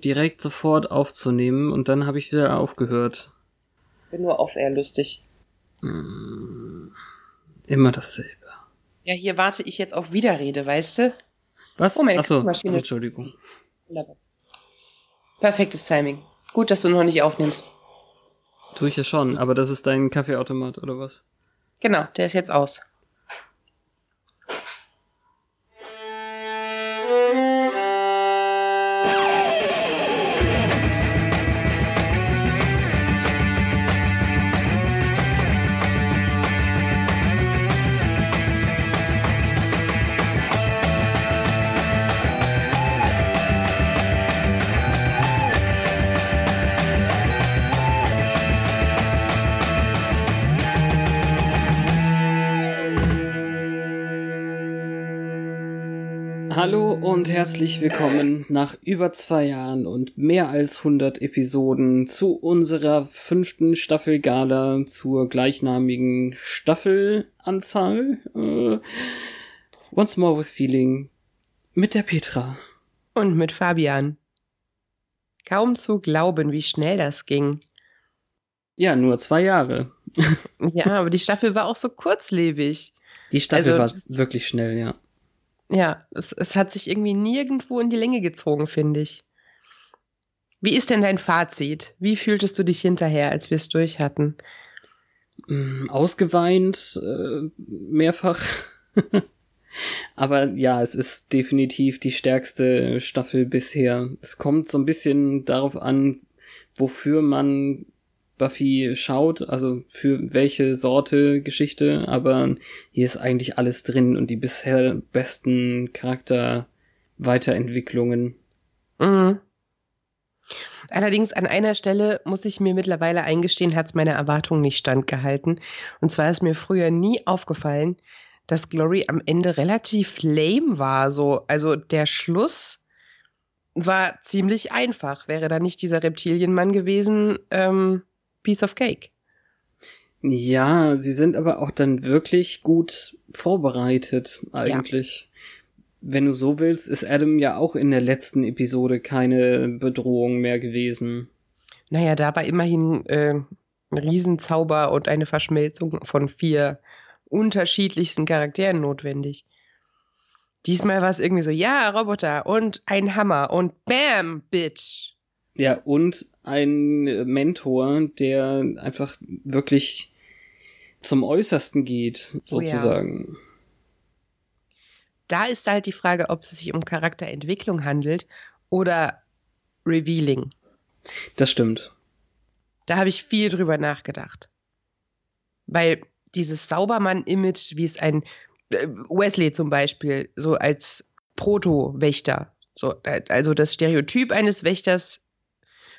direkt sofort aufzunehmen und dann habe ich wieder aufgehört. Bin nur auf eher lustig. Mm, immer dasselbe. Ja, hier warte ich jetzt auf Widerrede, weißt du? Was? Oh, meine Achso, Entschuldigung. Perfektes Timing. Gut, dass du noch nicht aufnimmst. Tue ich ja schon, aber das ist dein Kaffeeautomat, oder was? Genau, der ist jetzt aus. Hallo und herzlich willkommen nach über zwei Jahren und mehr als 100 Episoden zu unserer fünften Staffel Gala zur gleichnamigen Staffelanzahl. Äh, Once More with Feeling mit der Petra. Und mit Fabian. Kaum zu glauben, wie schnell das ging. Ja, nur zwei Jahre. ja, aber die Staffel war auch so kurzlebig. Die Staffel also, war wirklich schnell, ja. Ja, es, es hat sich irgendwie nirgendwo in die Länge gezogen, finde ich. Wie ist denn dein Fazit? Wie fühltest du dich hinterher, als wir es durch hatten? Mm, ausgeweint, äh, mehrfach. Aber ja, es ist definitiv die stärkste Staffel bisher. Es kommt so ein bisschen darauf an, wofür man Buffy schaut, also für welche Sorte Geschichte, aber hier ist eigentlich alles drin und die bisher besten Charakterweiterentwicklungen. Mhm. Allerdings an einer Stelle muss ich mir mittlerweile eingestehen, hat es meiner Erwartung nicht standgehalten. Und zwar ist mir früher nie aufgefallen, dass Glory am Ende relativ lame war. So, also der Schluss war ziemlich einfach. Wäre da nicht dieser Reptilienmann gewesen, ähm, Piece of Cake. Ja, sie sind aber auch dann wirklich gut vorbereitet, eigentlich. Ja. Wenn du so willst, ist Adam ja auch in der letzten Episode keine Bedrohung mehr gewesen. Naja, da war immerhin äh, ein Riesenzauber und eine Verschmelzung von vier unterschiedlichsten Charakteren notwendig. Diesmal war es irgendwie so, ja, Roboter und ein Hammer und Bam, Bitch. Ja, und ein Mentor, der einfach wirklich zum Äußersten geht, sozusagen. Oh ja. Da ist halt die Frage, ob es sich um Charakterentwicklung handelt oder Revealing. Das stimmt. Da habe ich viel drüber nachgedacht. Weil dieses Saubermann-Image, wie es ein äh, Wesley zum Beispiel, so als Proto-Wächter, so, äh, also das Stereotyp eines Wächters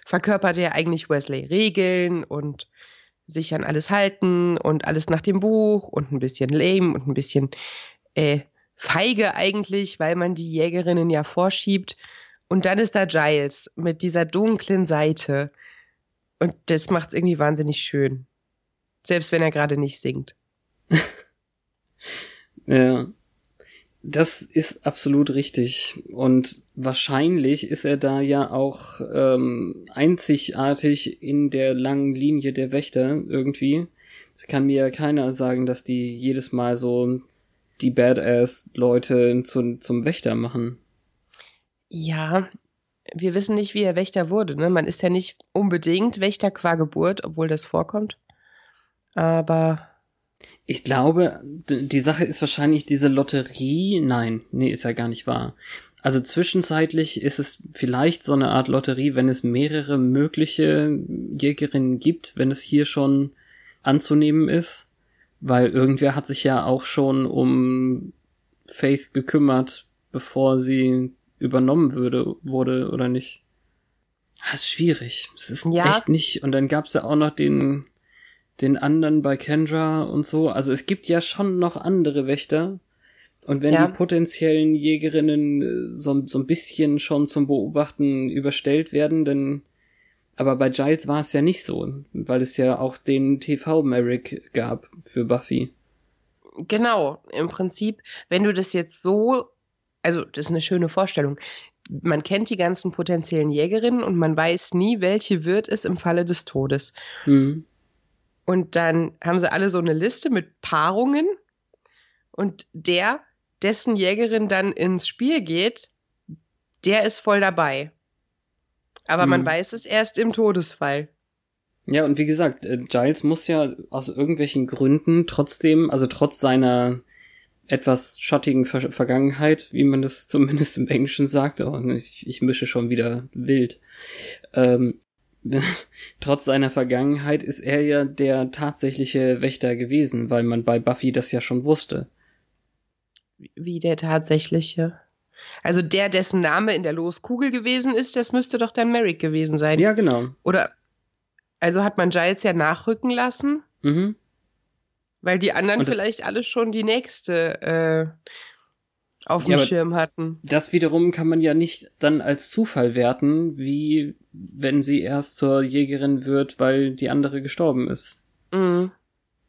verkörpert er eigentlich Wesley Regeln und sich an alles halten und alles nach dem Buch und ein bisschen lame und ein bisschen äh, feige eigentlich, weil man die Jägerinnen ja vorschiebt. Und dann ist da Giles mit dieser dunklen Seite. Und das macht es irgendwie wahnsinnig schön. Selbst wenn er gerade nicht singt. ja. Das ist absolut richtig. Und wahrscheinlich ist er da ja auch ähm, einzigartig in der langen Linie der Wächter irgendwie. Es kann mir ja keiner sagen, dass die jedes Mal so die Badass-Leute zu, zum Wächter machen. Ja, wir wissen nicht, wie er Wächter wurde. Ne? Man ist ja nicht unbedingt Wächter qua Geburt, obwohl das vorkommt. Aber ich glaube, die Sache ist wahrscheinlich diese Lotterie. Nein, nee, ist ja gar nicht wahr. Also zwischenzeitlich ist es vielleicht so eine Art Lotterie, wenn es mehrere mögliche Jägerinnen gibt, wenn es hier schon anzunehmen ist, weil irgendwer hat sich ja auch schon um Faith gekümmert, bevor sie übernommen würde, wurde oder nicht. Das ist schwierig. Das ist ja. echt nicht. Und dann gab's ja auch noch den, den anderen bei Kendra und so. Also es gibt ja schon noch andere Wächter. Und wenn ja. die potenziellen Jägerinnen äh, so, so ein bisschen schon zum Beobachten überstellt werden, dann aber bei Giles war es ja nicht so, weil es ja auch den TV-Merrick gab für Buffy. Genau, im Prinzip, wenn du das jetzt so, also das ist eine schöne Vorstellung. Man kennt die ganzen potenziellen Jägerinnen und man weiß nie, welche wird es im Falle des Todes. Mhm. Und dann haben sie alle so eine Liste mit Paarungen und der, dessen Jägerin dann ins Spiel geht, der ist voll dabei. Aber hm. man weiß es erst im Todesfall. Ja, und wie gesagt, äh, Giles muss ja aus irgendwelchen Gründen trotzdem, also trotz seiner etwas schattigen Ver Vergangenheit, wie man das zumindest im Englischen sagt, oh, ich, ich mische schon wieder wild, ähm, trotz seiner Vergangenheit ist er ja der tatsächliche Wächter gewesen, weil man bei Buffy das ja schon wusste. Wie der tatsächliche? Also der, dessen Name in der Loskugel gewesen ist, das müsste doch dann Merrick gewesen sein. Ja, genau. Oder also hat man Giles ja nachrücken lassen. Mhm. Weil die anderen vielleicht alle schon die nächste äh, auf dem ja, Schirm hatten. Das wiederum kann man ja nicht dann als Zufall werten, wie wenn sie erst zur Jägerin wird, weil die andere gestorben ist. Mhm.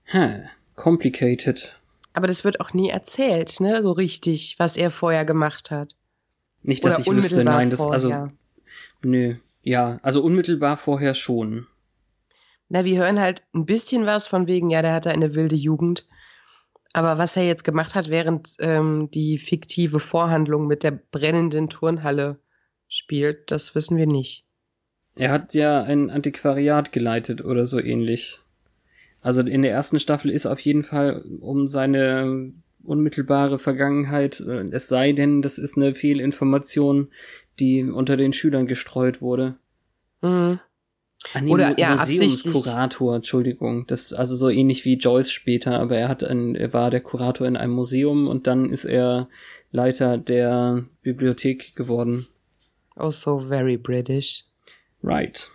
Hä, complicated. Aber das wird auch nie erzählt, ne, so richtig, was er vorher gemacht hat. Nicht, dass Oder ich wüsste, nein, das, also, vorher. also, nö, ja, also unmittelbar vorher schon. Na, wir hören halt ein bisschen was von wegen, ja, der hatte eine wilde Jugend. Aber was er jetzt gemacht hat, während ähm, die fiktive Vorhandlung mit der brennenden Turnhalle spielt, das wissen wir nicht. Er hat ja ein Antiquariat geleitet oder so ähnlich. Also in der ersten Staffel ist auf jeden Fall um seine unmittelbare Vergangenheit, äh, es sei denn, das ist eine Fehlinformation, die unter den Schülern gestreut wurde. Mhm. Ah, nee, Oder ja, Museumskurator, Entschuldigung. Das also so ähnlich wie Joyce später, aber er hat ein, er war der Kurator in einem Museum und dann ist er Leiter der Bibliothek geworden. Also very British. Right.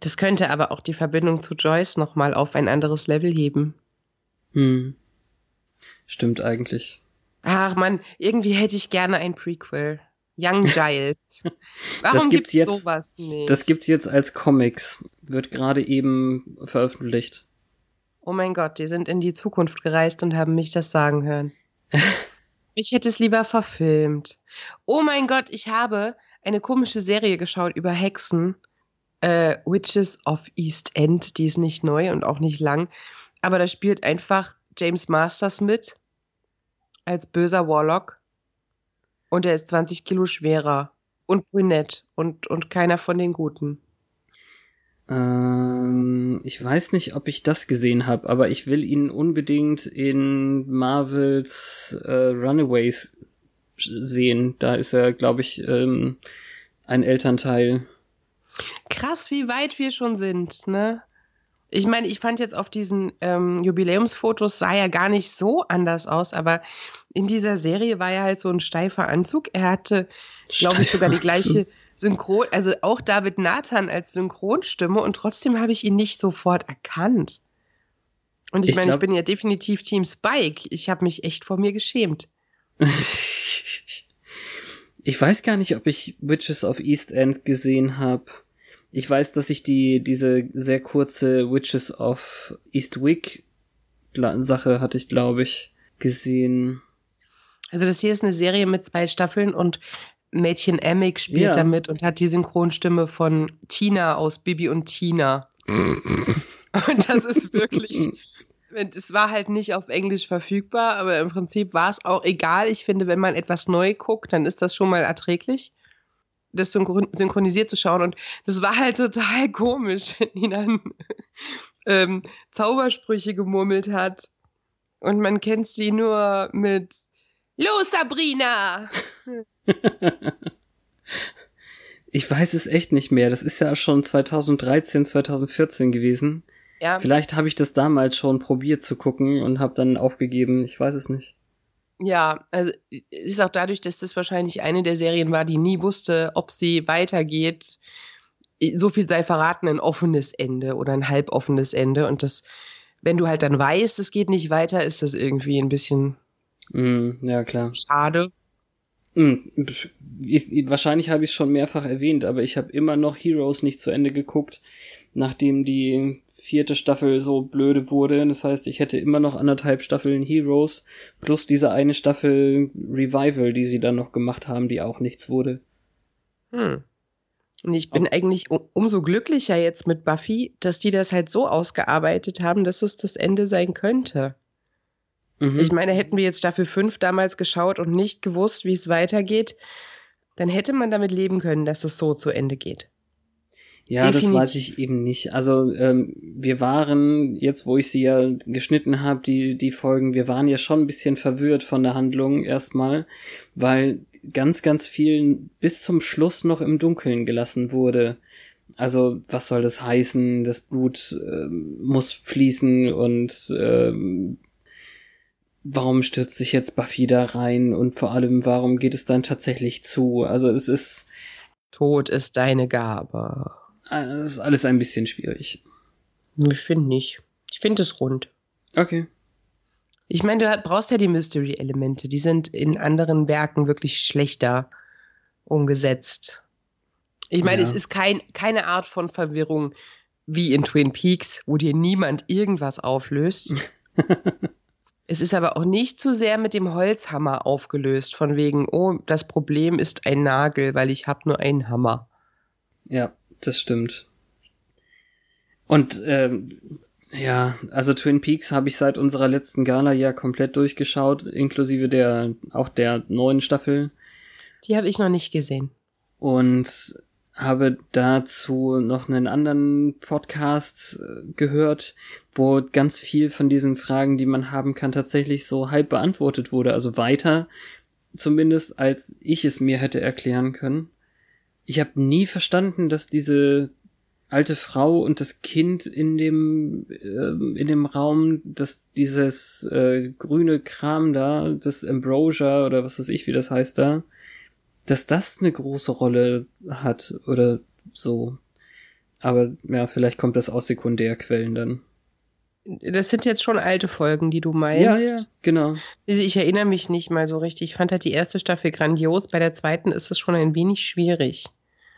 Das könnte aber auch die Verbindung zu Joyce nochmal auf ein anderes Level heben. Hm. Stimmt eigentlich. Ach man, irgendwie hätte ich gerne ein Prequel. Young Giles. Warum das gibt's, gibt's jetzt, sowas nicht? Das gibt's jetzt als Comics. Wird gerade eben veröffentlicht. Oh mein Gott, die sind in die Zukunft gereist und haben mich das sagen hören. ich hätte es lieber verfilmt. Oh mein Gott, ich habe eine komische Serie geschaut über Hexen äh, Witches of East End. Die ist nicht neu und auch nicht lang. Aber da spielt einfach James Masters mit als böser Warlock. Und er ist 20 Kilo schwerer und brünett und, und keiner von den Guten. Ähm, ich weiß nicht, ob ich das gesehen habe, aber ich will ihn unbedingt in Marvels äh, Runaways sehen. Da ist er, glaube ich, ähm, ein Elternteil Krass, wie weit wir schon sind, ne? Ich meine, ich fand jetzt auf diesen ähm, Jubiläumsfotos sah er gar nicht so anders aus, aber in dieser Serie war er halt so ein steifer Anzug. Er hatte, glaube ich, sogar die gleiche Synchron, also auch David Nathan als Synchronstimme und trotzdem habe ich ihn nicht sofort erkannt. Und ich, ich meine, ich bin ja definitiv Team Spike. Ich habe mich echt vor mir geschämt. ich weiß gar nicht, ob ich Witches of East End gesehen habe. Ich weiß, dass ich die, diese sehr kurze Witches of Eastwick Sache hatte ich, glaube ich, gesehen. Also das hier ist eine Serie mit zwei Staffeln und Mädchen Emmig spielt ja. damit und hat die Synchronstimme von Tina aus Bibi und Tina. und das ist wirklich, es war halt nicht auf Englisch verfügbar, aber im Prinzip war es auch egal. Ich finde, wenn man etwas neu guckt, dann ist das schon mal erträglich das synchronisiert zu schauen. Und das war halt total komisch, wenn die dann ähm, Zaubersprüche gemurmelt hat. Und man kennt sie nur mit Los, Sabrina! ich weiß es echt nicht mehr. Das ist ja schon 2013, 2014 gewesen. Ja. Vielleicht habe ich das damals schon probiert zu gucken und habe dann aufgegeben. Ich weiß es nicht. Ja, also ist auch dadurch, dass das wahrscheinlich eine der Serien war, die nie wusste, ob sie weitergeht. So viel sei verraten, ein offenes Ende oder ein halboffenes Ende. Und das, wenn du halt dann weißt, es geht nicht weiter, ist das irgendwie ein bisschen mm, ja, klar. schade. Mm, ich, wahrscheinlich habe ich es schon mehrfach erwähnt, aber ich habe immer noch Heroes nicht zu Ende geguckt, nachdem die vierte Staffel so blöde wurde. Das heißt, ich hätte immer noch anderthalb Staffeln Heroes plus diese eine Staffel Revival, die sie dann noch gemacht haben, die auch nichts wurde. Hm. Und ich bin oh. eigentlich umso glücklicher jetzt mit Buffy, dass die das halt so ausgearbeitet haben, dass es das Ende sein könnte. Mhm. Ich meine, hätten wir jetzt Staffel 5 damals geschaut und nicht gewusst, wie es weitergeht, dann hätte man damit leben können, dass es so zu Ende geht. Ja, Definitiv. das weiß ich eben nicht. Also ähm, wir waren, jetzt wo ich sie ja geschnitten habe, die, die Folgen, wir waren ja schon ein bisschen verwirrt von der Handlung erstmal, weil ganz, ganz viel bis zum Schluss noch im Dunkeln gelassen wurde. Also was soll das heißen? Das Blut äh, muss fließen und ähm, warum stürzt sich jetzt Buffy da rein und vor allem warum geht es dann tatsächlich zu? Also es ist Tod ist deine Gabe. Das ist alles ein bisschen schwierig. Ich finde nicht. Ich finde es rund. Okay. Ich meine, du brauchst ja die Mystery-Elemente. Die sind in anderen Werken wirklich schlechter umgesetzt. Ich meine, ja. es ist kein, keine Art von Verwirrung wie in Twin Peaks, wo dir niemand irgendwas auflöst. es ist aber auch nicht zu sehr mit dem Holzhammer aufgelöst, von wegen, oh, das Problem ist ein Nagel, weil ich habe nur einen Hammer. Ja das stimmt. Und ähm, ja, also Twin Peaks habe ich seit unserer letzten Gala ja komplett durchgeschaut, inklusive der auch der neuen Staffel. Die habe ich noch nicht gesehen. Und habe dazu noch einen anderen Podcast äh, gehört, wo ganz viel von diesen Fragen, die man haben kann, tatsächlich so halb beantwortet wurde. Also weiter zumindest, als ich es mir hätte erklären können ich habe nie verstanden, dass diese alte Frau und das Kind in dem äh, in dem Raum, dass dieses äh, grüne Kram da, das Ambrosia oder was weiß ich, wie das heißt da, dass das eine große Rolle hat oder so. Aber ja, vielleicht kommt das aus Sekundärquellen dann. Das sind jetzt schon alte Folgen, die du meinst. Ja, ja, genau. Ich erinnere mich nicht mal so richtig. Ich fand halt die erste Staffel grandios. Bei der zweiten ist es schon ein wenig schwierig.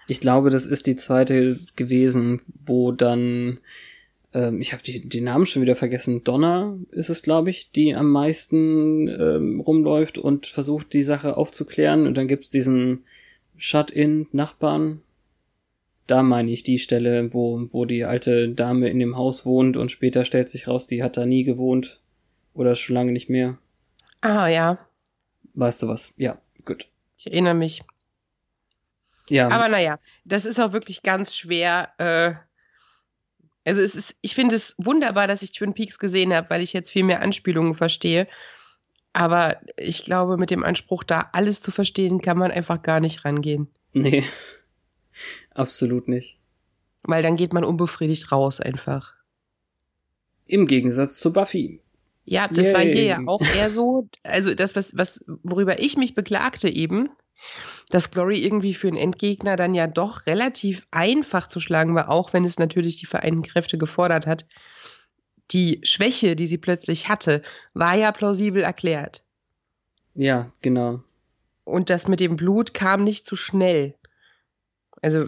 Ich glaube, das ist die zweite gewesen, wo dann, ähm, ich habe den Namen schon wieder vergessen, Donna ist es, glaube ich, die am meisten ähm, rumläuft und versucht, die Sache aufzuklären. Und dann gibt's diesen Shut-in-Nachbarn. Da meine ich die Stelle, wo, wo die alte Dame in dem Haus wohnt und später stellt sich raus, die hat da nie gewohnt. Oder schon lange nicht mehr. Ah, ja. Weißt du was? Ja, gut. Ich erinnere mich. Ja. Aber naja, das ist auch wirklich ganz schwer. Äh, also es ist, ich finde es wunderbar, dass ich Twin Peaks gesehen habe, weil ich jetzt viel mehr Anspielungen verstehe. Aber ich glaube, mit dem Anspruch, da alles zu verstehen, kann man einfach gar nicht rangehen. Nee, absolut nicht. Weil dann geht man unbefriedigt raus einfach. Im Gegensatz zu Buffy. Ja, das Yay. war hier ja auch eher so. Also das, was, was, worüber ich mich beklagte eben, dass Glory irgendwie für einen Endgegner dann ja doch relativ einfach zu schlagen war, auch wenn es natürlich die vereinten Kräfte gefordert hat. Die Schwäche, die sie plötzlich hatte, war ja plausibel erklärt. Ja, genau. Und das mit dem Blut kam nicht zu schnell. Also,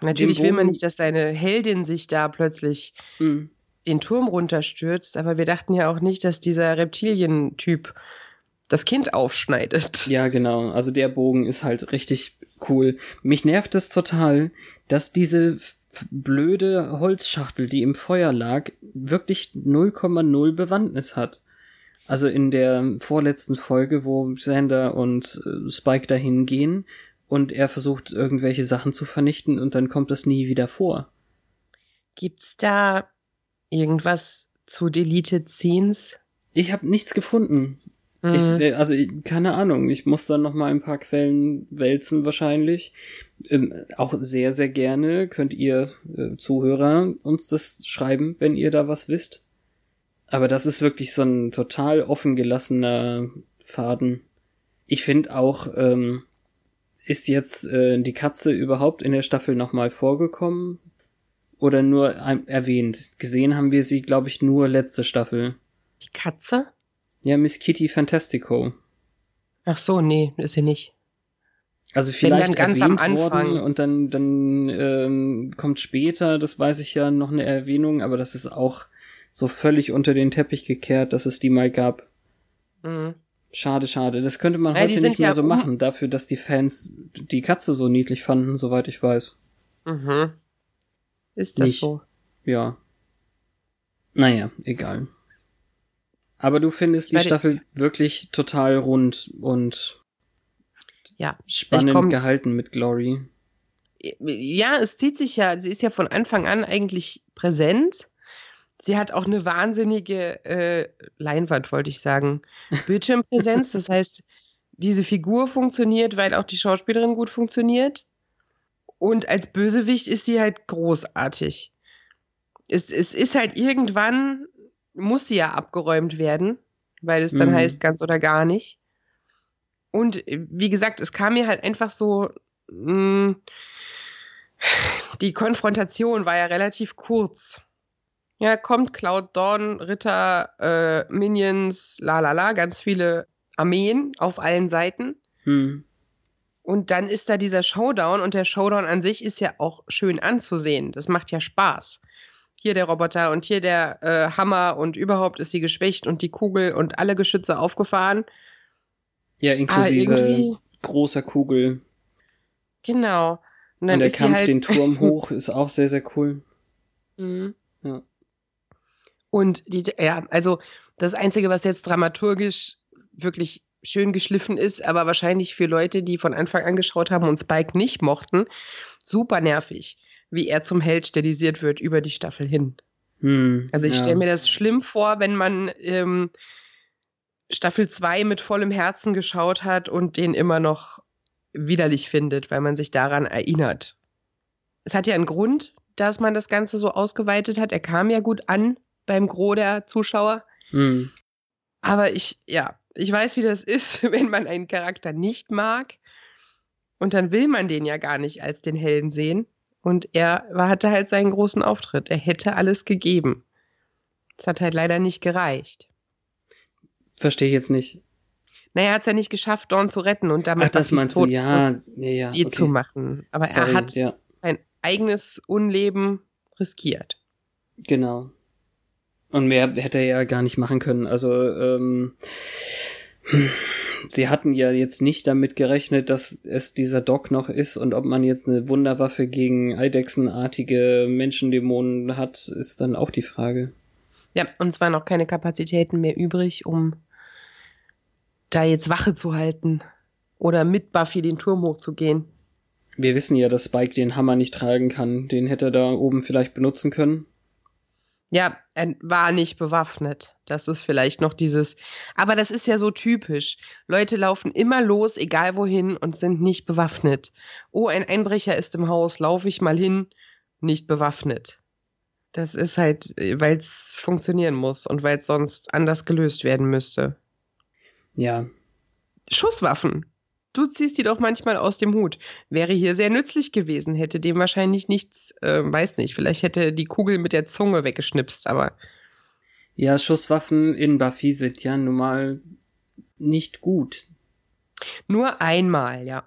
natürlich will man nicht, dass deine Heldin sich da plötzlich mhm. den Turm runterstürzt, aber wir dachten ja auch nicht, dass dieser Reptilientyp das Kind aufschneidet. Ja, genau. Also der Bogen ist halt richtig cool. Mich nervt es total, dass diese blöde Holzschachtel, die im Feuer lag, wirklich 0,0 Bewandtnis hat. Also in der vorletzten Folge, wo Xander und äh, Spike dahin gehen und er versucht irgendwelche Sachen zu vernichten und dann kommt das nie wieder vor. Gibt's da irgendwas zu Deleted Scenes? Ich habe nichts gefunden. Mhm. Ich, äh, also keine Ahnung, ich muss dann noch mal ein paar Quellen wälzen wahrscheinlich. Ähm, auch sehr, sehr gerne könnt ihr äh, Zuhörer uns das schreiben, wenn ihr da was wisst. Aber das ist wirklich so ein total offen gelassener Faden. Ich finde auch, ähm, ist jetzt äh, die Katze überhaupt in der Staffel nochmal vorgekommen? Oder nur erwähnt? Gesehen haben wir sie, glaube ich, nur letzte Staffel. Die Katze? Ja, Miss Kitty Fantastico. Ach so, nee, ist sie nicht. Also vielleicht ganz erwähnt worden und dann, dann ähm, kommt später, das weiß ich ja, noch eine Erwähnung, aber das ist auch so völlig unter den Teppich gekehrt, dass es die mal gab. Mhm. Schade, schade. Das könnte man ja, heute nicht mehr ja so machen, dafür, dass die Fans die Katze so niedlich fanden, soweit ich weiß. Mhm. Ist das nicht. so? Ja. Naja, egal. Aber du findest die Staffel wirklich total rund und ja, spannend gehalten mit Glory. Ja, es zieht sich ja, sie ist ja von Anfang an eigentlich präsent. Sie hat auch eine wahnsinnige äh, Leinwand, wollte ich sagen. Bildschirmpräsenz. das heißt, diese Figur funktioniert, weil auch die Schauspielerin gut funktioniert. Und als Bösewicht ist sie halt großartig. Es, es ist halt irgendwann, muss sie ja abgeräumt werden, weil es dann mhm. heißt ganz oder gar nicht. Und äh, wie gesagt, es kam mir halt einfach so, mh, mm, die Konfrontation war ja relativ kurz. Ja, kommt Cloud Dawn, Ritter, äh, Minions, la la la, ganz viele Armeen auf allen Seiten. Hm. Und dann ist da dieser Showdown und der Showdown an sich ist ja auch schön anzusehen. Das macht ja Spaß. Hier der Roboter und hier der äh, Hammer und überhaupt ist sie geschwächt und die Kugel und alle Geschütze aufgefahren. Ja, inklusive großer Kugel. Genau. Und, und der Kampf halt den Turm hoch ist auch sehr, sehr cool. Mhm. Ja. Und die, ja, also das Einzige, was jetzt dramaturgisch wirklich schön geschliffen ist, aber wahrscheinlich für Leute, die von Anfang an geschaut haben und Spike nicht mochten, super nervig, wie er zum Held stilisiert wird über die Staffel hin. Hm, also ich ja. stelle mir das schlimm vor, wenn man ähm, Staffel 2 mit vollem Herzen geschaut hat und den immer noch widerlich findet, weil man sich daran erinnert. Es hat ja einen Grund, dass man das Ganze so ausgeweitet hat. Er kam ja gut an beim Gros der Zuschauer. Hm. Aber ich, ja, ich weiß, wie das ist, wenn man einen Charakter nicht mag. Und dann will man den ja gar nicht als den Helden sehen. Und er hatte halt seinen großen Auftritt. Er hätte alles gegeben. Es hat halt leider nicht gereicht. Verstehe ich jetzt nicht. Naja, er hat es ja nicht geschafft, Dawn zu retten und damit Ach, das meinst tot du, ja, ja, ja okay. zu machen. Aber Sorry, er hat ja. sein eigenes Unleben riskiert. Genau. Und mehr hätte er ja gar nicht machen können. Also, ähm, sie hatten ja jetzt nicht damit gerechnet, dass es dieser Doc noch ist und ob man jetzt eine Wunderwaffe gegen Eidechsenartige Menschendämonen hat, ist dann auch die Frage. Ja, und zwar noch keine Kapazitäten mehr übrig, um da jetzt Wache zu halten oder mit Buffy den Turm hochzugehen. Wir wissen ja, dass Spike den Hammer nicht tragen kann. Den hätte er da oben vielleicht benutzen können. Ja, er war nicht bewaffnet. Das ist vielleicht noch dieses. Aber das ist ja so typisch. Leute laufen immer los, egal wohin, und sind nicht bewaffnet. Oh, ein Einbrecher ist im Haus, laufe ich mal hin, nicht bewaffnet. Das ist halt, weil es funktionieren muss und weil es sonst anders gelöst werden müsste. Ja. Schusswaffen. Du ziehst die doch manchmal aus dem Hut. Wäre hier sehr nützlich gewesen, hätte dem wahrscheinlich nichts, äh, weiß nicht, vielleicht hätte die Kugel mit der Zunge weggeschnipst, aber. Ja, Schusswaffen in Buffy sind ja nun mal nicht gut. Nur einmal, ja.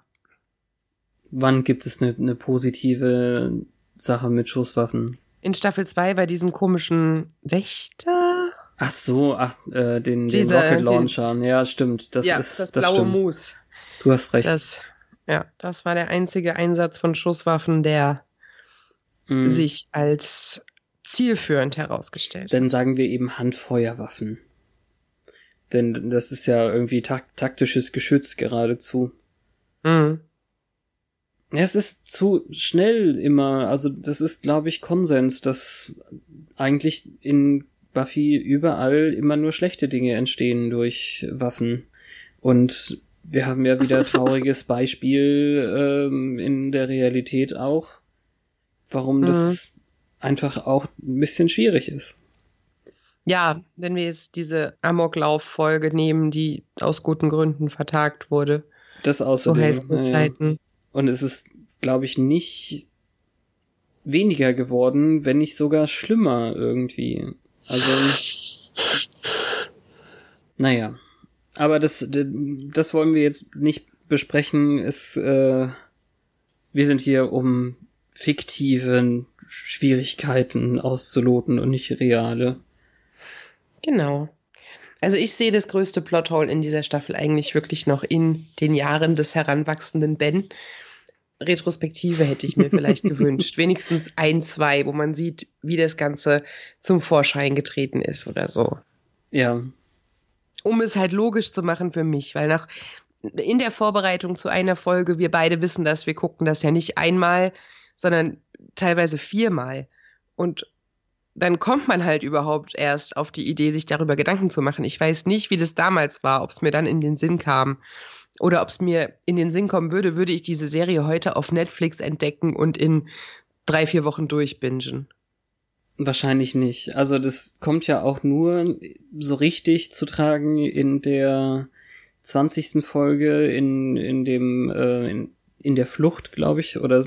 Wann gibt es eine, eine positive Sache mit Schusswaffen? In Staffel 2 bei diesem komischen Wächter? Ach so, ach, äh, den, Diese, den Rocket Launcher. Die, ja, stimmt. Das ja, ist das blaue stimmt. Mus. Du hast recht. Das, ja, das war der einzige Einsatz von Schusswaffen, der mhm. sich als zielführend herausgestellt Dann sagen wir eben Handfeuerwaffen. Denn das ist ja irgendwie tak taktisches Geschütz geradezu. Mhm. Ja, es ist zu schnell immer. Also das ist, glaube ich, Konsens, dass eigentlich in Buffy überall immer nur schlechte Dinge entstehen durch Waffen. Und wir haben ja wieder trauriges Beispiel ähm, in der Realität auch, warum mhm. das einfach auch ein bisschen schwierig ist. Ja, wenn wir jetzt diese Amoklauf-Folge nehmen, die aus guten Gründen vertagt wurde. Das Zu außerdem. Highschool-Zeiten. Ja. Und es ist, glaube ich, nicht weniger geworden, wenn nicht sogar schlimmer irgendwie. Also, naja. Aber das, das wollen wir jetzt nicht besprechen. Es, äh, wir sind hier, um fiktiven Schwierigkeiten auszuloten und nicht reale. Genau. Also ich sehe das größte Plothole in dieser Staffel eigentlich wirklich noch in den Jahren des heranwachsenden Ben. Retrospektive hätte ich mir vielleicht gewünscht. Wenigstens ein, zwei, wo man sieht, wie das Ganze zum Vorschein getreten ist oder so. Ja. Um es halt logisch zu machen für mich, weil nach in der Vorbereitung zu einer Folge, wir beide wissen das, wir gucken das ja nicht einmal, sondern teilweise viermal. Und dann kommt man halt überhaupt erst auf die Idee, sich darüber Gedanken zu machen. Ich weiß nicht, wie das damals war, ob es mir dann in den Sinn kam oder ob es mir in den Sinn kommen würde, würde ich diese Serie heute auf Netflix entdecken und in drei, vier Wochen durchbingen. Wahrscheinlich nicht. Also das kommt ja auch nur so richtig zu tragen in der 20. Folge in, in dem, äh, in, in der Flucht, glaube ich, oder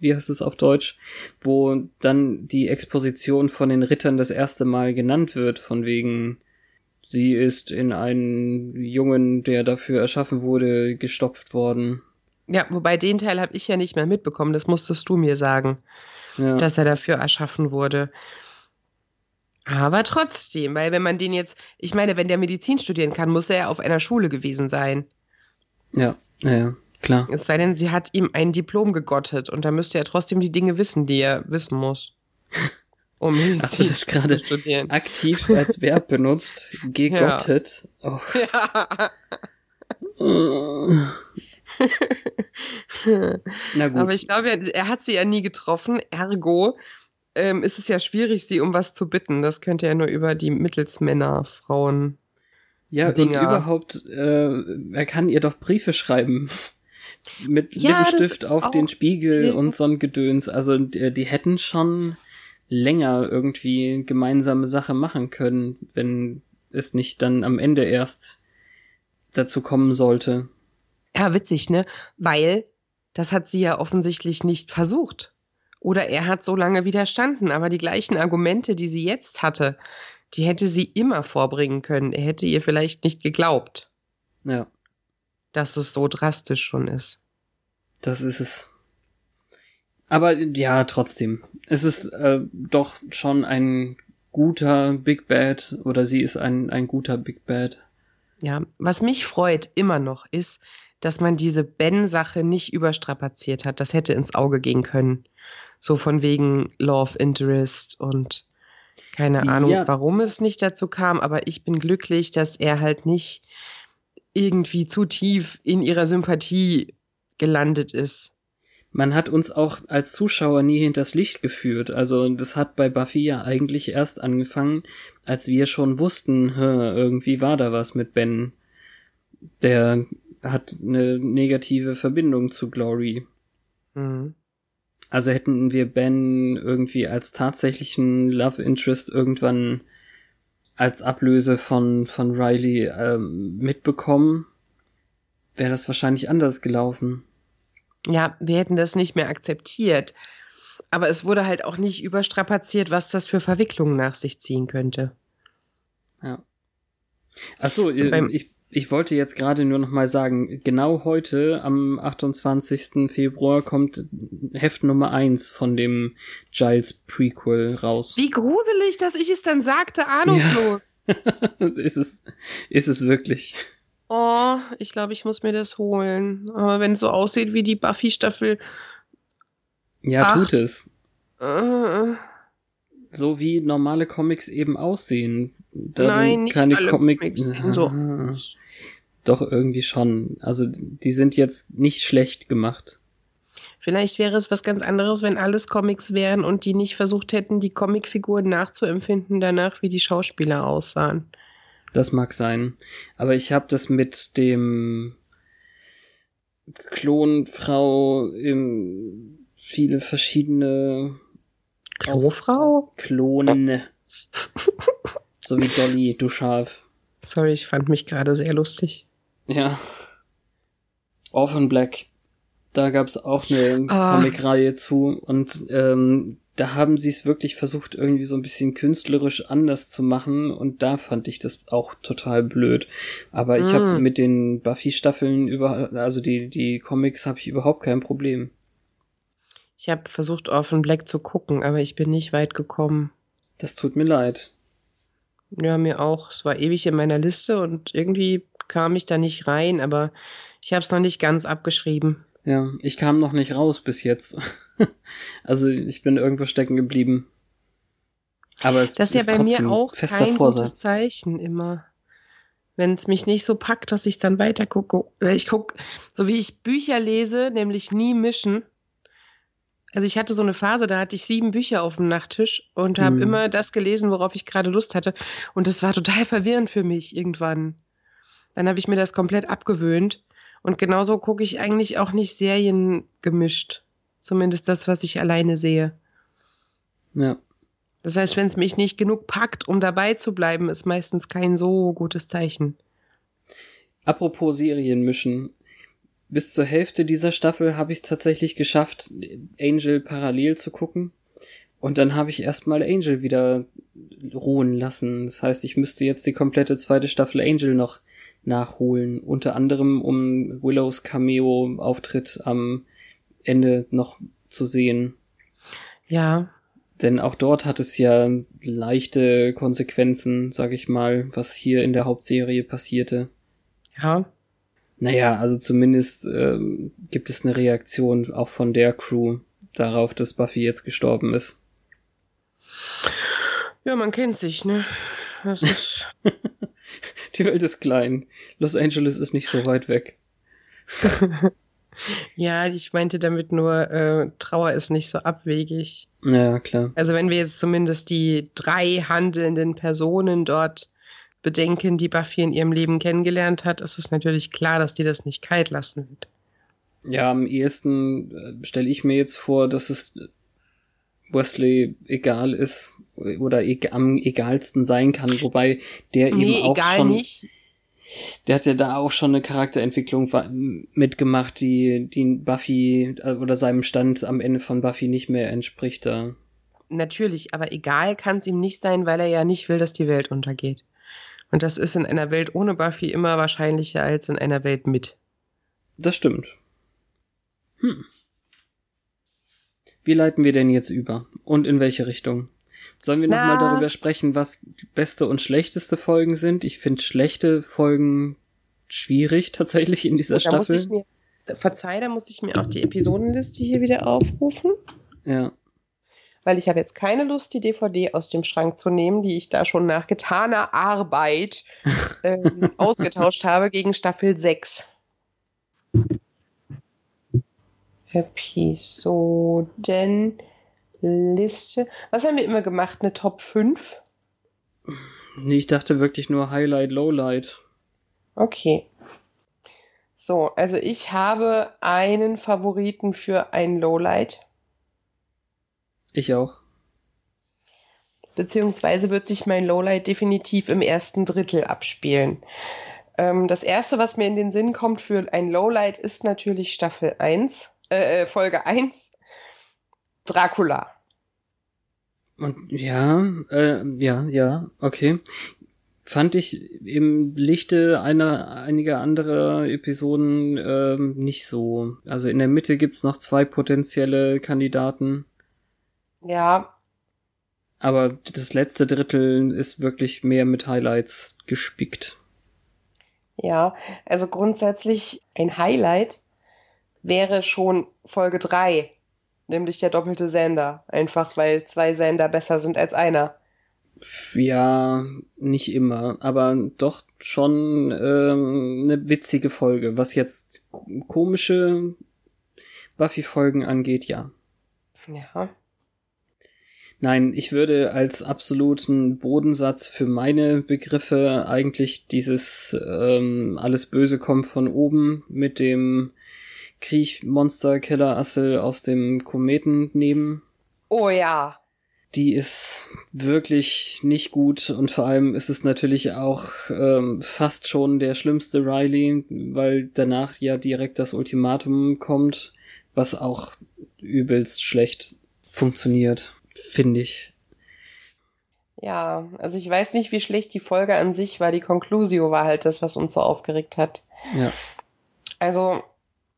wie heißt es auf Deutsch, wo dann die Exposition von den Rittern das erste Mal genannt wird, von wegen, sie ist in einen Jungen, der dafür erschaffen wurde, gestopft worden. Ja, wobei den Teil habe ich ja nicht mehr mitbekommen, das musstest du mir sagen, Ja. dass er dafür erschaffen wurde. Aber trotzdem, weil wenn man den jetzt, ich meine, wenn der Medizin studieren kann, muss er ja auf einer Schule gewesen sein. ja, ja, ja, klar. Es sei denn, sie hat ihm ein Diplom gegottet und da müsste er trotzdem die Dinge wissen, die er wissen muss. Um Hast du das gerade aktiv als Verb benutzt? Gegottet. Oh. Ja. Na gut. Aber ich glaube, er, er hat sie ja nie getroffen. Ergo ähm, ist es ja schwierig, sie um was zu bitten. Das könnte ja nur über die Mittelsmänner, Frauen. ja, und Dinger. überhaupt, äh, er kann ihr doch Briefe schreiben. Mit Ja, Lippenstift auf den Spiegel Ja. und so ein Gedöns. Also die, die hätten schon länger irgendwie gemeinsame Sache machen können, wenn es nicht dann am Ende erst dazu kommen sollte. Ja, witzig, ne? Weil das hat sie ja offensichtlich nicht versucht. Oder er hat so lange widerstanden. Aber die gleichen Argumente, die sie jetzt hatte, die hätte sie immer vorbringen können. Er hätte ihr vielleicht nicht geglaubt, Ja, dass es so drastisch schon ist. das ist es. Aber ja, trotzdem. Es ist äh, doch schon ein guter Big Bad oder sie ist ein, ein guter Big Bad. Ja, was mich freut immer noch ist, dass man diese Ben-Sache nicht überstrapaziert hat. Das hätte ins Auge gehen können. So von wegen Love Interest und keine Ahnung, Ja. warum es nicht dazu kam, aber ich bin glücklich, dass er halt nicht irgendwie zu tief in ihrer Sympathie gelandet ist. Man hat uns auch als Zuschauer nie hinters Licht geführt. Also das hat bei Buffy ja eigentlich erst angefangen, als wir schon wussten, irgendwie war da was mit Ben. Der hat eine negative Verbindung zu Glory. Mhm. Also hätten wir Ben irgendwie als tatsächlichen Love Interest irgendwann als Ablöse von, von Riley ähm, mitbekommen, wäre das wahrscheinlich anders gelaufen. Ja, wir hätten das nicht mehr akzeptiert. Aber es wurde halt auch nicht überstrapaziert, was das für Verwicklungen nach sich ziehen könnte. Ja. Ach so, So beim- äh, ich, ich wollte jetzt gerade nur noch mal sagen, genau heute, am 28. Februar, kommt Heft Nummer 1 von dem Giles Prequel raus. Wie gruselig, dass ich es dann sagte, ahnungslos. ist es, ist es wirklich. Oh, ich glaube, ich muss mir das holen. Aber wenn es so aussieht wie die Buffy-Staffel, Ja, Acht. tut es. äh, So wie normale Comics eben aussehen. Nein, nicht keine alle Comics. Comics. So. Doch, irgendwie schon. Also, die sind jetzt nicht schlecht gemacht. vielleicht wäre es was ganz anderes, wenn alles Comics wären und die nicht versucht hätten, die Comicfiguren nachzuempfinden danach, wie die Schauspieler aussahen. Das mag sein. Aber ich habe das mit dem Klonfrau im viele verschiedene Klofrau? Klone. So wie Dolly, du Schaf. Sorry, ich fand mich gerade sehr lustig. Ja. Orphan Black. Da gab's auch eine Ah. Comicreihe zu und ähm, da haben sie es wirklich versucht, irgendwie so ein bisschen künstlerisch anders zu machen und da fand ich das auch total blöd. Aber ich habe Mm. mit den Buffy-Staffeln über, also die, die Comics habe ich überhaupt kein Problem. Ich habe versucht, Orphan Black zu gucken, aber ich bin nicht weit gekommen. Das tut mir leid. Ja, mir auch. Es war ewig in meiner Liste und irgendwie kam ich da nicht rein, aber ich habe es noch nicht ganz abgeschrieben. Ja, ich kam noch nicht raus bis jetzt. also ich bin irgendwo stecken geblieben. Aber es Das ist ja bei mir auch fester kein Vorsatz. gutes Zeichen immer. Wenn es mich nicht so packt, dass ich dann weiter gucke. Weil ich gucke, so wie ich Bücher lese, nämlich nie mischen. Also ich hatte so eine Phase, da hatte ich sieben Bücher auf dem Nachttisch und habe Hm. immer das gelesen, worauf ich gerade Lust hatte. Und das war total verwirrend für mich irgendwann. Dann habe ich mir das komplett abgewöhnt. Und genauso gucke ich eigentlich auch nicht Serien gemischt. Zumindest das, was ich alleine sehe. Ja. Das heißt, wenn es mich nicht genug packt, um dabei zu bleiben, ist meistens kein so gutes Zeichen. Apropos Serien mischen. Bis zur Hälfte dieser Staffel habe ich es tatsächlich geschafft, Angel parallel zu gucken. Und dann habe ich erstmal Angel wieder ruhen lassen. Das heißt, ich müsste jetzt die komplette zweite Staffel Angel noch nachholen. Unter anderem, um Willows Cameo-Auftritt am Ende noch zu sehen. Ja, Denn auch dort hat es ja leichte Konsequenzen, sag ich mal, was hier in der Hauptserie passierte. ja. Naja, also zumindest ähm, gibt es eine Reaktion auch von der Crew darauf, dass Buffy jetzt gestorben ist. Ja, man kennt sich, ne? Das ist, Die Welt ist klein. Los Angeles ist nicht so weit weg. ja, ich meinte damit nur, äh, Trauer ist nicht so abwegig. Naja, klar. Also wenn wir jetzt zumindest die drei handelnden Personen dort bedenken, die Buffy in ihrem Leben kennengelernt hat, ist es natürlich klar, dass die das nicht kalt lassen wird. Ja, am ehesten äh, stelle ich mir jetzt vor, dass es Wesley egal ist oder e am egalsten sein kann, wobei der nee, eben auch egal schon nicht. der hat ja da auch schon eine Charakterentwicklung mitgemacht, die, die Buffy äh, oder seinem Stand am Ende von Buffy nicht mehr entspricht da. Natürlich, aber egal kann es ihm nicht sein, weil er ja nicht will, dass die Welt untergeht. Und das ist in einer Welt ohne Buffy immer wahrscheinlicher als in einer Welt mit. Das stimmt. Hm. Wie leiten wir denn jetzt über? Und in welche Richtung? Sollen wir nochmal darüber sprechen, was beste und schlechteste Folgen sind? Ich finde schlechte Folgen schwierig tatsächlich in dieser Da muss Staffel. ich mir, verzeih, da muss ich mir auch die Episodenliste hier wieder aufrufen, ja. Weil ich habe jetzt keine Lust, die DVD aus dem Schrank zu nehmen, die ich da schon nach getaner Arbeit ähm, ausgetauscht habe gegen Staffel 6. Episodenliste. Was haben wir immer gemacht? Eine Top 5? Nee, ich dachte wirklich nur Highlight, Lowlight. Okay. So, also ich habe einen Favoriten für ein Lowlight. Ich auch. beziehungsweise wird sich mein Lowlight definitiv im ersten Drittel abspielen. Ähm, das erste, was mir in den Sinn kommt für ein Lowlight, ist natürlich Staffel 1, äh, äh, Folge 1, Dracula. Und ja, äh, ja, ja, okay. Fand ich im Lichte einer einiger anderer Episoden ähm, nicht so. Also in der Mitte gibt's noch zwei potenzielle Kandidaten, Ja, aber das letzte Drittel ist wirklich mehr mit Highlights gespickt. ja, also grundsätzlich ein Highlight wäre schon Folge 3, nämlich der doppelte Sender. Einfach weil zwei Sender besser sind als einer. Ja, nicht immer, aber doch schon ähm, eine witzige Folge. Was jetzt ko- komische Buffy-Folgen angeht, ja. Ja. Nein, ich würde als absoluten Bodensatz für meine Begriffe eigentlich dieses ähm, alles Böse kommt von oben mit dem Kriechmonster Killer Assel aus dem Kometen nehmen. Oh ja. Die ist wirklich nicht gut und vor allem ist es natürlich auch ähm, fast schon der schlimmste Riley, weil danach ja direkt das Ultimatum kommt, was auch übelst schlecht funktioniert, finde ich. Ja, also ich weiß nicht, wie schlecht die Folge an sich war. Die Conclusio war halt das, was uns so aufgeregt hat. Ja. Also,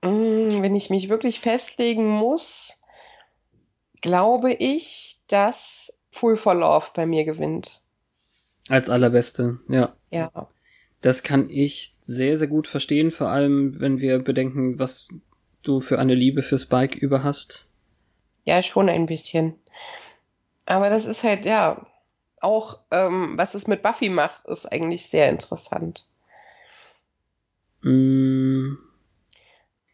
mm, wenn ich mich wirklich festlegen muss, glaube ich, dass Full for Love bei mir gewinnt. Als allerbeste, ja. Ja. Das kann ich sehr, sehr gut verstehen, vor allem wenn wir bedenken, was du für eine Liebe für Spike über hast. Ja, schon ein bisschen. Aber das ist halt, ja, auch, ähm, was es mit Buffy macht, ist eigentlich sehr interessant. Mm.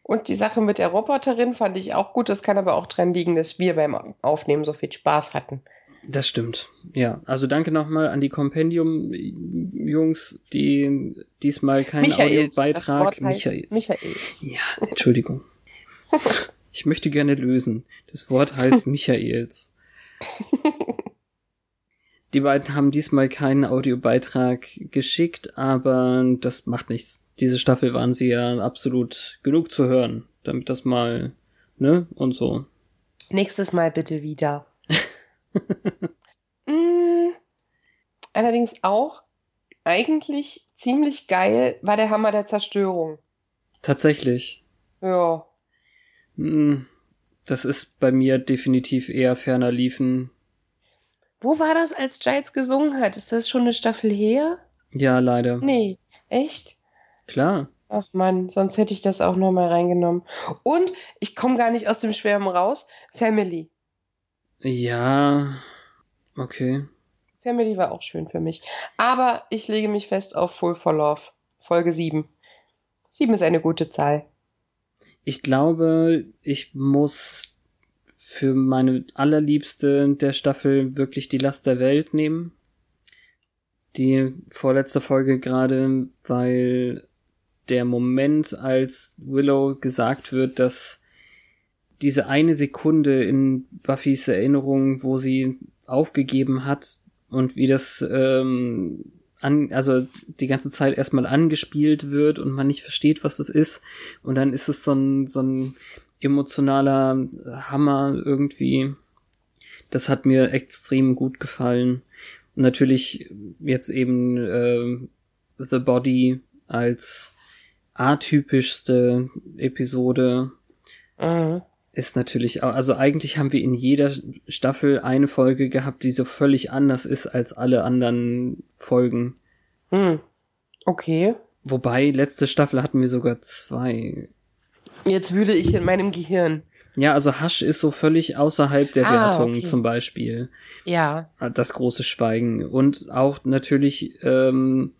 Und die Sache mit der Roboterin fand ich auch gut. Das kann aber auch dran liegen, dass wir beim Aufnehmen so viel Spaß hatten. Das stimmt. Ja, also danke nochmal an die Compendium-Jungs, die diesmal keinen Michaels, Audiobeitrag. Michaels. Michaels. Ja, Entschuldigung. ich möchte gerne lösen. Das Wort heißt Michaels. Die beiden haben diesmal keinen Audiobeitrag geschickt, aber das macht nichts. Diese Staffel waren sie ja absolut genug zu hören, damit das mal, ne, und so. Nächstes Mal bitte wieder. mm, allerdings auch eigentlich ziemlich geil war der Hammer der Zerstörung. Tatsächlich. Ja. Hm, das ist bei mir definitiv eher ferner liefen. Wo war das, als Giles gesungen hat? Ist das schon eine Staffel her? Ja, leider. Nee, echt? Klar. Ach man, sonst hätte ich das auch nochmal reingenommen. Und ich komme gar nicht aus dem Schwärmen raus. Family. Ja, okay. Family war auch schön für mich. Aber ich lege mich fest auf Full for Love. Folge 7. 7 ist eine gute Zahl. Ich glaube, ich muss für meine allerliebste der Staffel wirklich die Last der Welt nehmen. Die vorletzte Folge gerade, weil der Moment, als Willow gesagt wird, dass diese eine Sekunde in Buffys Erinnerung, wo sie aufgegeben hat und wie das ähm, an, also die ganze Zeit erstmal angespielt wird und man nicht versteht, was das ist. Und dann ist es so ein, so ein emotionaler Hammer irgendwie. Das hat mir extrem gut gefallen. Und natürlich jetzt eben äh, The Body als atypischste Episode Mhm. Ist natürlich auch, also eigentlich haben wir in jeder Staffel eine Folge gehabt, die so völlig anders ist als alle anderen Folgen. Hm. Okay. Wobei, letzte Staffel hatten wir sogar zwei. Jetzt wühle ich in meinem Gehirn. Ja, also Hasch ist so völlig außerhalb der Ah, Wertung okay. zum Beispiel. Ja. Das große Schweigen. Und auch natürlich ähm,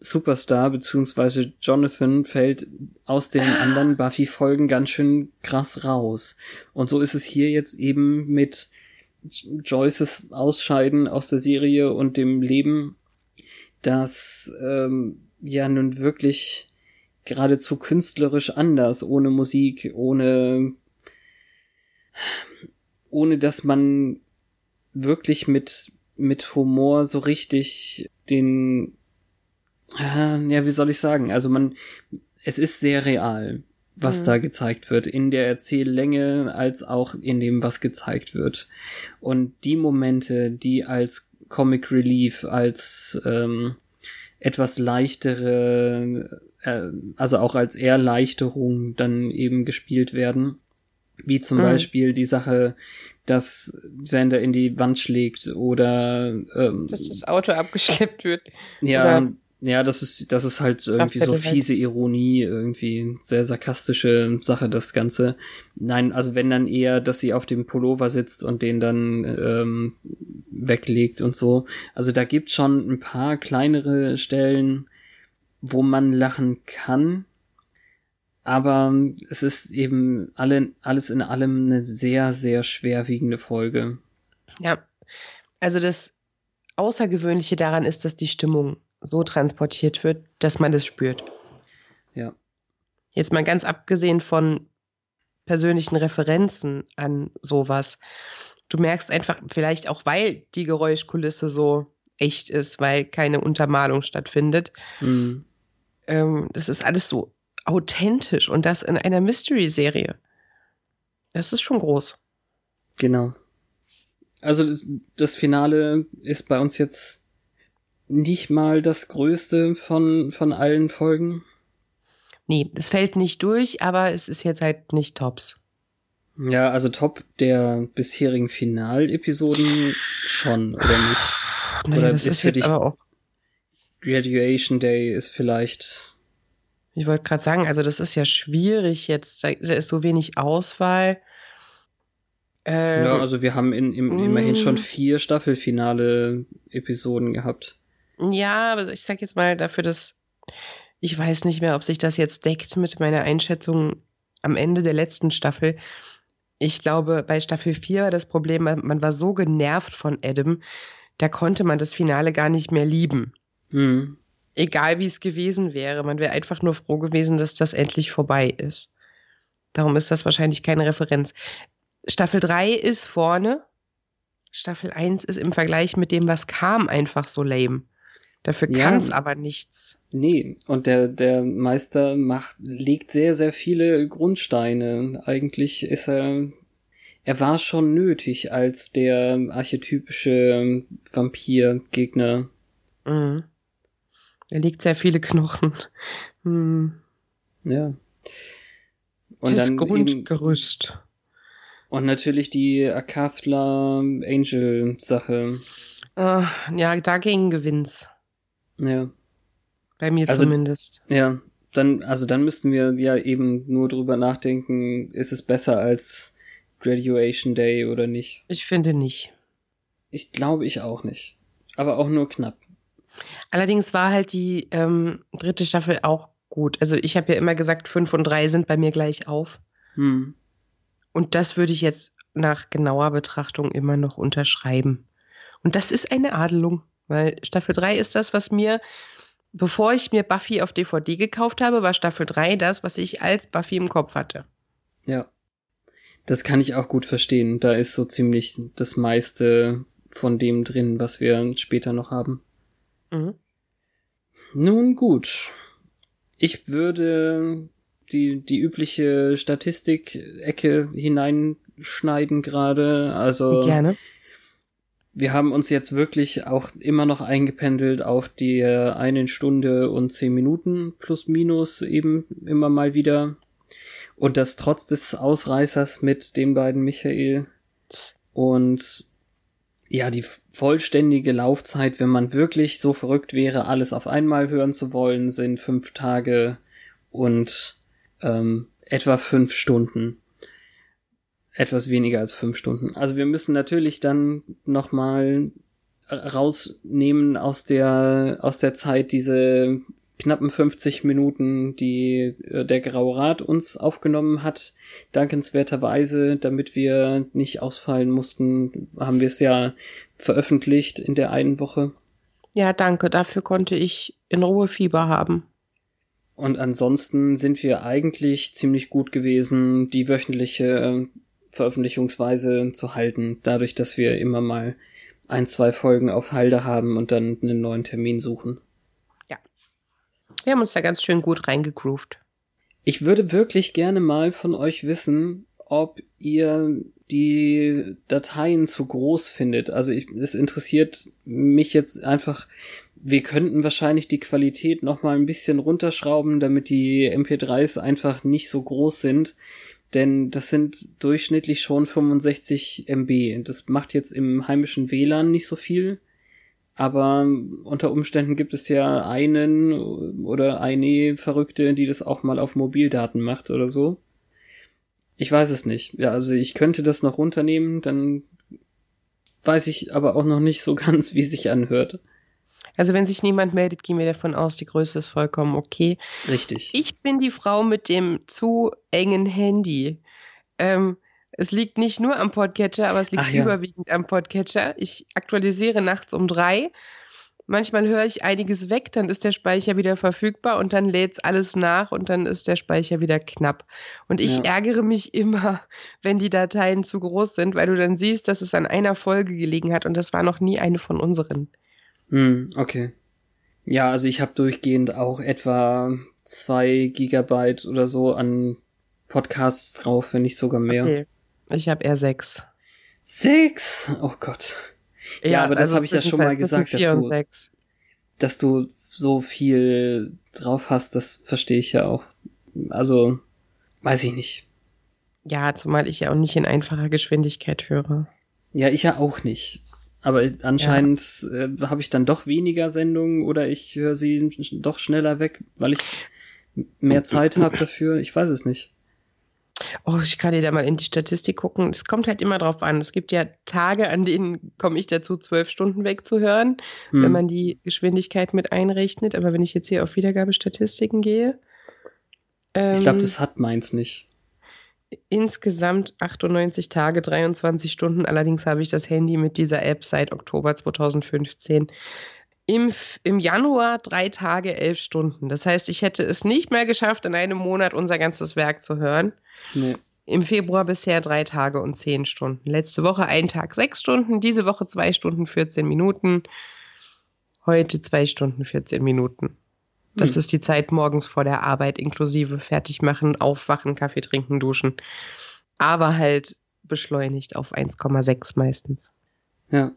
Superstar beziehungsweise Jonathan fällt aus den anderen Buffy-Folgen ganz schön krass raus. Und so ist es hier jetzt eben mit Joyces Ausscheiden aus der Serie und dem Leben, das ähm, ja nun wirklich geradezu künstlerisch anders, ohne Musik, ohne ohne dass man wirklich mit mit Humor so richtig den äh, ja, wie soll ich sagen? Also man es ist sehr real, was Mhm. da gezeigt wird in der Erzähllänge als auch in dem was gezeigt wird. Und die Momente, die als Comic Relief, als ähm, etwas leichtere, äh, also auch als Erleichterung dann eben gespielt werden. Wie zum Mhm. Beispiel die Sache, dass Sander in die Wand schlägt oder ähm, Dass das Auto abgeschleppt wird. ja, oder- ja, das ist das ist halt irgendwie so fiese Ironie, irgendwie sehr sarkastische Sache das Ganze. Nein, also wenn dann eher, dass sie auf dem Pullover sitzt und den dann ähm, weglegt und so. Also da gibt's schon ein paar kleinere Stellen, wo man lachen kann. Aber es ist eben alle, alles in allem eine sehr, sehr schwerwiegende Folge. Ja. Also das Außergewöhnliche daran ist, dass die Stimmung so transportiert wird, dass man das spürt. Ja. Jetzt mal ganz abgesehen von persönlichen Referenzen an sowas. du merkst einfach, vielleicht auch, weil die Geräuschkulisse so echt ist, weil keine Untermalung stattfindet. Mhm. Ähm, das ist alles so authentisch und das in einer Mystery-Serie. Das ist schon groß. Genau. Also das, das, Finale ist bei uns jetzt nicht mal das größte von, von allen Folgen. Nee, es fällt nicht durch, aber es ist jetzt halt nicht Tops. Ja, also Top der bisherigen Finalepisoden schon, oder nicht? Naja, oder das ist, ist jetzt aber auch. Graduation Day ist vielleicht. Ich wollte gerade sagen, also das ist ja schwierig jetzt, da ist so wenig Auswahl. Ähm, ja, also wir haben in, im, immerhin schon mm. vier Staffelfinale-Episoden gehabt. Ja, aber ich sag jetzt mal dafür, dass ich weiß nicht mehr, ob sich das jetzt deckt mit meiner Einschätzung am Ende der letzten Staffel. Ich glaube, bei Staffel 4 war das Problem, man war so genervt von Adam, da konnte man das Finale gar nicht mehr lieben. Mhm. Egal wie es gewesen wäre. Man wäre einfach nur froh gewesen, dass das endlich vorbei ist. Darum ist das wahrscheinlich keine Referenz. Staffel 3 ist vorne. Staffel 1 ist im Vergleich mit dem, was kam, einfach so lame. Dafür ja, kann es aber nichts. Nee, und der, der Meister macht, legt sehr, sehr viele Grundsteine. Eigentlich ist er, er war schon nötig als der archetypische Vampir-Gegner. Mhm. Er legt sehr viele Knochen. Mhm. Ja. Und das dann Grundgerüst. Und natürlich die Akathla Angel Sache. Uh, ja, dagegen gewinnt's. Ja. Bei mir also, zumindest. Ja, dann, also dann müssten wir ja eben nur drüber nachdenken, ist es besser als Graduation Day oder nicht? Ich finde nicht. Ich glaube ich auch nicht. Aber auch nur knapp. Allerdings war halt die ähm, dritte Staffel auch gut. Also ich habe ja immer gesagt, fünf und drei sind bei mir gleich auf. Hm. Und das würde ich jetzt nach genauer Betrachtung immer noch unterschreiben. Und das ist eine Adelung, weil Staffel 3 ist das, was mir, bevor ich mir Buffy auf DVD gekauft habe, war Staffel 3 das, was ich als Buffy im Kopf hatte. Ja. Das kann ich auch gut verstehen. Da ist so ziemlich das meiste von dem drin, was wir später noch haben. Mhm. Nun gut. Ich würde die, die übliche Statistik-Ecke hineinschneiden gerade. Also. Gerne. Wir haben uns jetzt wirklich auch immer noch eingependelt auf die äh, eine Stunde und zehn Minuten plus minus eben immer mal wieder. Und das trotz des Ausreißers mit den beiden Michael. Und ja, die vollständige Laufzeit, wenn man wirklich so verrückt wäre, alles auf einmal hören zu wollen, sind fünf Tage und ähm, etwa fünf Stunden. Etwas weniger als fünf Stunden. Also wir müssen natürlich dann nochmal rausnehmen aus der, aus der Zeit diese knappen 50 Minuten, die äh, der Graue Rat uns aufgenommen hat. Dankenswerterweise, damit wir nicht ausfallen mussten, haben wir es ja veröffentlicht in der einen Woche. Ja, danke. Dafür konnte ich in Ruhe Fieber haben. Und ansonsten sind wir eigentlich ziemlich gut gewesen, die wöchentliche Veröffentlichungsweise zu halten, dadurch, dass wir immer mal ein, zwei Folgen auf Halde haben und dann einen neuen Termin suchen. Ja. Wir haben uns da ganz schön gut reingegroovt. Ich würde wirklich gerne mal von euch wissen, ob ihr die Dateien zu groß findet. Also ich, es interessiert mich jetzt einfach, wir könnten wahrscheinlich die Qualität noch mal ein bisschen runterschrauben, damit die MP3s einfach nicht so groß sind, denn das sind durchschnittlich schon 65 MB. Das macht jetzt im heimischen WLAN nicht so viel, aber unter Umständen gibt es ja einen oder eine Verrückte, die das auch mal auf Mobildaten macht oder so. Ich weiß es nicht. Ja, also ich könnte das noch runternehmen, dann weiß ich aber auch noch nicht so ganz, wie sich anhört. Also wenn sich niemand meldet, gehen wir davon aus, die Größe ist vollkommen okay. Richtig. Ich bin die Frau mit dem zu engen Handy. Ähm, es liegt nicht nur am Podcatcher, aber es liegt ja. überwiegend am Podcatcher. Ich aktualisiere nachts um drei manchmal höre ich einiges weg, dann ist der Speicher wieder verfügbar und dann lädt alles nach und dann ist der Speicher wieder knapp. Und ich ja. ärgere mich immer, wenn die Dateien zu groß sind, weil du dann siehst, dass es an einer Folge gelegen hat und das war noch nie eine von unseren. Hm, okay. Ja, also ich habe durchgehend auch etwa zwei Gigabyte oder so an Podcasts drauf, wenn nicht sogar mehr. Okay. Ich habe eher sechs. Sechs? Oh Gott. Ja, ja aber das also habe ich ja schon mal gesagt, dass du, dass du so viel drauf hast, das verstehe ich ja auch. Also, weiß ich nicht. Ja, zumal ich ja auch nicht in einfacher Geschwindigkeit höre. Ja, ich ja auch nicht. Aber anscheinend ja. äh, habe ich dann doch weniger Sendungen oder ich höre sie doch schneller weg, weil ich mehr Zeit habe dafür. Ich weiß es nicht. Oh, ich kann dir da mal in die Statistik gucken. Es kommt halt immer drauf an. Es gibt ja Tage, an denen komme ich dazu, zwölf Stunden wegzuhören, hm. wenn man die Geschwindigkeit mit einrechnet. Aber wenn ich jetzt hier auf Wiedergabestatistiken gehe. Ähm, ich glaube, das hat meins nicht. Insgesamt 98 Tage, 23 Stunden. Allerdings habe ich das Handy mit dieser App seit Oktober 2015. Im, Im Januar drei Tage, elf Stunden. Das heißt, ich hätte es nicht mehr geschafft, in einem Monat unser ganzes Werk zu hören. Nee. Im Februar bisher drei Tage und zehn Stunden. Letzte Woche ein Tag sechs Stunden, diese Woche zwei Stunden 14 Minuten. Heute zwei Stunden 14 Minuten. Das hm. ist die Zeit morgens vor der Arbeit, inklusive Fertigmachen, Aufwachen, Kaffee trinken, duschen. Aber halt beschleunigt auf 1,6 meistens. Ja.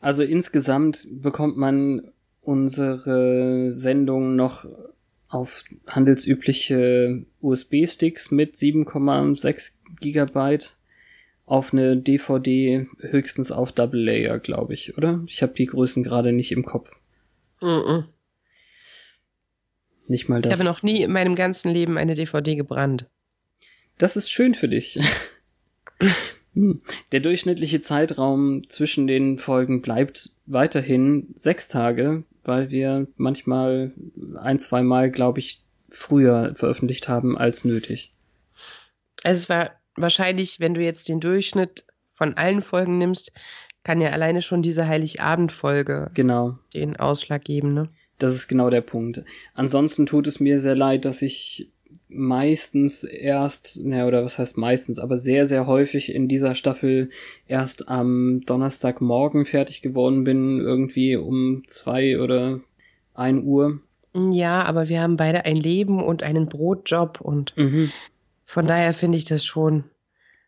Also insgesamt bekommt man unsere Sendung noch auf handelsübliche USB-Sticks mit 7,6 Gigabyte auf eine DVD höchstens auf Double Layer, glaube ich, oder? Ich habe die Größen gerade nicht im Kopf. Mm -mm. Nicht mal das. Ich habe noch nie in meinem ganzen Leben eine DVD gebrannt. Das ist schön für dich. Hm. Der durchschnittliche Zeitraum zwischen den Folgen bleibt weiterhin sechs Tage, weil wir manchmal ein, zwei Mal, glaube ich, früher veröffentlicht haben als nötig. Also es war wahrscheinlich, wenn du jetzt den Durchschnitt von allen Folgen nimmst, kann ja alleine schon diese Heiligabend-Folge genau. den Ausschlag geben, ne? Das ist genau der Punkt. Ansonsten tut es mir sehr leid, dass ich meistens erst, ne, oder was heißt meistens, aber sehr, sehr häufig in dieser Staffel erst am Donnerstagmorgen fertig geworden bin, irgendwie um zwei oder ein Uhr. Ja, aber wir haben beide ein Leben und einen Brotjob und mhm. von daher finde ich das schon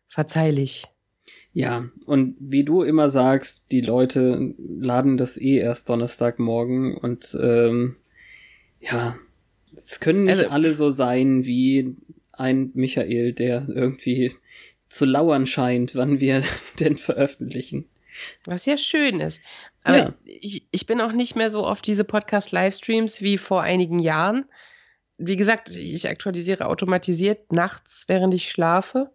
verzeihlich. Ja, und wie du immer sagst, die Leute laden das eh erst Donnerstagmorgen und ähm, ja, es können nicht also, alle so sein wie ein Michael, der irgendwie zu lauern scheint, wann wir denn veröffentlichen. Was ja schön ist. Aber ja. ich, ich bin auch nicht mehr so auf diese Podcast-Livestreams wie vor einigen Jahren. Wie gesagt, ich aktualisiere automatisiert nachts, während ich schlafe.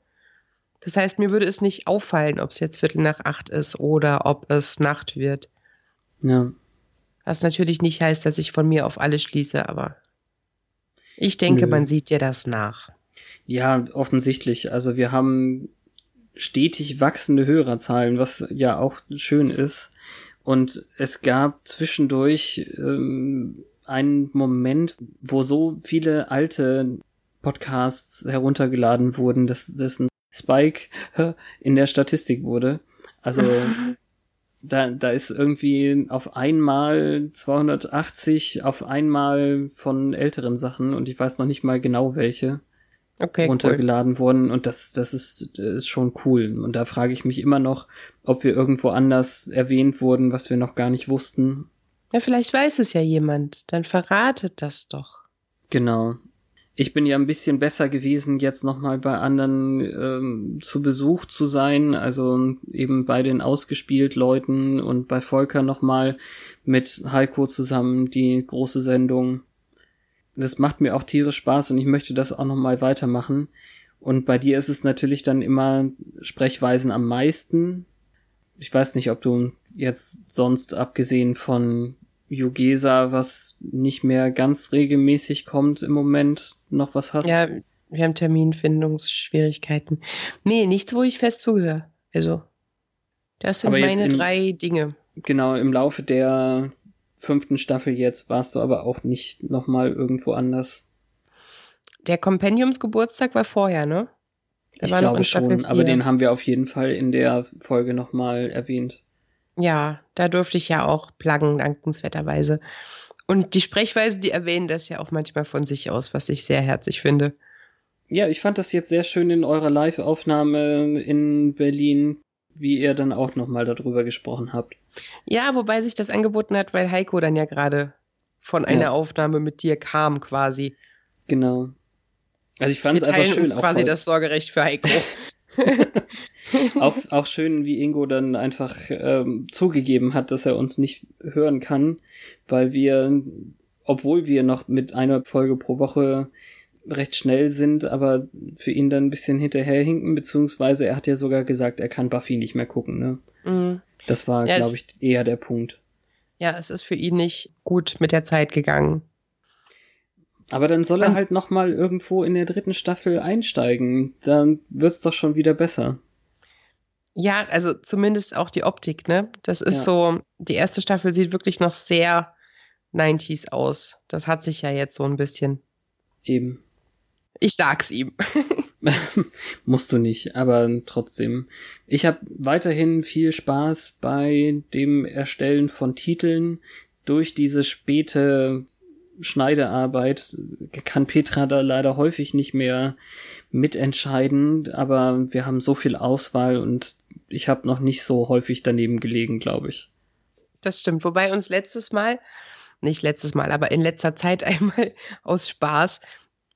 Das heißt, mir würde es nicht auffallen, ob es jetzt Viertel nach acht ist oder ob es Nacht wird. Ja. Was natürlich nicht heißt, dass ich von mir auf alle schließe, aber ich denke, Nö. man sieht dir das nach. Ja, offensichtlich. Also wir haben stetig wachsende Hörerzahlen, was ja auch schön ist. Und es gab zwischendurch ähm, einen Moment, wo so viele alte Podcasts heruntergeladen wurden, dass das ein Spike in der Statistik wurde. Also da, da ist irgendwie auf einmal 280 auf einmal von älteren Sachen und ich weiß noch nicht mal genau welche okay, runtergeladen cool. wurden und das, das ist, ist schon cool. Und da frage ich mich immer noch, ob wir irgendwo anders erwähnt wurden, was wir noch gar nicht wussten. Ja, vielleicht weiß es ja jemand. Dann verratet das doch. Genau. Ich bin ja ein bisschen besser gewesen, jetzt nochmal bei anderen ähm, zu Besuch zu sein, also eben bei den ausgespielt Leuten und bei Volker nochmal mit Heiko zusammen die große Sendung. Das macht mir auch tierisch Spaß und ich möchte das auch nochmal weitermachen. Und bei dir ist es natürlich dann immer Sprechweisen am meisten. Ich weiß nicht, ob du jetzt sonst abgesehen von Jugesa, was nicht mehr ganz regelmäßig kommt im Moment, noch was hast? Ja, wir haben Terminfindungsschwierigkeiten. Nee, nichts, wo ich fest zugehöre. Also, das sind meine drei Dinge. genau, im Laufe der fünften Staffel jetzt warst du aber auch nicht nochmal irgendwo anders. Der Kompendiumsgeburtstag war vorher, ne? Der ich glaube schon, aber den haben wir auf jeden Fall in der Folge nochmal erwähnt. Ja, da durfte ich ja auch pluggen, dankenswerterweise. Und die Sprechweise, die erwähnen das ja auch manchmal von sich aus, was ich sehr herzlich finde. Ja, ich fand das jetzt sehr schön in eurer Live-Aufnahme in Berlin, wie ihr dann auch nochmal darüber gesprochen habt. Ja, wobei sich das angeboten hat, weil Heiko dann ja gerade von einer ja. Aufnahme mit dir kam quasi. Genau. Also ich fand es einfach schön. Uns quasi das Sorgerecht für Heiko. auch, auch schön, wie Ingo dann einfach ähm, zugegeben hat, dass er uns nicht hören kann, weil wir, obwohl wir noch mit einer Folge pro Woche recht schnell sind, aber für ihn dann ein bisschen hinterherhinken, beziehungsweise er hat ja sogar gesagt, er kann Buffy nicht mehr gucken, ne? Mhm. Das war, ja, glaube ich, eher der Punkt. Ja, es ist für ihn nicht gut mit der Zeit gegangen. Aber dann soll er halt noch mal irgendwo in der dritten Staffel einsteigen. Dann wird's doch schon wieder besser. Ja, also zumindest auch die Optik, ne? Das ist ja. so, die erste Staffel sieht wirklich noch sehr 90s aus. Das hat sich ja jetzt so ein bisschen. Eben. Ich sag's ihm. Musst du nicht, aber trotzdem. Ich habe weiterhin viel Spaß bei dem Erstellen von Titeln. Durch diese späte Schneidearbeit kann Petra da leider häufig nicht mehr mitentscheiden, aber wir haben so viel Auswahl und ich habe noch nicht so häufig daneben gelegen, glaube ich. Das stimmt, wobei uns letztes Mal, nicht letztes Mal, aber in letzter Zeit einmal aus Spaß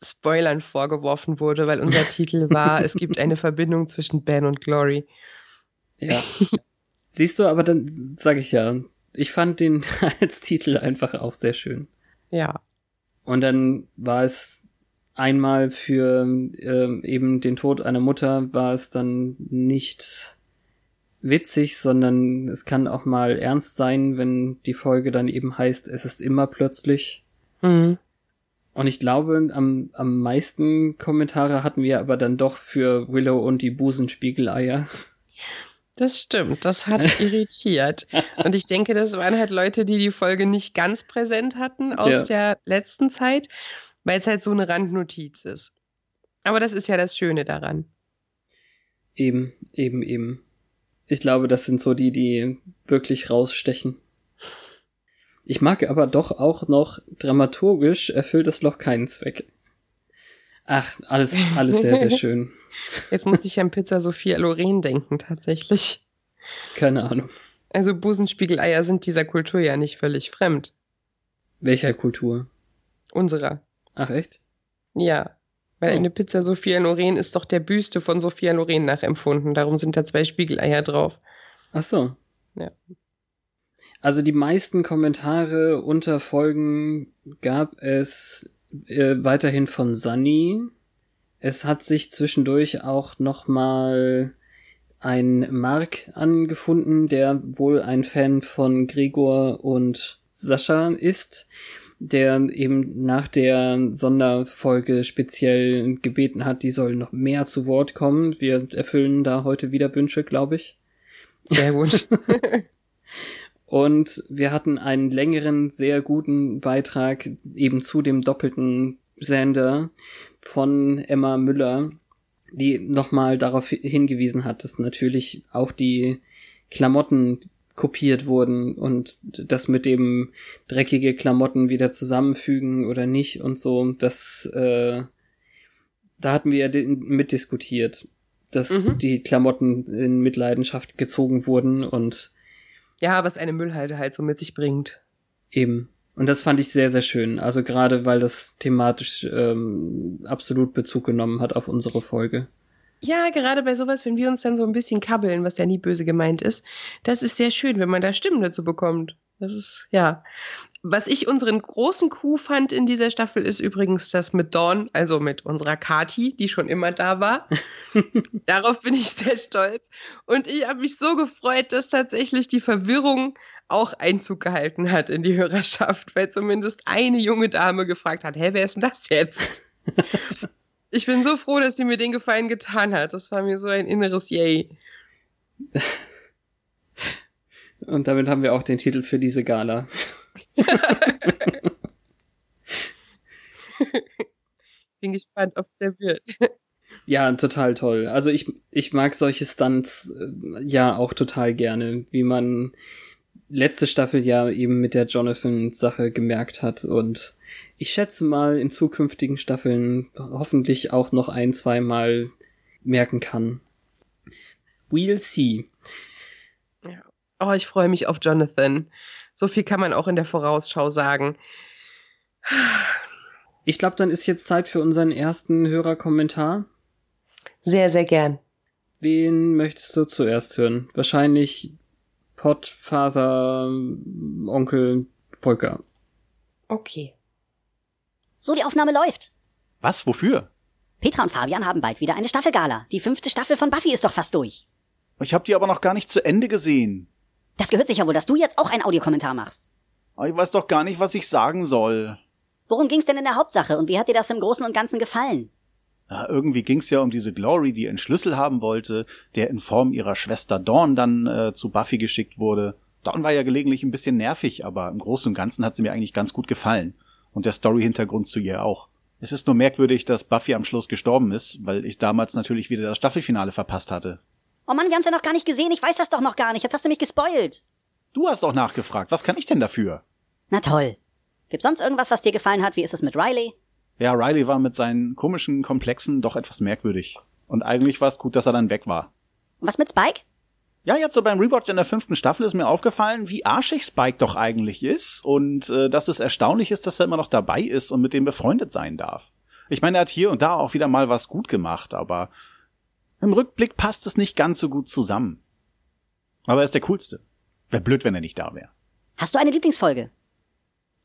Spoilern vorgeworfen wurde, weil unser Titel war, es gibt eine Verbindung zwischen Ben und Glory. Ja. Siehst du, aber dann sage ich ja, ich fand den als Titel einfach auch sehr schön. Ja. Und dann war es einmal für äh, eben den Tod einer Mutter war es dann nicht witzig, sondern es kann auch mal ernst sein, wenn die Folge dann eben heißt, es ist immer plötzlich. Mhm. Und ich glaube, am, am meisten Kommentare hatten wir aber dann doch für Willow und die Busenspiegeleier. Das stimmt, das hat irritiert. Und ich denke, das waren halt Leute, die die Folge nicht ganz präsent hatten aus ja. der letzten Zeit, weil es halt so eine Randnotiz ist. Aber das ist ja das Schöne daran. Eben, eben, eben. Ich glaube, das sind so die, die wirklich rausstechen. Ich mag aber doch auch noch dramaturgisch erfüllt das Loch keinen Zweck. Ach, alles, alles sehr, sehr schön. Jetzt muss ich an Pizza Sophia Loren denken, tatsächlich. Keine Ahnung. Also Busenspiegeleier sind dieser Kultur ja nicht völlig fremd. Welcher Kultur? Unserer. Ach echt? Ja. Weil oh. eine Pizza Sophia Loren ist doch der Büste von Sophia Loren nachempfunden. Darum sind da zwei Spiegeleier drauf. Ach so. Ja. Also die meisten Kommentare unter Folgen gab es äh, weiterhin von Sunny. Es hat sich zwischendurch auch noch mal ein Mark angefunden, der wohl ein Fan von Gregor und Sascha ist, der eben nach der Sonderfolge speziell gebeten hat, die sollen noch mehr zu Wort kommen. Wir erfüllen da heute wieder Wünsche, glaube ich. Sehr gut. Und wir hatten einen längeren, sehr guten Beitrag eben zu dem doppelten Sender von Emma Müller, die nochmal darauf hingewiesen hat, dass natürlich auch die Klamotten kopiert wurden und das mit dem dreckige Klamotten wieder zusammenfügen oder nicht und so, das äh, da hatten wir ja mitdiskutiert, dass mhm. die Klamotten in Mitleidenschaft gezogen wurden und ja, was eine Müllhalde halt so mit sich bringt. Eben. Und das fand ich sehr, sehr schön. Also gerade weil das thematisch ähm, absolut Bezug genommen hat auf unsere Folge. Ja, gerade bei sowas, wenn wir uns dann so ein bisschen kabbeln, was ja nie böse gemeint ist, das ist sehr schön, wenn man da Stimmen dazu bekommt. Das ist, ja. Was ich unseren großen Coup fand in dieser Staffel ist übrigens das mit Dawn, also mit unserer Kati, die schon immer da war. Darauf bin ich sehr stolz. Und ich habe mich so gefreut, dass tatsächlich die Verwirrung auch Einzug gehalten hat in die Hörerschaft, weil zumindest eine junge Dame gefragt hat, hä, wer ist denn das jetzt? ich bin so froh, dass sie mir den Gefallen getan hat. Das war mir so ein inneres Yay. Und damit haben wir auch den Titel für diese Gala. Bin gespannt, ob es der wird. Ja, total toll. Also ich, ich mag solche Stunts äh, ja auch total gerne, wie man letzte Staffel ja eben mit der Jonathan-Sache gemerkt hat. Und ich schätze mal in zukünftigen Staffeln hoffentlich auch noch ein, zwei Mal merken kann. We'll see. Oh, ich freue mich auf Jonathan. So viel kann man auch in der Vorausschau sagen. Ich glaube, dann ist jetzt Zeit für unseren ersten Hörerkommentar. Sehr, sehr gern. Wen möchtest du zuerst hören? Wahrscheinlich Potfather, Onkel Volker. Okay. So, die Aufnahme läuft. Was? Wofür? Petra und Fabian haben bald wieder eine Staffelgala. Die fünfte Staffel von Buffy ist doch fast durch. Ich habe die aber noch gar nicht zu Ende gesehen. Das gehört sicher wohl, dass du jetzt auch einen Audiokommentar machst. Aber ich weiß doch gar nicht, was ich sagen soll. Worum ging's denn in der Hauptsache und wie hat dir das im Großen und Ganzen gefallen? Ja, irgendwie ging's ja um diese Glory, die einen Schlüssel haben wollte, der in Form ihrer Schwester Dawn dann äh, zu Buffy geschickt wurde. Dawn war ja gelegentlich ein bisschen nervig, aber im Großen und Ganzen hat sie mir eigentlich ganz gut gefallen. Und der Story-Hintergrund zu ihr auch. Es ist nur merkwürdig, dass Buffy am Schluss gestorben ist, weil ich damals natürlich wieder das Staffelfinale verpasst hatte. Oh Mann, wir haben's ja noch gar nicht gesehen. Ich weiß das doch noch gar nicht. Jetzt hast du mich gespoilt. Du hast auch nachgefragt. Was kann ich denn dafür? Na toll. Gibt's sonst irgendwas, was dir gefallen hat? Wie ist es mit Riley? Ja, Riley war mit seinen komischen Komplexen doch etwas merkwürdig. Und eigentlich war es gut, dass er dann weg war. Und was mit Spike? Ja, jetzt so beim Rewatch in der fünften Staffel ist mir aufgefallen, wie arschig Spike doch eigentlich ist und äh, dass es erstaunlich ist, dass er immer noch dabei ist und mit dem befreundet sein darf. Ich meine, er hat hier und da auch wieder mal was gut gemacht, aber im Rückblick passt es nicht ganz so gut zusammen. Aber er ist der coolste. Wäre blöd, wenn er nicht da wäre. Hast du eine Lieblingsfolge?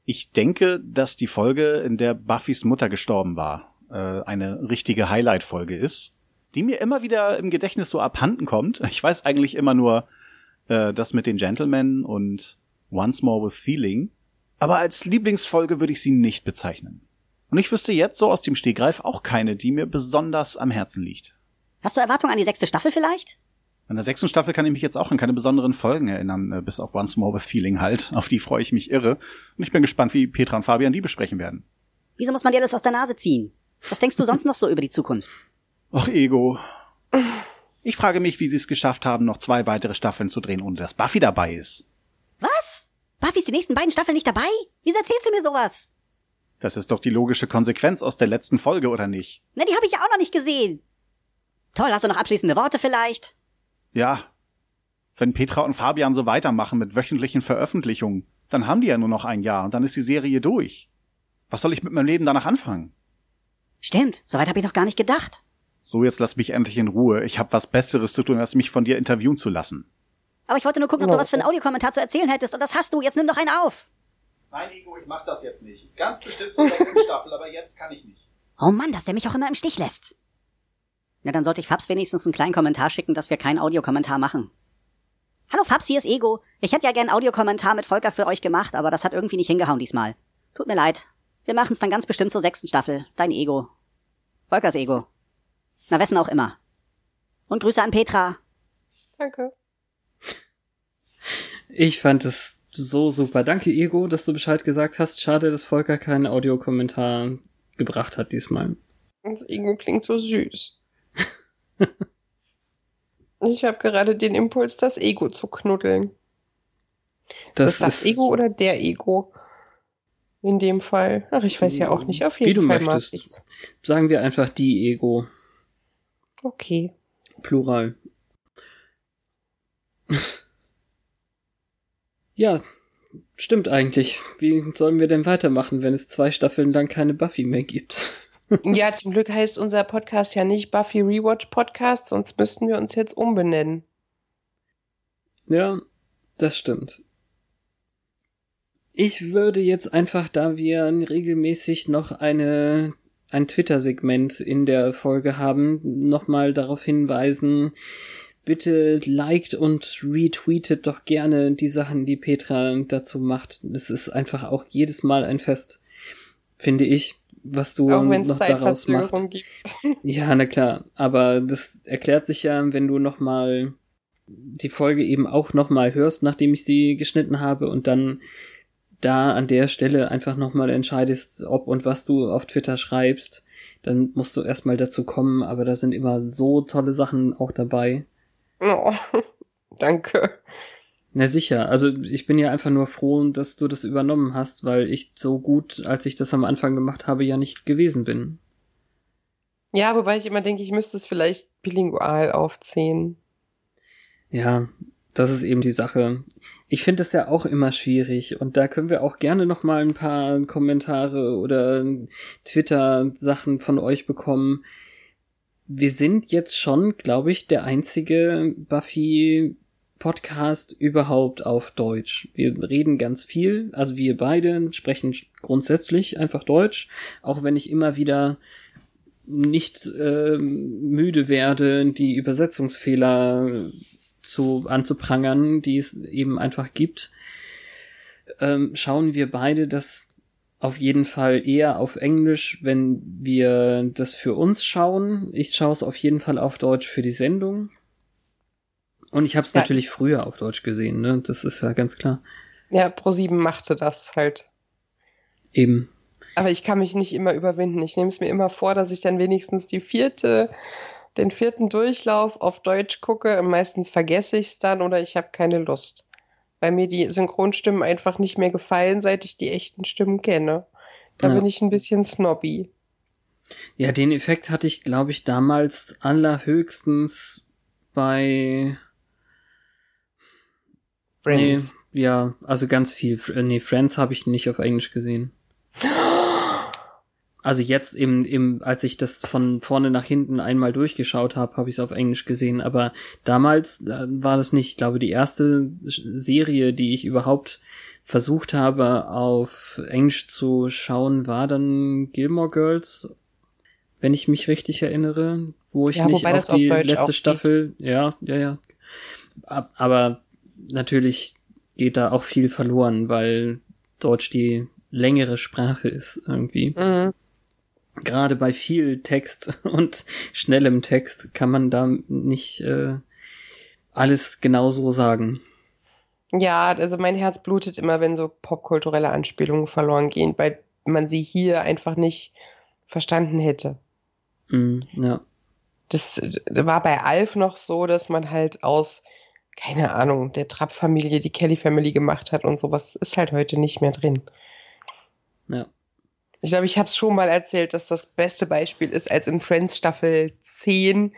Ich denke, dass die Folge, in der Buffys Mutter gestorben war, äh, eine richtige Highlight-Folge ist, die mir immer wieder im Gedächtnis so abhanden kommt. Ich weiß eigentlich immer nur äh, das mit den Gentlemen und Once More with Feeling, aber als Lieblingsfolge würde ich sie nicht bezeichnen. Und ich wüsste jetzt so aus dem Stegreif auch keine, die mir besonders am Herzen liegt. Hast du Erwartungen an die sechste Staffel vielleicht? An der sechsten Staffel kann ich mich jetzt auch an keine besonderen Folgen erinnern, äh, bis auf Once More with Feeling halt. Auf die freue ich mich irre. Und ich bin gespannt, wie Petra und Fabian die besprechen werden. Wieso muss man dir das aus der Nase ziehen? Was denkst du sonst noch so über die Zukunft? Ach, Ego. Ich frage mich, wie sie es geschafft haben, noch zwei weitere Staffeln zu drehen, ohne dass Buffy dabei ist. Was? Buffy ist die nächsten beiden Staffeln nicht dabei? Wieso erzählst du mir sowas? Das ist doch die logische Konsequenz aus der letzten Folge, oder nicht? Na, die habe ich ja auch noch nicht gesehen. Toll, hast du noch abschließende Worte vielleicht? Ja. Wenn Petra und Fabian so weitermachen mit wöchentlichen Veröffentlichungen, dann haben die ja nur noch ein Jahr und dann ist die Serie durch. Was soll ich mit meinem Leben danach anfangen? Stimmt, soweit habe ich noch gar nicht gedacht. So, jetzt lass mich endlich in Ruhe. Ich habe was Besseres zu tun, als mich von dir interviewen zu lassen. Aber ich wollte nur gucken, ob du was für einen Audiokommentar zu erzählen hättest. Und das hast du. Jetzt nimm doch einen auf. Nein, Ego, ich mach das jetzt nicht. Ganz bestimmt zur sechsten Staffel, aber jetzt kann ich nicht. Oh Mann, dass der mich auch immer im Stich lässt. Na, dann sollte ich Fabs wenigstens einen kleinen Kommentar schicken, dass wir keinen Audiokommentar machen. Hallo Fabs, hier ist Ego. Ich hätte ja gern einen Audiokommentar mit Volker für euch gemacht, aber das hat irgendwie nicht hingehauen diesmal. Tut mir leid. Wir machen's dann ganz bestimmt zur sechsten Staffel. Dein Ego. Volkers Ego. Na, wessen auch immer. Und Grüße an Petra. Danke. Ich fand es so super. Danke, Ego, dass du Bescheid gesagt hast. Schade, dass Volker keinen Audiokommentar gebracht hat diesmal. Das Ego klingt so süß. ich habe gerade den Impuls, das Ego zu knuddeln. Das, das, ist Ego oder der Ego? In dem Fall. Ach, ich weiß ja auch nicht. Auf jeden wie du Fall möchtest. ich's. Sagen wir einfach die Ego. Okay. Plural. ja, stimmt eigentlich. Wie sollen wir denn weitermachen, wenn es zwei Staffeln lang keine Buffy mehr gibt? Ja, zum Glück heißt unser Podcast ja nicht Buffy Rewatch Podcast, sonst müssten wir uns jetzt umbenennen. Ja, das stimmt. Ich würde jetzt einfach, da wir regelmäßig noch eine ein Twitter-Segment in der Folge haben, nochmal darauf hinweisen, bitte liked und retweetet doch gerne die Sachen, die Petra dazu macht. Es ist einfach auch jedes Mal ein Fest, finde ich, was du Auch noch daraus machst. Gibt. Ja, na klar. Aber das erklärt sich ja, wenn du nochmal die Folge eben auch nochmal hörst, nachdem ich sie geschnitten habe und dann da an der Stelle einfach nochmal entscheidest, ob und was du auf Twitter schreibst, dann musst du erstmal dazu kommen, aber da sind immer so tolle Sachen auch dabei. Oh, danke. Na sicher, also ich bin ja einfach nur froh, dass du das übernommen hast, weil ich so gut, als ich das am Anfang gemacht habe, ja nicht gewesen bin. Ja, wobei ich immer denke, ich müsste es vielleicht bilingual aufziehen. Ja, das ist eben die Sache. Ich finde es ja auch immer schwierig und da können wir auch gerne noch mal ein paar Kommentare oder Twitter Sachen von euch bekommen. Wir sind jetzt schon, glaube ich, der einzige Buffy Podcast überhaupt auf Deutsch. Wir reden ganz viel, also wir beide sprechen grundsätzlich einfach Deutsch, auch wenn ich immer wieder nicht äh, müde werde, die Übersetzungsfehler zu anzuprangern, die es eben einfach gibt, ähm, schauen wir beide das auf jeden Fall eher auf Englisch, wenn wir das für uns schauen. Ich schaue es auf jeden Fall auf Deutsch für die Sendung. Und ich habe es ja. natürlich früher auf Deutsch gesehen, ne? Das ist ja ganz klar. Ja, Pro7 machte das halt. Eben. Aber ich kann mich nicht immer überwinden. Ich nehme es mir immer vor, dass ich dann wenigstens die vierte den vierten Durchlauf auf Deutsch gucke, meistens vergesse ich es dann oder ich habe keine Lust. Weil mir die Synchronstimmen einfach nicht mehr gefallen, seit ich die echten Stimmen kenne. Da ja. bin ich ein bisschen snobby. Ja, den Effekt hatte ich, glaube ich, damals allerhöchstens bei Friends. Nee, ja, also ganz viel. Nee, Friends habe ich nicht auf Englisch gesehen. Also jetzt im, im, als ich das von vorne nach hinten einmal durchgeschaut habe, habe ich es auf Englisch gesehen. Aber damals äh, war das nicht. Ich glaube, die erste Serie, die ich überhaupt versucht habe, auf Englisch zu schauen, war dann Gilmore Girls, wenn ich mich richtig erinnere, wo ich ja, nicht auf die auf letzte Staffel, ja, ja, ja. Aber natürlich geht da auch viel verloren, weil Deutsch die längere Sprache ist irgendwie. Mhm gerade bei viel Text und schnellem Text kann man da nicht äh, alles genauso sagen. Ja, also mein Herz blutet immer, wenn so popkulturelle Anspielungen verloren gehen, weil man sie hier einfach nicht verstanden hätte. Mm, ja. Das war bei Alf noch so, dass man halt aus, keine Ahnung, der Trapp-Familie die Kelly-Family gemacht hat und sowas ist halt heute nicht mehr drin. Ja. Ich glaube, ich habe es schon mal erzählt, dass das beste Beispiel ist, als in Friends Staffel 10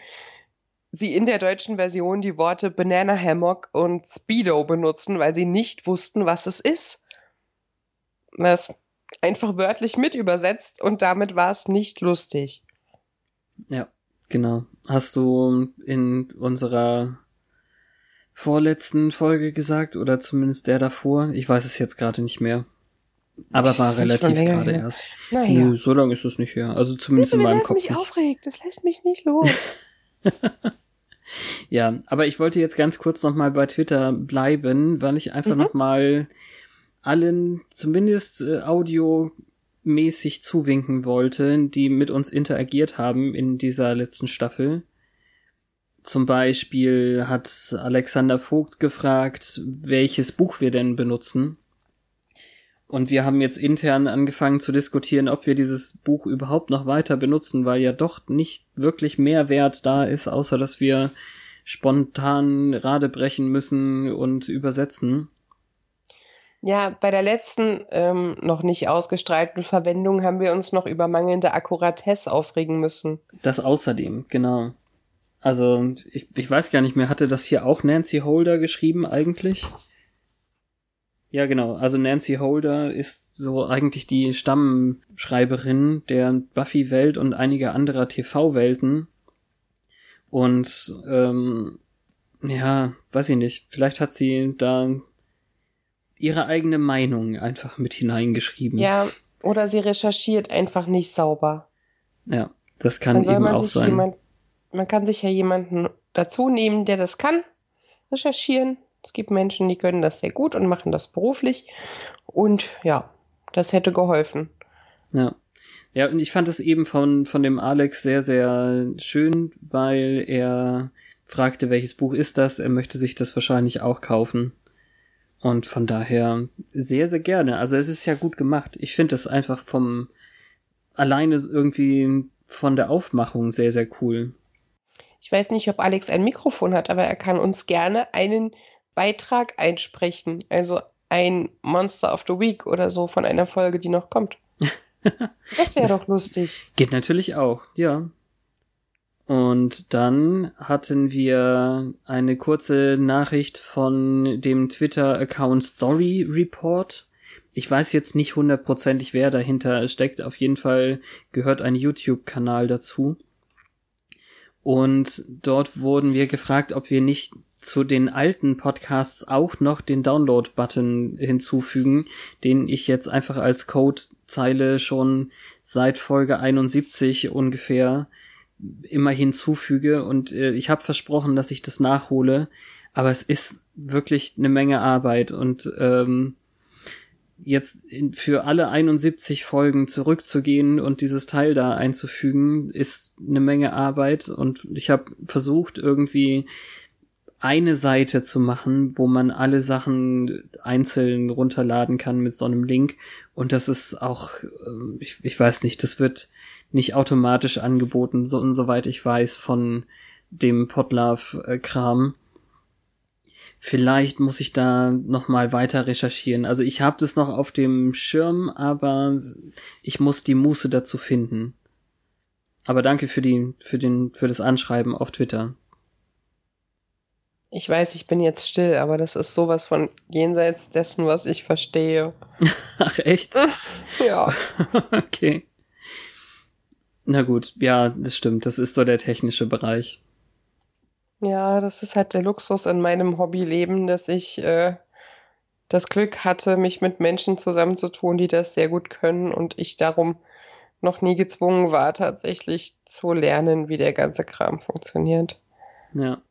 sie in der deutschen Version die Worte Banana Hammock und Speedo benutzen, weil sie nicht wussten, was es ist. Das einfach wörtlich mit übersetzt und damit war es nicht lustig. Ja, genau. Hast du in unserer vorletzten Folge gesagt oder zumindest der davor? Ich weiß es jetzt gerade nicht mehr. Aber war relativ gerade erst. Naja. Nö, so lange ist es nicht her. Also zumindest Bitte, in meinem Kopf. Das mich nicht. aufregt, das lässt mich nicht los. ja, aber ich wollte jetzt ganz kurz nochmal bei Twitter bleiben, weil ich einfach mhm. nochmal allen zumindest äh, audiomäßig zuwinken wollte, die mit uns interagiert haben in dieser letzten Staffel. Zum Beispiel hat Alexander Vogt gefragt, welches Buch wir denn benutzen. Und wir haben jetzt intern angefangen zu diskutieren, ob wir dieses Buch überhaupt noch weiter benutzen, weil ja doch nicht wirklich mehr Wert da ist, außer dass wir spontan Rade brechen müssen und übersetzen. Ja, bei der letzten ähm, noch nicht ausgestrahlten Verwendung haben wir uns noch über mangelnde Akkuratesse aufregen müssen. Das außerdem, genau. Also ich, ich weiß gar nicht mehr, hatte das hier auch Nancy Holder geschrieben eigentlich? Ja, genau. Also Nancy Holder ist so eigentlich die Stammschreiberin der Buffy-Welt und einiger anderer TV-Welten. Und ähm, ja, weiß ich nicht. Vielleicht hat sie da ihre eigene Meinung einfach mit hineingeschrieben. Ja, oder sie recherchiert einfach nicht sauber. Ja, das kann eben auch sein. Man kann sich ja jemanden dazu nehmen, der das kann, recherchieren es gibt Menschen, die können das sehr gut und machen das beruflich. Und ja, das hätte geholfen. Ja. Ja, und ich fand es eben von, von dem Alex sehr, sehr schön, weil er fragte, welches Buch ist das. Er möchte sich das wahrscheinlich auch kaufen. Und von daher sehr, sehr gerne. Also es ist ja gut gemacht. Ich finde es einfach vom alleine irgendwie von der Aufmachung sehr, sehr cool. Ich weiß nicht, ob Alex ein Mikrofon hat, aber er kann uns gerne einen Beitrag einsprechen. Also ein Monster of the Week oder so von einer Folge, die noch kommt. Das wäre doch lustig. Geht natürlich auch, ja. Und dann hatten wir eine kurze Nachricht von dem Twitter-Account Story Report. Ich weiß jetzt nicht hundertprozentig, wer dahinter steckt. Auf jeden Fall gehört ein YouTube-Kanal dazu. Und dort wurden wir gefragt, ob wir nicht zu den alten Podcasts auch noch den Download-Button hinzufügen, den ich jetzt einfach als Codezeile schon seit Folge 71 ungefähr immer hinzufüge. Und äh, ich habe versprochen, dass ich das nachhole, aber es ist wirklich eine Menge Arbeit. Und ähm, jetzt in, für alle 71 Folgen zurückzugehen und dieses Teil da einzufügen, ist eine Menge Arbeit und ich habe versucht irgendwie eine Seite zu machen, wo man alle Sachen einzeln runterladen kann mit so einem Link. Und das ist auch, ähm, ich, ich weiß nicht, das wird nicht automatisch angeboten, so, soweit ich weiß, von dem Podlove-Kram. Vielleicht muss ich da noch mal weiter recherchieren. Also ich habe das noch auf dem Schirm, aber ich muss die Muße dazu finden. Aber danke für die für den für das Anschreiben auf Twitter. Ich weiß, ich bin jetzt still, aber das ist sowas von jenseits dessen, was ich verstehe. Ach echt? ja. okay. Na gut, ja, das stimmt. Das ist so der technische Bereich. Ja, das ist halt der Luxus in meinem Hobbyleben, dass ich äh, das Glück hatte, mich mit Menschen zusammenzutun, die das sehr gut können und ich darum noch nie gezwungen war, tatsächlich zu lernen, wie der ganze Kram funktioniert. Ja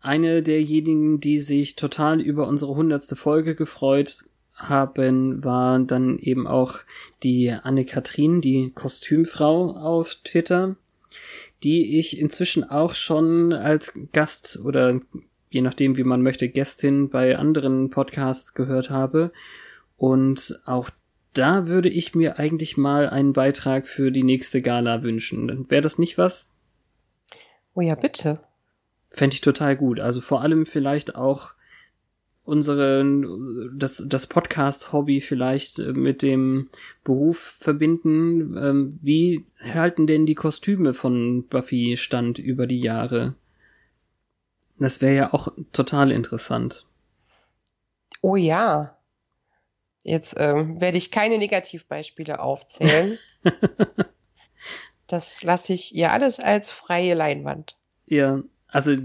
eine derjenigen, die sich total über unsere hundertste Folge gefreut haben, war dann eben auch die Anne-Kathrin, die Kostümfrau auf Twitter, die ich inzwischen auch schon als Gast oder je nachdem, wie man möchte, Gästin bei anderen Podcasts gehört habe. Und auch da würde ich mir eigentlich mal einen Beitrag für die nächste Gala wünschen. Wäre das nicht was? Oh ja, bitte. Fände ich total gut. Also vor allem vielleicht auch unsere, das, das Podcast-Hobby vielleicht äh, mit dem Beruf verbinden. Ähm, wie halten denn die Kostüme von Buffy stand über die Jahre? Das wäre ja auch total interessant. Oh ja. Jetzt ähm, werde ich keine Negativbeispiele aufzählen. das lasse ich ihr alles als freie Leinwand. Ja, also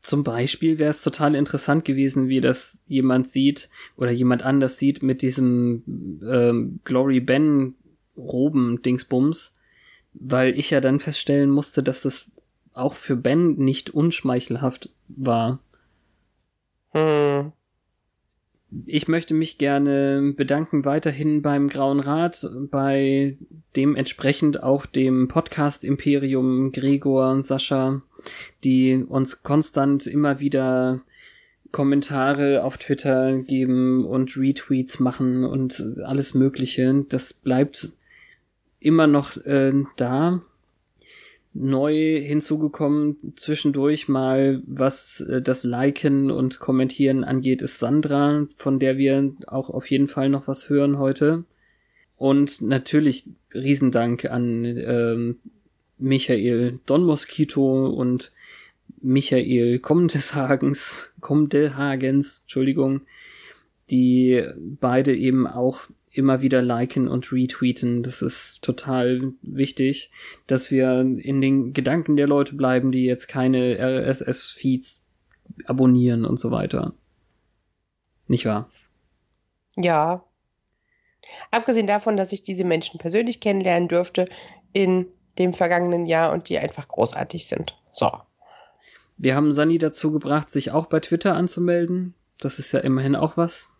zum Beispiel wäre es total interessant gewesen, wie das jemand sieht oder jemand anders sieht mit diesem ähm, Glory Ben Roben Dingsbums, weil ich ja dann feststellen musste, dass das auch für Ben nicht unschmeichelhaft war. Hm. Ich möchte mich gerne bedanken weiterhin beim Grauen Rat, bei dementsprechend auch dem Podcast Imperium Gregor und Sascha, die uns konstant immer wieder Kommentare auf Twitter geben und Retweets machen und alles Mögliche. Das bleibt immer noch äh, da neu hinzugekommen zwischendurch mal, was äh, das Liken und Kommentieren angeht, ist Sandra, von der wir auch auf jeden Fall noch was hören heute. Und natürlich Riesendank an ähm, Michael Don Mosquito und Michael Komdeshagens, Komdehagens, Entschuldigung, die beide eben auch immer wieder liken und retweeten. Das ist total wichtig, dass wir in den Gedanken der Leute bleiben, die jetzt keine RSS-Feeds abonnieren und so weiter. Nicht wahr? Ja. Abgesehen davon, dass ich diese Menschen persönlich kennenlernen durfte in dem vergangenen Jahr und die einfach großartig sind. So. Wir haben Sani dazu gebracht, sich auch bei Twitter anzumelden. Das ist ja immerhin auch was.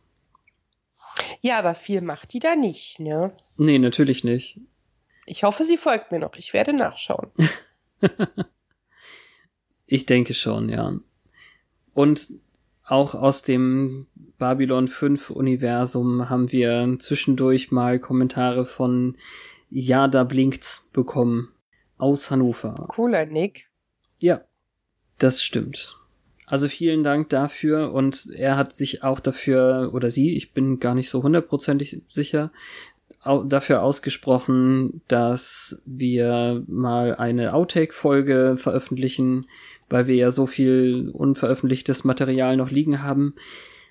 Ja, aber viel macht die da nicht, ne? Nee, natürlich nicht. Ich hoffe, sie folgt mir noch. Ich werde nachschauen. Ich denke schon, ja. Und auch aus dem Babylon 5 Universum haben wir zwischendurch mal Kommentare von Ja, da blinkt's bekommen. Aus Hannover. Cooler Nick. Ja, das stimmt. Also vielen Dank dafür und er hat sich auch dafür, oder sie, ich bin gar nicht so hundertprozentig sicher, dafür ausgesprochen, dass wir mal eine Outtake-Folge veröffentlichen, weil wir ja so viel unveröffentlichtes Material noch liegen haben.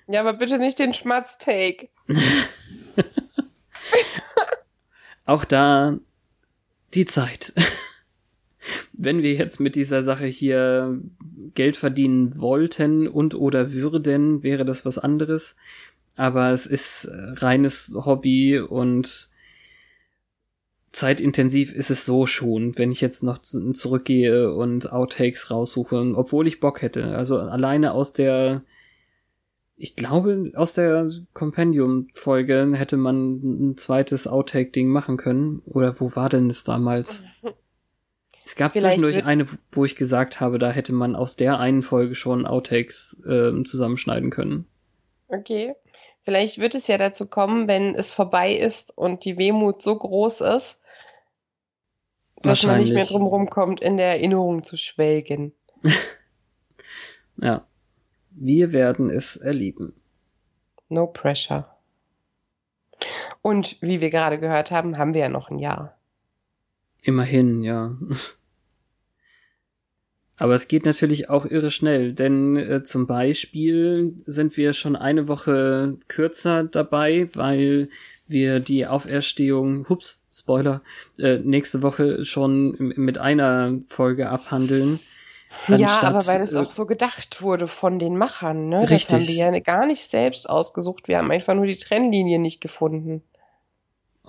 Ja, aber bitte nicht den Schmatz-Take. Auch da die Zeit. Wenn wir jetzt mit dieser Sache hier Geld verdienen wollten und oder würden, wäre das was anderes. Aber es ist reines Hobby und zeitintensiv ist es so schon, wenn ich jetzt noch zurückgehe und Outtakes raussuche, obwohl ich Bock hätte. Also alleine aus der, ich glaube, aus der Compendium-Folge hätte man ein zweites Outtake-Ding machen können. Oder wo war denn es damals? Es gab Vielleicht zwischendurch eine, wo ich gesagt habe, da hätte man aus der einen Folge schon Outtakes äh, zusammenschneiden können. Okay. Vielleicht wird es ja dazu kommen, wenn es vorbei ist und die Wehmut so groß ist, dass man nicht mehr drum rumkommt, in der Erinnerung zu schwelgen. ja. Wir werden es erleben. No pressure. Und wie wir gerade gehört haben, haben wir ja noch ein Jahr. Immerhin, ja. Aber es geht natürlich auch irre schnell, denn äh, zum Beispiel sind wir schon eine Woche kürzer dabei, weil wir die Auferstehung, hups, Spoiler, äh, nächste Woche schon mit einer Folge abhandeln. Anstatt, ja, aber weil es äh, auch so gedacht wurde von den Machern, ne? Richtig. Das haben wir ja gar nicht selbst ausgesucht. Wir haben einfach nur die Trennlinie nicht gefunden.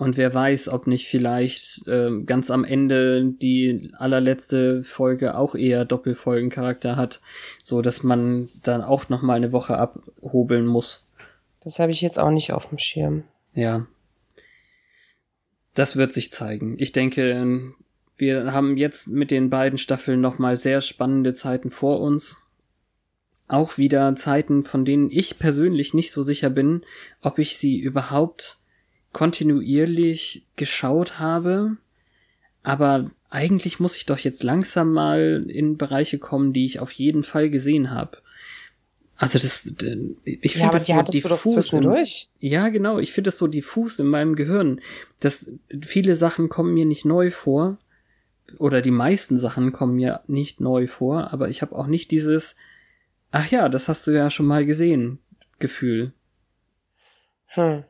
Und wer weiß, ob nicht vielleicht äh, ganz am Ende die allerletzte Folge auch eher Doppelfolgencharakter hat, so dass man dann auch noch mal eine Woche abhobeln muss. Das habe ich jetzt auch nicht auf dem Schirm. Ja. Das wird sich zeigen. Ich denke, wir haben jetzt mit den beiden Staffeln noch mal sehr spannende Zeiten vor uns. Auch wieder Zeiten, von denen ich persönlich nicht so sicher bin, ob ich sie überhaupt kontinuierlich geschaut habe, aber eigentlich muss ich doch jetzt langsam mal in Bereiche kommen, die ich auf jeden Fall gesehen habe. Also das, ich finde ja, das so diffus. Im, ja, genau, ich finde das so diffus in meinem Gehirn. dass viele Sachen kommen mir nicht neu vor oder die meisten Sachen kommen mir nicht neu vor, aber ich habe auch nicht dieses, ach ja, das hast du ja schon mal gesehen, Gefühl. Hm.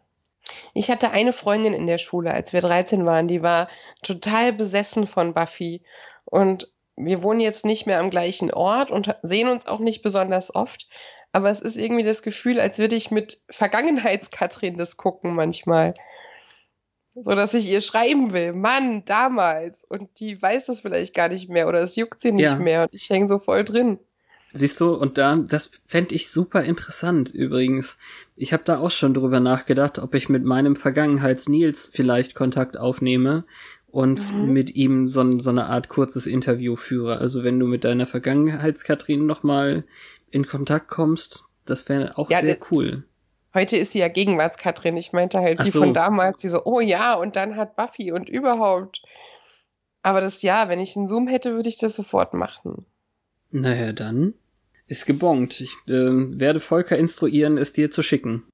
Ich hatte eine Freundin in der Schule, als wir 13 waren, die war total besessen von Buffy. Und wir wohnen jetzt nicht mehr am gleichen Ort und sehen uns auch nicht besonders oft. Aber es ist irgendwie das Gefühl, als würde ich mit Vergangenheitskatrin das gucken manchmal. So dass ich ihr schreiben will, Mann, damals. Und die weiß das vielleicht gar nicht mehr oder es juckt sie nicht ja. mehr und ich hänge so voll drin. Siehst du, und da, das fände ich super interessant übrigens. Ich habe da auch schon drüber nachgedacht, ob ich mit meinem Vergangenheits-Nils vielleicht Kontakt aufnehme und mhm. mit ihm so, so, eine Art kurzes Interview führe. Also wenn du mit deiner Vergangenheits-Katrin nochmal in Kontakt kommst, das wäre auch ja, sehr cool. Heute ist sie ja Gegenwarts-Katrin. Ich meinte halt Ach die so. von damals, die so, oh ja, und dann hat Buffy und überhaupt. Aber das ja, wenn ich einen Zoom hätte, würde ich das sofort machen. Naja, dann ist gebongt. Ich äh, werde Volker instruieren, es dir zu schicken.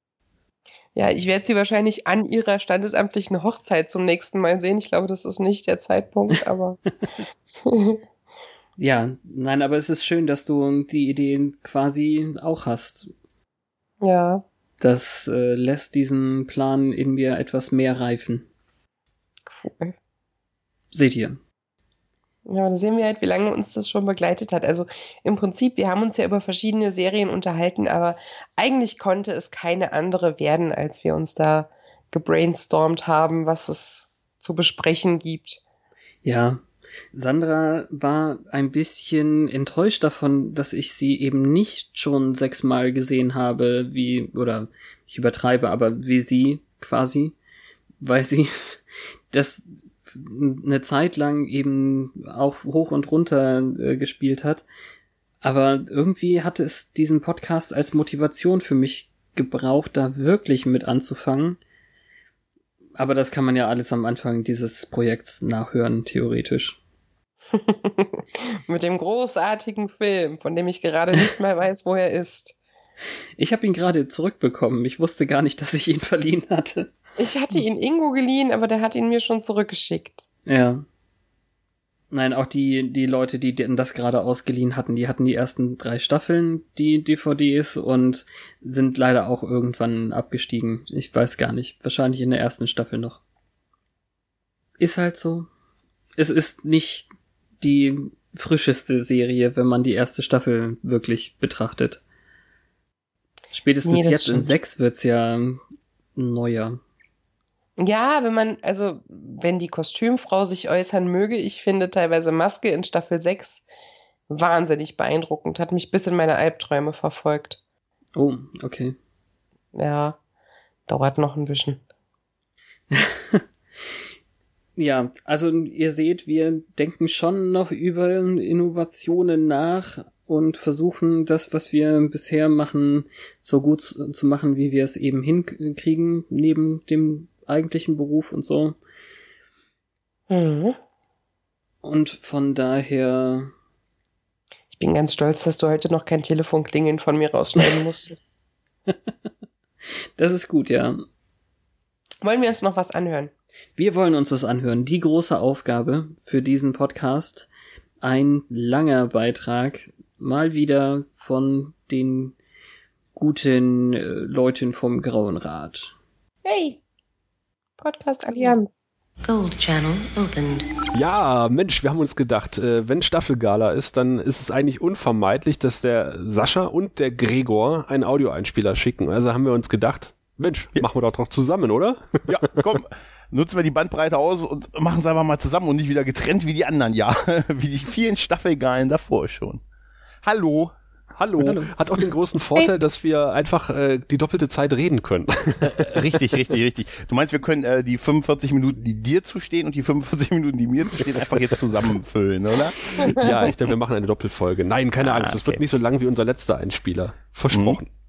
Ja, ich werde sie wahrscheinlich an ihrer standesamtlichen Hochzeit zum nächsten Mal sehen. Ich glaube, das ist nicht der Zeitpunkt, aber. ja, nein, aber es ist schön, dass du die Ideen quasi auch hast. Ja. Das äh, lässt diesen Plan in mir etwas mehr reifen. Cool. Seht ihr. Ja, da sehen wir halt, wie lange uns das schon begleitet hat. Also im Prinzip, wir haben uns ja über verschiedene Serien unterhalten, aber eigentlich konnte es keine andere werden, als wir uns da gebrainstormt haben, was es zu besprechen gibt. Ja, Sandra war ein bisschen enttäuscht davon, dass ich sie eben nicht schon sechsmal gesehen habe, wie, oder ich übertreibe, aber wie sie quasi, weil sie das eine Zeit lang eben auch hoch und runter äh, gespielt hat. Aber irgendwie hatte es diesen Podcast als Motivation für mich gebraucht, da wirklich mit anzufangen. Aber das kann man ja alles am Anfang dieses Projekts nachhören, theoretisch. mit dem großartigen Film, von dem ich gerade nicht mal weiß, wo er ist. Ich habe ihn gerade zurückbekommen. Ich wusste gar nicht, dass ich ihn verliehen hatte. Ich hatte ihn Ingo geliehen, aber der hat ihn mir schon zurückgeschickt. Ja. Nein, auch die, die Leute, die das gerade ausgeliehen hatten, die hatten die ersten drei Staffeln, die DVDs, und sind leider auch irgendwann abgestiegen. Ich weiß gar nicht. Wahrscheinlich in der ersten Staffel noch. Ist halt so. Es ist nicht die frischeste Serie, wenn man die erste Staffel wirklich betrachtet. Spätestens nee, jetzt stimmt. in sechs wird's ja neuer. Ja, wenn man, also, wenn die Kostümfrau sich äußern möge, ich finde teilweise Maske in Staffel 6 wahnsinnig beeindruckend, hat mich bis in meine Albträume verfolgt. Oh, okay. Ja, dauert noch ein bisschen. ja, also ihr seht, wir denken schon noch über Innovationen nach und versuchen das, was wir bisher machen, so gut zu machen, wie wir es eben hinkriegen, neben dem eigentlichen Beruf und so. Mhm. Und von daher. Ich bin ganz stolz, dass du heute noch kein Telefonklingeln von mir rausschneiden musstest. das ist gut, ja. Wollen wir uns noch was anhören? Wir wollen uns das anhören. Die große Aufgabe für diesen Podcast. Ein langer Beitrag. Mal wieder von den guten äh, Leuten vom Grauen Rat. Hey! Podcast Allianz. Gold Channel opened. Ja, Mensch, wir haben uns gedacht, äh, wenn Staffelgala ist, dann ist es eigentlich unvermeidlich, dass der Sascha und der Gregor einen Audioeinspieler schicken. Also haben wir uns gedacht, Mensch, ja. machen wir doch doch zusammen, oder? Ja, komm, nutzen wir die Bandbreite aus und machen es einfach mal zusammen und nicht wieder getrennt wie die anderen, ja. wie die vielen Staffelgalen davor schon. Hallo. Hallo. Hallo. Hat auch den großen Vorteil, dass wir einfach äh, die doppelte Zeit reden können. Äh, richtig, richtig, richtig. Du meinst, wir können äh, die 45 Minuten, die dir zustehen und die 45 Minuten, die mir zustehen, einfach jetzt zusammenfüllen, oder? Ja, ich denke, wir machen eine Doppelfolge. Nein, keine ah, Angst, das okay. wird nicht so lang wie unser letzter Einspieler. Versprochen. Mhm.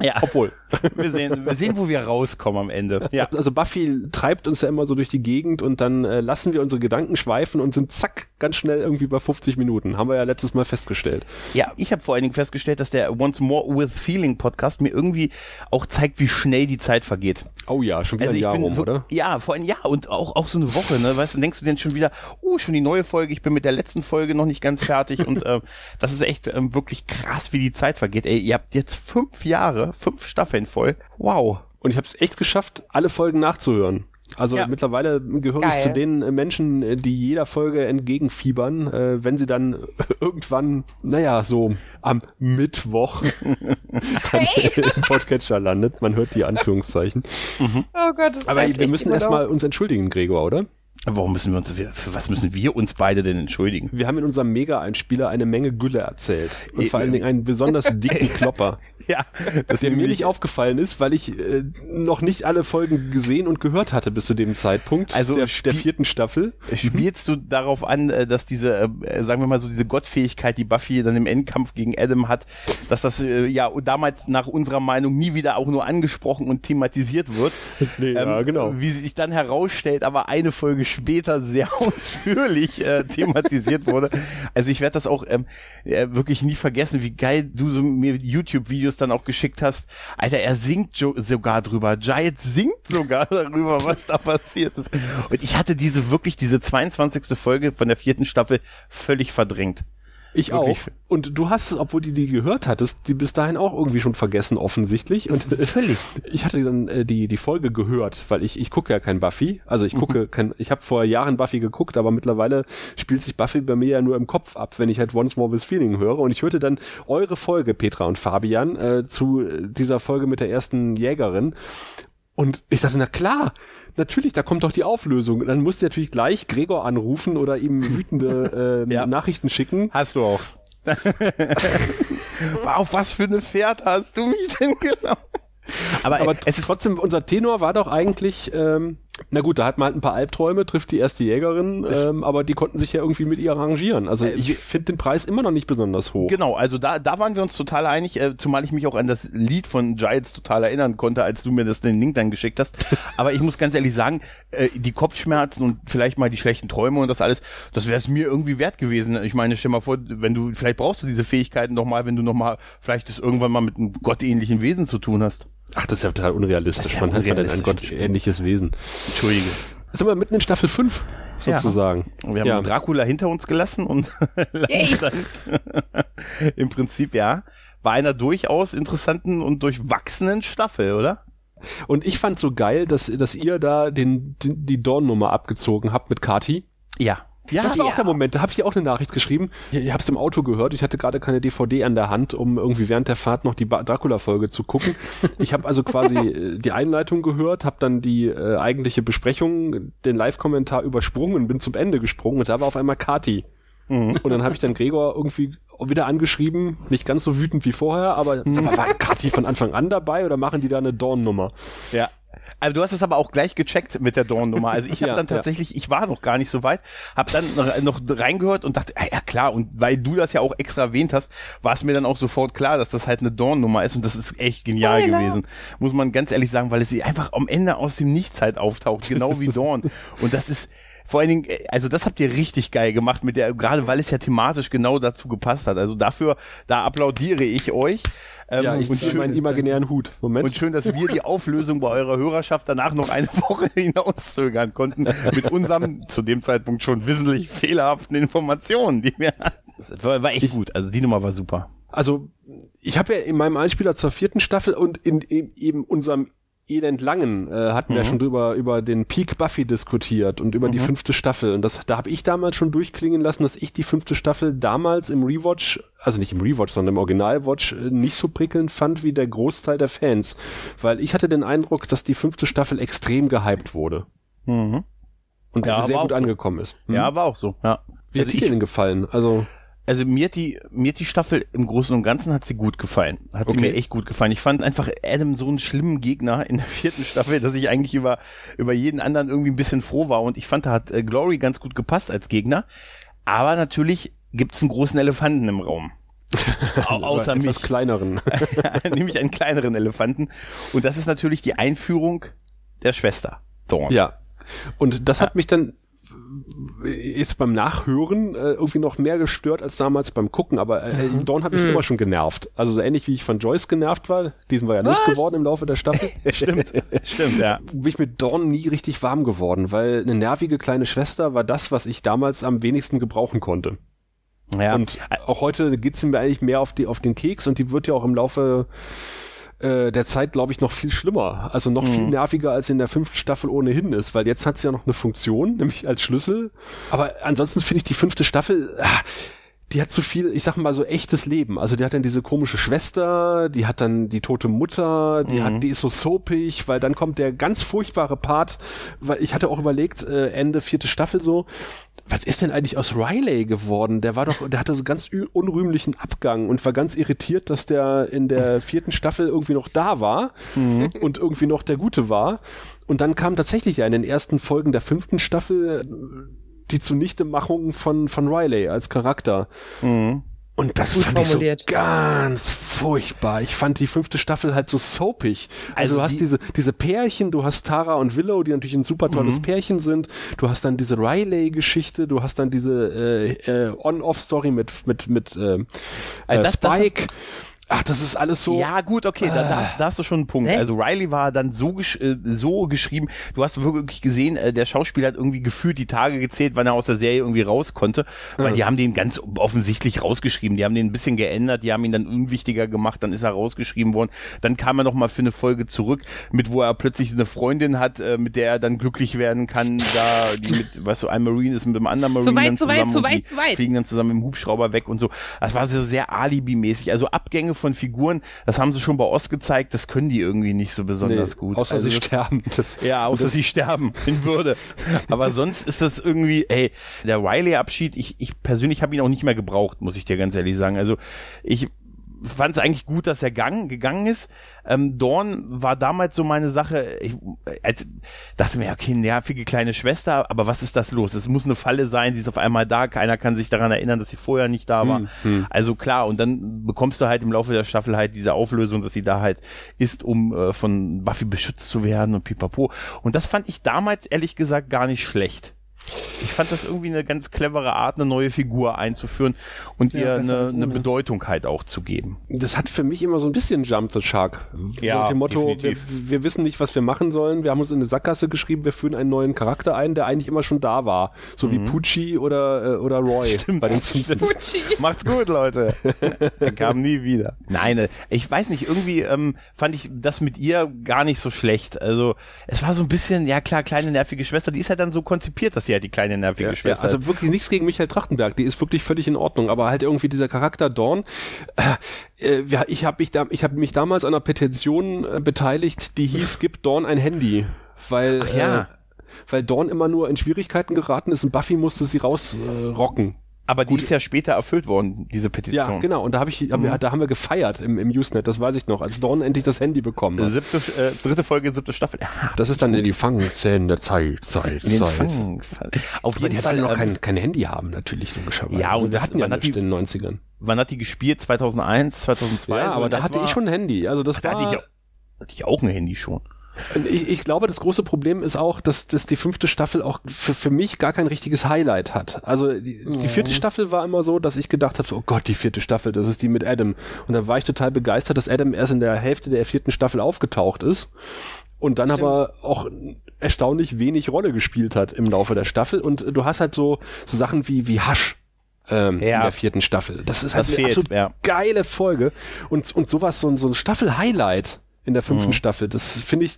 Ja. Obwohl. Wir sehen, wir sehen, wo wir rauskommen am Ende. Ja. Also Buffy treibt uns ja immer so durch die Gegend und dann äh, lassen wir unsere Gedanken schweifen und sind zack, ganz schnell irgendwie bei 50 Minuten. Haben wir ja letztes Mal festgestellt. Ja, ich habe vor allen Dingen festgestellt, dass der Once More with Feeling Podcast mir irgendwie auch zeigt, wie schnell die Zeit vergeht. Oh ja, schon wieder also ein Jahr rum, oder? Ja, vor allem ja und auch, auch so eine Woche, ne? Weißt du, denkst du denn schon wieder, oh, schon die neue Folge, ich bin mit der letzten Folge noch nicht ganz fertig und äh, das ist echt ähm, wirklich krass, wie die Zeit vergeht. Ey, ihr habt jetzt fünf Jahre, fünf Staffeln voll. Wow. Und ich habe es echt geschafft, alle Folgen nachzuhören. Also ja. mittlerweile gehöre Geil. ich zu den äh, Menschen, äh, die jeder Folge entgegenfiebern, äh, wenn sie dann irgendwann, naja, so am Mittwoch dann im Podcatcher landet. Man hört die Anführungszeichen. Mhm. Oh Gott, das Aber wir müssen erstmal uns entschuldigen, Gregor, oder? Warum müssen wir uns, für was müssen wir uns beide denn entschuldigen? Wir haben in unserem Mega-Einspieler eine Menge Gülle erzählt. Und vor allen Dingen einen besonders dicken Klopper. ja. Das der mir nicht aufgefallen ist, weil ich äh, noch nicht alle Folgen gesehen und gehört hatte bis zu dem Zeitpunkt. Also der, der vierten Staffel. Spielst du darauf an, äh, dass diese, äh, sagen wir mal so, diese Gottfähigkeit, die Buffy dann im Endkampf gegen Adam hat, dass das äh, ja damals nach unserer Meinung nie wieder auch nur angesprochen und thematisiert wird. Nee, ähm, ja, genau. Wie sich dann herausstellt, aber eine Folge später sehr ausführlich äh, thematisiert wurde. Also ich werde das auch ähm, äh, wirklich nie vergessen, wie geil du so mir YouTube-Videos dann auch geschickt hast. Alter, er singt sogar drüber. Giant singt sogar darüber, was da passiert ist. Und ich hatte diese wirklich, diese 22. Folge von der vierten Staffel völlig verdrängt. Ich Wirklich. auch. Und du hast, obwohl du die gehört hattest, die bis dahin auch irgendwie schon vergessen, offensichtlich. Und völlig. Ich hatte dann äh, die die Folge gehört, weil ich ich gucke ja kein Buffy. Also ich gucke mhm. kein, ich habe vor Jahren Buffy geguckt, aber mittlerweile spielt sich Buffy bei mir ja nur im Kopf ab, wenn ich halt Once More with Feeling höre. Und ich hörte dann eure Folge, Petra und Fabian, äh, zu dieser Folge mit der ersten Jägerin. Und ich dachte, na klar, natürlich, da kommt doch die Auflösung. Dann musst du natürlich gleich Gregor anrufen oder ihm wütende äh, ja. Nachrichten schicken. Hast du auch. Auf was für eine Pferd hast du mich denn genau? Aber, Aber es ist trotzdem, unser Tenor war doch eigentlich, ähm, Na gut, da hat man halt ein paar Albträume, trifft die erste Jägerin, ähm, aber die konnten sich ja irgendwie mit ihr arrangieren. Also Äh, ich finde den Preis immer noch nicht besonders hoch. Genau, also da, da waren wir uns total einig, äh, zumal ich mich auch an das Lied von Giants total erinnern konnte, als du mir das den Link dann geschickt hast. Aber ich muss ganz ehrlich sagen, äh, die Kopfschmerzen und vielleicht mal die schlechten Träume und das alles, das wäre es mir irgendwie wert gewesen. Ich meine, stell mal vor, wenn du, vielleicht brauchst du diese Fähigkeiten noch mal, wenn du noch mal vielleicht das irgendwann mal mit einem gottähnlichen Wesen zu tun hast. Ach, das ist ja total unrealistisch. Ja Man hat ja dann ein gottähnliches Wesen. Entschuldige. Jetzt sind wir mitten in Staffel 5, sozusagen. Wir haben Ja. Dracula hinter uns gelassen und dann im Prinzip, ja, bei einer durchaus interessanten und durchwachsenen Staffel, oder? Und ich fand so geil, dass, dass ihr da den, den, die Dorn-Nummer abgezogen habt mit Kati. Ja. Ja, das war auch der Moment, da habe ich auch eine Nachricht geschrieben. Ich, ich habe es im Auto gehört, ich hatte gerade keine DVD an der Hand, um irgendwie während der Fahrt noch die Dracula-Folge zu gucken. Ich habe also quasi äh, die Einleitung gehört, habe dann die äh, eigentliche Besprechung, den Live-Kommentar übersprungen, bin zum Ende gesprungen und da war auf einmal Kati. Und dann habe ich dann Gregor irgendwie wieder angeschrieben, nicht ganz so wütend wie vorher, aber sag mal, war Kati von Anfang an dabei oder machen die da eine Dorn-Nummer? Ja. Also du hast es aber auch gleich gecheckt mit der Dorn-Nummer. Also ich habe Ja, dann ja. tatsächlich, ich war noch gar nicht so weit, habe dann noch, noch reingehört und dachte, ja, ja klar, und weil du das ja auch extra erwähnt hast, war es mir dann auch sofort klar, dass das halt eine Dorn-Nummer ist und das ist echt genial Spoiler. gewesen. Muss man ganz ehrlich sagen, weil es sie einfach am Ende aus dem Nichts halt auftaucht, genau wie Dorn. Und das ist vor allen Dingen, äh, also das habt ihr richtig geil gemacht mit der, gerade weil es ja thematisch genau dazu gepasst hat. Also dafür, da applaudiere ich euch. Ähm, Ja, ich und schön- meinen imaginären Hut. Moment. und schön, dass wir die Auflösung bei eurer Hörerschaft danach noch eine Woche hinauszögern konnten mit unserem zu dem Zeitpunkt schon wissentlich fehlerhaften Informationen, die wir hatten. Das war, war echt gut. Also die Nummer war super. Also, ich habe ja in meinem Einspieler zur vierten Staffel und in, in eben unserem Elend Langen äh, hatten wir schon drüber über den Peak Buffy diskutiert und über die fünfte Staffel. Und das, da habe ich damals schon durchklingen lassen, dass ich die fünfte Staffel damals im Rewatch, also nicht im Rewatch, sondern im Originalwatch, äh, nicht so prickelnd fand wie der Großteil der Fans. Weil ich hatte den Eindruck, dass die fünfte Staffel extrem gehypt wurde Mhm. und Ja, sehr gut so. angekommen ist. Hm? Ja, war auch so. Ja. Wie hat also dir denn gefallen? Also, Also mir hat die, mir die Staffel im Großen und Ganzen hat sie gut gefallen. Hat sie Okay. mir echt gut gefallen. Ich fand einfach Adam so einen schlimmen Gegner in der vierten Staffel, dass ich eigentlich über, über jeden anderen irgendwie ein bisschen froh war. Und ich fand, da hat äh, Glory ganz gut gepasst als Gegner. Aber natürlich gibt's einen großen Elefanten im Raum. Au außer etwas mich. kleineren. nämlich einen kleineren Elefanten. Und das ist natürlich die Einführung der Schwester Dawn. Ja. Und das hat mich dann jetzt beim Nachhören äh, irgendwie noch mehr gestört als damals beim Gucken, aber äh, Dawn hat mich immer schon genervt. Also so ähnlich wie ich von Joyce genervt war, diesen war ja Was? losgeworden im Laufe der Staffel. Stimmt, stimmt, ja. bin ich mit Dawn nie richtig warm geworden, weil eine nervige kleine Schwester war das, was ich damals am wenigsten gebrauchen konnte. ja. Und auch heute geht's mir eigentlich mehr auf die auf den Keks und die wird ja auch im Laufe äh, der Zeit, glaube ich, noch viel schlimmer. Also noch viel nerviger als in der fünften Staffel ohnehin ist, weil jetzt hat sie ja noch eine Funktion, nämlich als Schlüssel. Aber ansonsten finde ich die fünfte Staffel, ah, die hat so viel, ich sag mal so echtes Leben. Also die hat dann diese komische Schwester, die hat dann die tote Mutter, die hat, die ist so soapig, weil dann kommt der ganz furchtbare Part, weil ich hatte auch überlegt, äh, Ende vierte Staffel so, was ist denn eigentlich aus Riley geworden? Der war doch, der hatte so ganz unrühmlichen Abgang und war ganz irritiert, dass der in der vierten Staffel irgendwie noch da war und irgendwie noch der Gute war. Und dann kam tatsächlich ja in den ersten Folgen der fünften Staffel die Zunichtemachung von, von Riley als Charakter. Mhm. Und das Gut fand ich so formuliert. ganz furchtbar. Ich fand die fünfte Staffel halt so soapig. Also, Also du hast die- diese, diese Pärchen, du hast Tara und Willow, die natürlich ein super tolles Mhm. Pärchen sind. Du hast dann diese Riley-Geschichte, du hast dann diese äh, äh, On-Off-Story mit, mit, mit äh, äh, Also das- das Spike. Ach, das ist alles so. Ja, gut, okay, da, da, da hast du schon einen Punkt. Hä? Also Riley war dann so, gesch äh, so geschrieben, du hast wirklich gesehen, äh, der Schauspieler hat irgendwie gefühlt die Tage gezählt, wann er aus der Serie irgendwie raus konnte, weil die haben den ganz offensichtlich rausgeschrieben, die haben den ein bisschen geändert, die haben ihn dann unwichtiger gemacht, dann ist er rausgeschrieben worden, dann kam er noch mal für eine Folge zurück, mit wo er plötzlich eine Freundin hat, äh, mit der er dann glücklich werden kann, da die mit, weißt du, ein Marine ist mit dem anderen Marine Zu weit, dann zu weit, zusammen zu und weit, die zu weit. fliegen dann zusammen im Hubschrauber weg und so. Das war so sehr Alibi-mäßig. Also Abgänge von Figuren, das haben sie schon bei Oz gezeigt, das können die irgendwie nicht so besonders Nee, gut. Außer also sie das, sterben. Das, ja, außer sie sterben in Würde. Aber sonst ist das irgendwie, ey, der Riley-Abschied, ich, ich persönlich habe ihn auch nicht mehr gebraucht, muss ich dir ganz ehrlich sagen. Also ich fand es eigentlich gut, dass er gang, gegangen ist. Ähm, Dorn war damals so meine Sache. Ich als, dachte mir, okay, nervige kleine Schwester, aber was ist das los? Es muss eine Falle sein, sie ist auf einmal da, keiner kann sich daran erinnern, dass sie vorher nicht da war. Hm, hm. Also klar, und dann bekommst du halt im Laufe der Staffel halt diese Auflösung, dass sie da halt ist, um äh, von Buffy beschützt zu werden und pipapo. Und das fand ich damals ehrlich gesagt gar nicht schlecht. Ich fand das irgendwie eine ganz clevere Art, eine neue Figur einzuführen und Ja, ihr eine, eine. Bedeutung halt auch zu geben. Das hat für mich immer so ein bisschen Jump the Shark. so Ja, nach dem Motto, wir, wir wissen nicht, was wir machen sollen. Wir haben uns in eine Sackgasse geschrieben, wir führen einen neuen Charakter ein, der eigentlich immer schon da war. So wie Pucci oder, äh, oder Roy bei den Simpsons. Macht's gut, Leute. er kam nie wieder. Nein, äh, ich weiß nicht, irgendwie ähm, fand ich das mit ihr gar nicht so schlecht. Also es war so ein bisschen, ja klar, kleine nervige Schwester, die ist ja dann so konzipiert, dass sie halt die kleine nervige Ja, Schwester also ist. wirklich nichts gegen Michael Trachtenberg, die ist wirklich völlig in Ordnung, aber halt irgendwie dieser Charakter Dorn, äh, äh, ja, ich habe mich, da, ich hab mich damals an einer Petition äh, beteiligt, die hieß, gib Dorn ein Handy, weil, Ach ja. äh, weil Dorn immer nur in Schwierigkeiten geraten ist und Buffy musste sie rausrocken. Aber die ist ja später erfüllt worden, diese Petition. ja, genau. Und da habe ich, hab, Mhm. da haben wir gefeiert im, im Usenet, das weiß ich noch, als Dorn endlich das Handy bekommen hat. Siebte, äh, dritte Folge, siebte Staffel. Ja, Das ist dann in die Fangzähne der Zeit, Zeit, in Zeit. Fang, Auf Aber jeden die hat Fall. alle noch ähm, kein, kein Handy haben, natürlich, logischerweise. Ja, und wir das- hatten ja hat nicht die- in den 90ern. wann hat die gespielt? 2001, 2002? Ja, so aber da hatte etwa? ich schon ein Handy. Also das Da war. hatte ich, auch- hatte ich auch ein Handy schon. Ich, ich glaube, das große Problem ist auch, dass, dass die fünfte Staffel auch für, für mich gar kein richtiges Highlight hat. Also die, die vierte Staffel war immer so, dass ich gedacht habe, so, oh Gott, die vierte Staffel, das ist die mit Adam. Und dann war ich total begeistert, dass Adam erst in der Hälfte der vierten Staffel aufgetaucht ist und dann Stimmt. aber auch erstaunlich wenig Rolle gespielt hat im Laufe der Staffel. Und du hast halt so, so Sachen wie, wie Hasch. Ähm, Ja. in der vierten Staffel. Das ist halt Das eine fehlt, ja. geile Folge. Und, und sowas, so, ein- so ein Staffel-Highlight in der fünften Mhm. Staffel, das finde ich,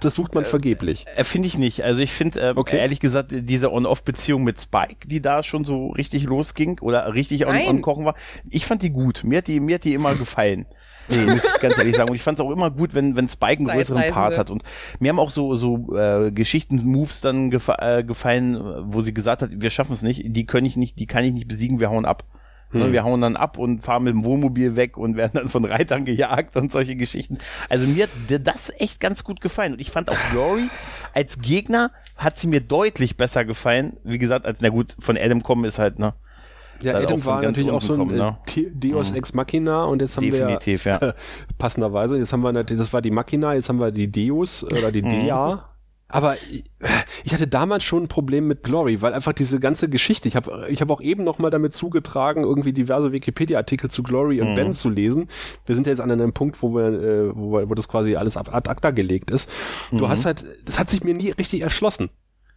das, sucht man vergeblich. Äh, Finde ich nicht. Also ich finde, äh, Okay. ehrlich gesagt, diese On-Off-Beziehung mit Spike, die da schon so richtig losging oder richtig on, on kochen war, ich fand die gut. Mir hat die, mir hat die immer gefallen. muss ich ganz ehrlich sagen. Und ich fand es auch immer gut, wenn, wenn Spike einen größeren. Part hat. Und mir haben auch so, so äh, Geschichten-Moves dann gefa äh, gefallen, wo sie gesagt hat, wir schaffen es nicht, die können ich nicht, die kann ich nicht besiegen, wir hauen ab. Ne, Wir hauen dann ab und fahren mit dem Wohnmobil weg und werden dann von Reitern gejagt und solche Geschichten. Also mir hat das echt ganz gut gefallen. Und ich fand auch Glory als Gegner hat sie mir deutlich besser gefallen. Wie gesagt, als, na gut, von Adam kommen ist halt, ne? Ja, Halt Adam war natürlich auch so ein kommen, äh, The- Deus Ex Machina und jetzt haben Definitiv, wir ja. passenderweise, jetzt haben wir natürlich, das war die Machina, jetzt haben wir die Deus oder Mhm. die Dea. Aber ich, hatte damals schon ein Problem mit Glory, weil einfach diese ganze Geschichte, ich habe ich hab auch eben noch mal damit zugetragen, irgendwie diverse Wikipedia-Artikel zu Glory und Mhm. Ben zu lesen. Wir sind ja jetzt an einem Punkt, wo wir, äh, wo, wir wo das quasi alles ab ad acta gelegt ist. Mhm. Du hast halt, das hat sich mir nie richtig erschlossen.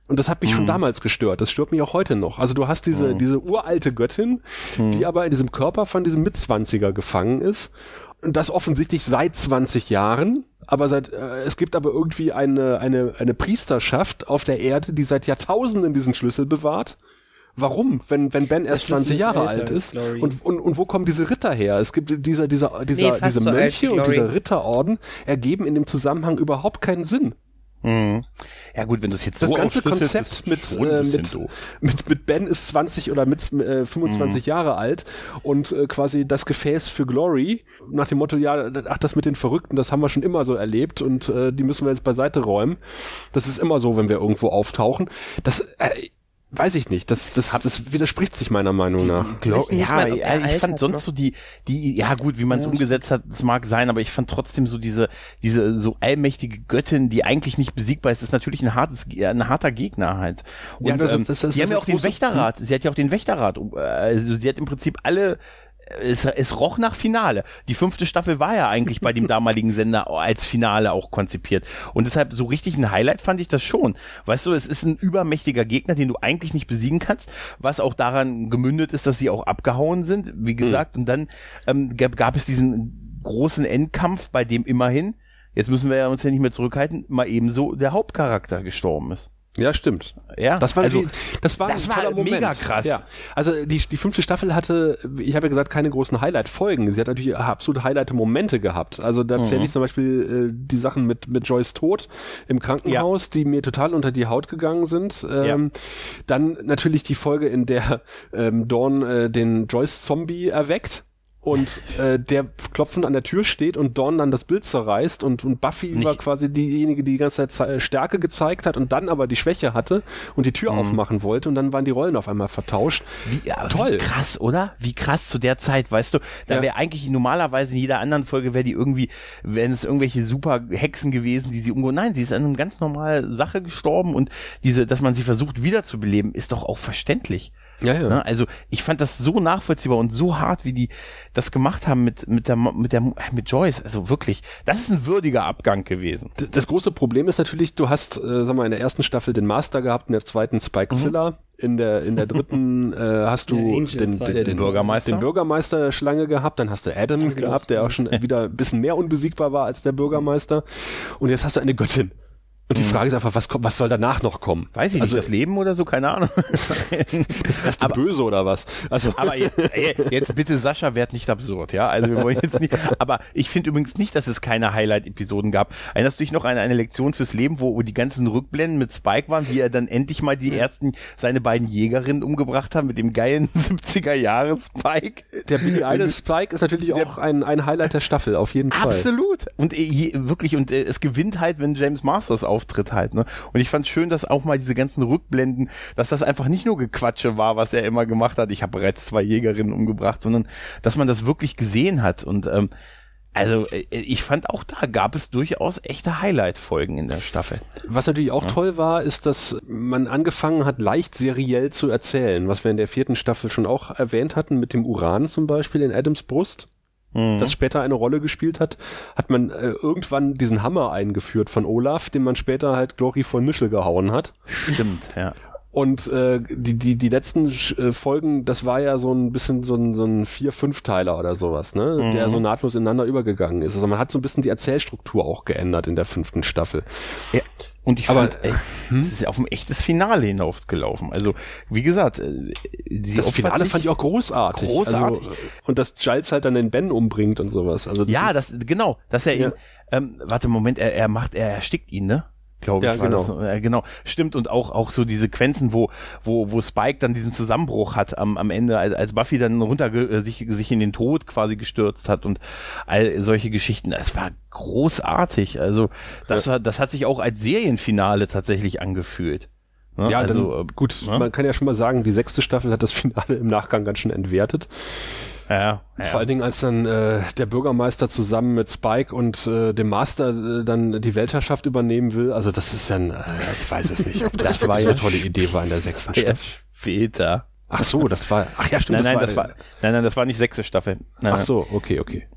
Und das hat mich schon damals gestört. Das stört mich auch heute noch. Also du hast diese, diese uralte Göttin, die aber in diesem Körper von diesem Mitzwanziger gefangen ist. Und das offensichtlich seit 20 Jahren. Aber seit, äh, es gibt aber irgendwie eine, eine, eine Priesterschaft auf der Erde, die seit Jahrtausenden diesen Schlüssel bewahrt. Warum? Wenn, wenn Ben erst Schlüssel 20 ist Jahre älter alt ist. Glory. Und, und, und wo kommen diese Ritter her? Es gibt dieser, dieser, dieser, Nee, diese so alt Mönche und dieser Ritterorden ergeben in dem Zusammenhang überhaupt keinen Sinn. Mhm. Ja gut, wenn du es jetzt Das so ganze Konzept mit, äh, mit, mit, mit Ben ist 20 oder mit äh, 25 Jahre alt und äh, quasi das Gefäß für Glory nach dem Motto, ja, ach, das mit den Verrückten, das haben wir schon immer so erlebt und äh, die müssen wir jetzt beiseite räumen. Das ist immer so, wenn wir irgendwo auftauchen. Das äh, weiß ich nicht. Das, das, das widerspricht sich meiner Meinung nach. Glaub, ja, mal, ja, ich altert fand sonst noch. so die, die, ja gut, wie man es umgesetzt hat, das mag sein, aber ich fand trotzdem so diese, diese so allmächtige Göttin, die eigentlich nicht besiegbar ist, ist natürlich ein hartes, ein harter Gegner halt. Und Ja, das- ähm, das- das- die haben das ja auch den Wächterrat, sie hat ja auch den Wächterrat, äh, also sie hat im Prinzip alle es, es roch nach Finale. Die fünfte Staffel war ja eigentlich bei dem damaligen Sender als Finale auch konzipiert. Und deshalb so richtig ein Highlight fand ich das schon. Weißt du, es ist ein übermächtiger Gegner, den du eigentlich nicht besiegen kannst, was auch daran gemündet ist, dass sie auch abgehauen sind, wie gesagt. Und dann ähm, gab, gab es diesen großen Endkampf, bei dem immerhin, jetzt müssen wir ja uns ja nicht mehr zurückhalten, mal ebenso der Hauptcharakter gestorben ist. Ja, war Ja, Das war, also, das war, das war mega krass. Ja. Also die, die fünfte Staffel hatte, ich habe ja gesagt, keine großen Highlight-Folgen. Sie hat natürlich absolut Highlight-Momente gehabt. Also da zähle Mhm. ich zum Beispiel äh, die Sachen mit, mit Joyce Tod im Krankenhaus, die mir total unter die Haut gegangen sind. Ähm, Dann natürlich die Folge, in der ähm, Dawn äh, den Joyce-Zombie erweckt. Und äh, der klopfend an der Tür steht und Dawn dann das Bild zerreißt und, und Buffy Nicht- war quasi diejenige, die die ganze Zeit Ze- Stärke gezeigt hat und dann aber die Schwäche hatte und die Tür Mhm. aufmachen wollte und dann waren die Rollen auf einmal vertauscht. Wie, Toll. Wie krass, oder? Wie krass zu der Zeit, weißt du? Da Ja. wäre eigentlich normalerweise in jeder anderen Folge wäre die irgendwie, wären es irgendwelche super Hexen gewesen, die sie umgo. Nein, sie ist an einer ganz normalen Sache gestorben und diese, dass man sie versucht wiederzubeleben, ist doch auch verständlich. Ja, ja. Ne? Also ich fand das so nachvollziehbar und so hart, wie die das gemacht haben mit mit der mit der mit Joyce. Also wirklich, das ist ein würdiger Abgang gewesen. D- Das große Problem ist natürlich, du hast, äh, sag mal, in der ersten Staffel den Master gehabt, in der zweiten Spike Zilla, in der in der dritten äh, hast du Der den, zweite. den, Den Bürgermeister. den Bürgermeister Schlange gehabt, dann hast du Adam gehabt, der auch schon wieder ein bisschen mehr unbesiegbar war als der Bürgermeister und jetzt hast du eine Göttin. Und die Frage ist einfach, was kommt, was soll danach noch kommen? Weiß ich also nicht, das Leben oder so, keine Ahnung. das erste Böse oder was? Also Aber jetzt, jetzt bitte, Sascha, werd nicht absurd, ja? Also wir wollen jetzt nicht. Aber ich finde übrigens nicht, dass es keine Highlight-Episoden gab. Erinnerst du dich noch an eine Lektion fürs Leben, wo, wo die ganzen Rückblenden mit Spike waren, wie er dann endlich mal die ersten, seine beiden Jägerinnen umgebracht hat mit dem geilen 70er Jahre Spike? der Billy Idol Spike ist natürlich auch ein, ein Highlight der Staffel, auf jeden Fall. Absolut. Und äh, je, wirklich, und äh, es gewinnt halt, wenn James Masters auftritt halt, ne? Und ich fand schön, dass auch mal diese ganzen Rückblenden, dass das einfach nicht nur Gequatsche war, was er immer gemacht hat, ich habe bereits zwei Jägerinnen umgebracht, sondern dass man das wirklich gesehen hat. Und ähm, also äh, ich fand auch da gab es durchaus echte Highlight-Folgen in der Staffel. Was natürlich auch toll war, ist, dass man angefangen hat, leicht seriell zu erzählen, was wir in der vierten Staffel schon auch erwähnt hatten, mit dem Uran zum Beispiel in Adams Brust, das später eine Rolle gespielt hat, hat man äh, irgendwann diesen Hammer eingeführt von Olaf, den man später halt Glory von Nischel gehauen hat. Stimmt, ja. Und äh, die, die, die letzten äh, Folgen, das war ja so ein bisschen so ein, so ein Vier-Fünf-Teiler oder sowas, ne? Der so nahtlos ineinander übergegangen ist. Also man hat so ein bisschen die Erzählstruktur auch geändert in der fünften Staffel. Ja. Und ich Aber, fand, ey, es ist auf ein echtes Finale hinausgelaufen. Also, wie gesagt, äh, sie Das Finale fand ich auch großartig. Großartig. Also, und dass Giles halt dann den Ben umbringt und sowas. Also das ja, ist, das genau, dass er Ja. ihn, ähm, warte Moment, er, er macht, er erstickt ihn, ne? Glaube ich, Ja, war genau. das. Äh, genau, stimmt und auch auch so die Sequenzen, wo wo wo Spike dann diesen Zusammenbruch hat am am Ende, als, als Buffy dann runter äh, sich sich in den Tod quasi gestürzt hat und all solche Geschichten. Es war großartig. Also das war, das hat sich auch als Serienfinale tatsächlich angefühlt. Ne? ja, also dann, äh, gut, ne? man kann ja schon mal sagen, die sechste Staffel hat das Finale im Nachgang ganz schön entwertet. Ja, ja. Vor allen Dingen, als dann äh, der Bürgermeister zusammen mit Spike und äh, dem Master äh, dann die Weltherrschaft übernehmen will. Also das ist dann, äh, ich weiß es nicht, ob das, Das war ja- eine tolle Idee war in der sechsten ja, Staffel. später. Ach so, das war, ach ja, stimmt, Nein, nein, das das war, war, nein, nein, das war nicht sechste Staffel. Nein, ach so, okay, okay.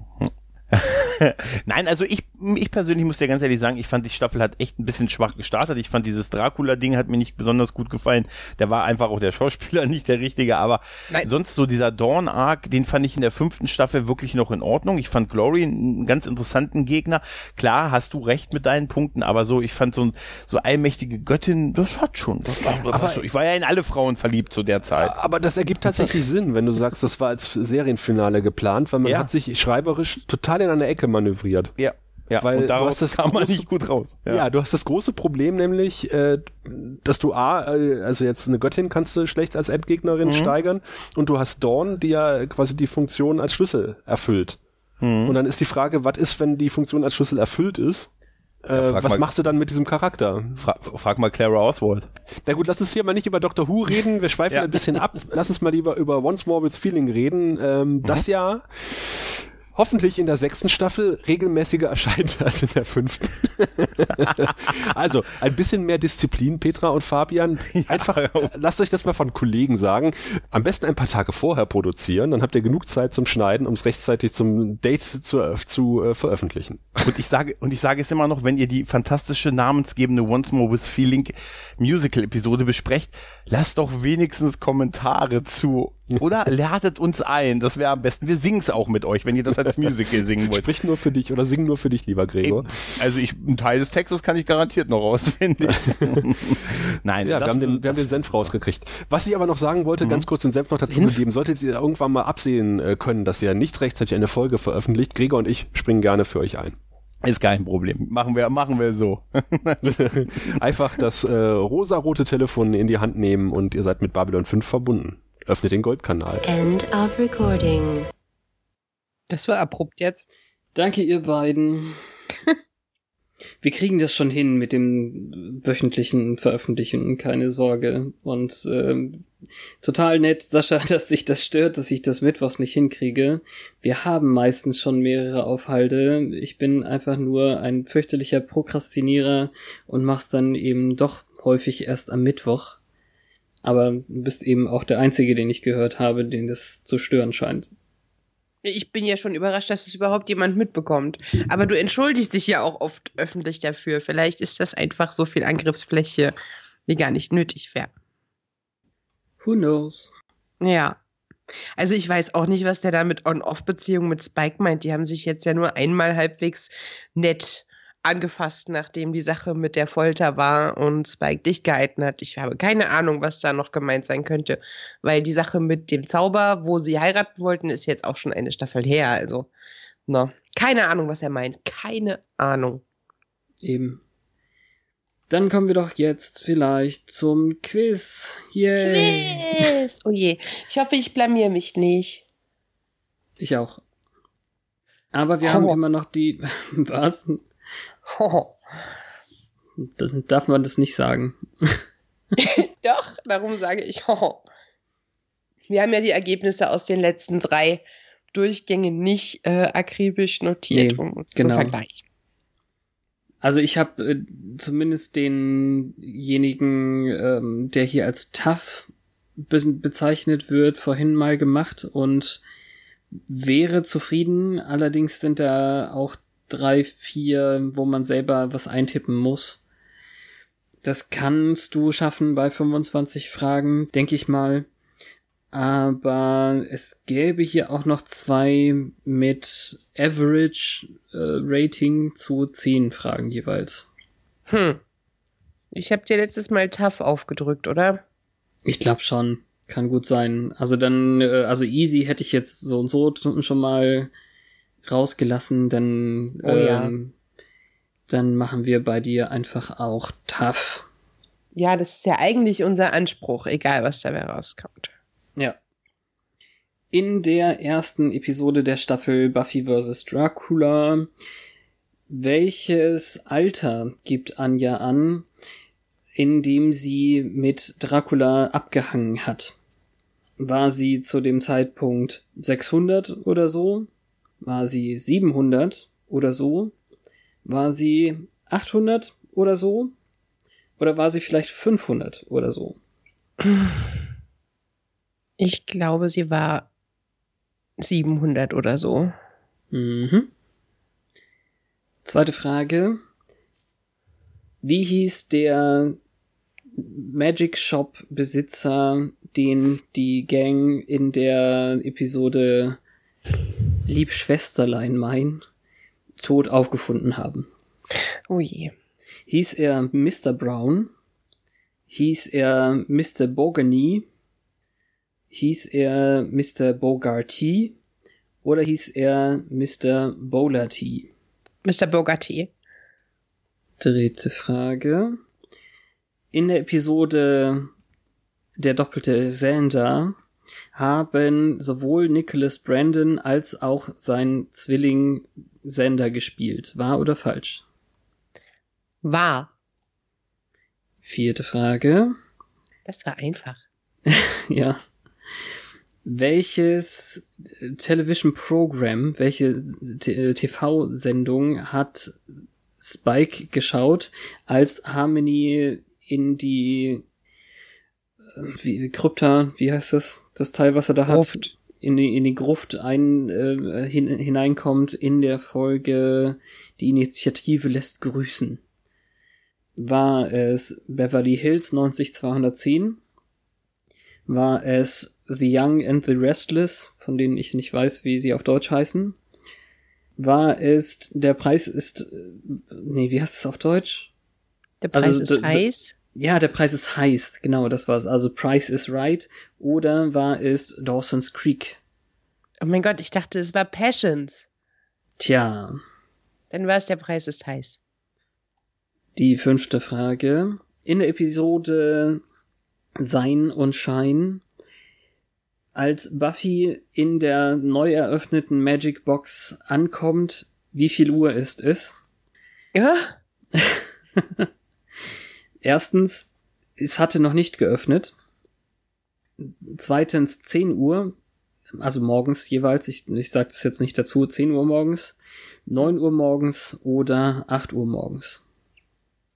Nein, also ich, ich persönlich muss dir ganz ehrlich sagen, ich fand die Staffel hat echt ein bisschen schwach gestartet. Ich fand dieses Dracula-Ding hat mir nicht besonders gut gefallen. Der war einfach auch der Schauspieler nicht der richtige, aber Nein. sonst so dieser Dawn-Arc, den fand ich in der fünften Staffel wirklich noch in Ordnung. Ich fand Glory einen ganz interessanten Gegner. Klar, hast du recht mit deinen Punkten, aber so, ich fand so, ein- so allmächtige Göttin, das hat schon. Das war, das war so. Ich war ja in alle Frauen verliebt zu der Zeit. Aber das ergibt tatsächlich Sinn, wenn du sagst, das war als Serienfinale geplant, weil man Ja. hat sich schreiberisch total in eine Ecke manövriert. Ja, ja. Weil und du daraus hast das kam man große- nicht gut raus. Ja. du hast das große Problem nämlich, äh, dass du A, äh, also jetzt eine Göttin kannst du schlecht als Endgegnerin steigern und du hast Dawn, die ja quasi die Funktion als Schlüssel erfüllt. Und dann ist die Frage, was ist, wenn die Funktion als Schlüssel erfüllt ist? Äh, frag was mal- machst du dann mit diesem Charakter? Fra frag mal Clara Oswald. Na gut, lass uns hier mal nicht über Doctor Who reden. Wir schweifen Ja. ein bisschen ab. Lass uns mal lieber über Once More with Feeling reden. Ähm, Das ja hoffentlich in der sechsten Staffel regelmäßiger erscheint als in der fünften. also ein bisschen mehr Disziplin, Petra und Fabian. Einfach äh, lasst euch das mal von Kollegen sagen. Am besten ein paar Tage vorher produzieren, dann habt ihr genug Zeit zum Schneiden, um es rechtzeitig zum Date zu, äh, zu äh, veröffentlichen. Und ich sage, und ich sage es immer noch, wenn ihr die fantastische namensgebende Once More with Feeling Musical Episode besprecht, lasst doch wenigstens Kommentare zu. Oder ladet uns ein. Das wäre am besten. Wir singen es auch mit euch, wenn ihr das als Musical singen wollt. Sprich nur für dich oder sing nur für dich, lieber Gregor. Also ich, einen Teil des Textes kann ich garantiert noch auswendig. Nein, Ja, wir das- haben, den, wir haben den Senf rausgekriegt. Was ich aber noch sagen wollte, ganz kurz den Senf noch dazu gegeben, solltet ihr irgendwann mal absehen äh, können, dass ihr nicht rechtzeitig eine Folge veröffentlicht, Gregor und ich springen gerne für euch ein. Ist kein Problem. Machen wir, machen wir so. Einfach das äh, rosarote Telefon in die Hand nehmen und ihr seid mit Babylon 5 verbunden. Öffnet den Goldkanal. End of recording. Das war abrupt jetzt. Danke, ihr beiden. Wir kriegen das schon hin mit dem wöchentlichen Veröffentlichen, keine Sorge. Und ähm, total nett, Sascha, dass sich das stört, dass ich das Mittwochs nicht hinkriege. Wir haben meistens schon mehrere Aufhalte. Ich bin einfach nur ein fürchterlicher Prokrastinierer und mach's dann eben doch häufig erst am Mittwoch. Aber du bist eben auch der Einzige, den ich gehört habe, den das zu stören scheint. Ich bin ja schon überrascht, dass es überhaupt jemand mitbekommt. Aber du entschuldigst dich ja auch oft öffentlich dafür. Vielleicht ist das einfach so viel Angriffsfläche, wie gar nicht nötig wäre. Who knows? Ja. Also ich weiß auch nicht, was der da mit On-Off-Beziehungen mit Spike meint. Die haben sich jetzt ja nur einmal halbwegs nett angefasst, nachdem die Sache mit der Folter war und Spike dich gehalten hat. Ich habe keine Ahnung, was da noch gemeint sein könnte, weil die Sache mit dem Zauber, wo sie heiraten wollten, ist jetzt auch schon eine Staffel her. Also, no. keine Ahnung, was er meint. Keine Ahnung. Eben. Dann kommen wir doch jetzt vielleicht zum Quiz. Yay. Quiz! Oh je. Ich hoffe, ich blamier mich nicht. Ich auch. Aber wir oh. haben immer noch die. Was? Das, darf man das nicht sagen. Doch, darum sage ich. Oh. Wir haben ja die Ergebnisse aus den letzten drei Durchgängen nicht äh, akribisch notiert, Nee, um uns genau. zu vergleichen. Also ich habe äh, zumindest denjenigen, ähm, der hier als tough be bezeichnet wird, vorhin mal gemacht und wäre zufrieden. Allerdings sind da auch drei, vier, wo man selber was eintippen muss. Das kannst du schaffen bei 25 Fragen, denke ich mal. Aber es gäbe hier auch noch zwei mit Average äh, Rating zu 10 Fragen jeweils. Hm. Ich habe dir letztes Mal tough aufgedrückt, oder? Ich glaube schon. Kann gut sein. Also dann, äh, also easy hätte ich jetzt so und so schon mal rausgelassen, dann, Oh ja. ähm, dann machen wir bei dir einfach auch tough. Ja, das ist ja eigentlich unser Anspruch, egal was dabei rauskommt. Ja. In der ersten Episode der Staffel Buffy vs. Dracula, welches Alter gibt Anja an, in dem sie mit Dracula abgehangen hat? War sie zu dem Zeitpunkt 600 oder so? War sie 700 oder so? War sie 800 oder so? Oder war sie vielleicht 500 oder so? Ich glaube, sie war 700 oder so. Mhm. Zweite Frage. Wie hieß der Magic Shop Besitzer, den die Gang in der Episode Lieb Schwesterlein mein tot aufgefunden haben? Oh je. Hieß er Mr. Brown? Hieß er Mr. Bogany? Hieß er Mr. Bogarty? Oder hieß er Mr. Bowlerty? Mr. Bogatti. Dritte Frage. In der Episode Der doppelte Xander haben sowohl Nicholas Brandon als auch sein Zwilling Xander gespielt. Wahr oder falsch? War. Vierte Frage. Das war einfach. Ja. Welches äh, Television Program, welche äh, TV-Sendung hat Spike geschaut, als Harmony in die äh, wie, Krypta, wie heißt das, das Teil, was er da hat, Gruft. in die, in die Gruft ein, äh, hin, hineinkommt in der Folge Die Initiative lässt grüßen. War es Beverly Hills 90210? War es The Young and the Restless, von denen ich nicht weiß, wie sie auf Deutsch heißen? War es Der Preis ist, äh, nee, wie heißt es auf Deutsch? Der Also, Preis d- ist heiß. Ja, der Preis ist heiß, genau, das war's. Also Price is Right oder war es Dawson's Creek? Oh mein Gott, ich dachte, es war Passions. Tja, Dann war es der Preis ist heiß. die fünfte Frage. In der Episode Sein und Schein Als Buffy in der neu eröffneten Magic Box ankommt, wie viel Uhr ist es? Ja? Erstens, es hatte noch nicht geöffnet. Zweitens 10 Uhr, also morgens jeweils, ich, ich sage das jetzt nicht dazu, 10 Uhr morgens, 9 Uhr morgens oder 8 Uhr morgens.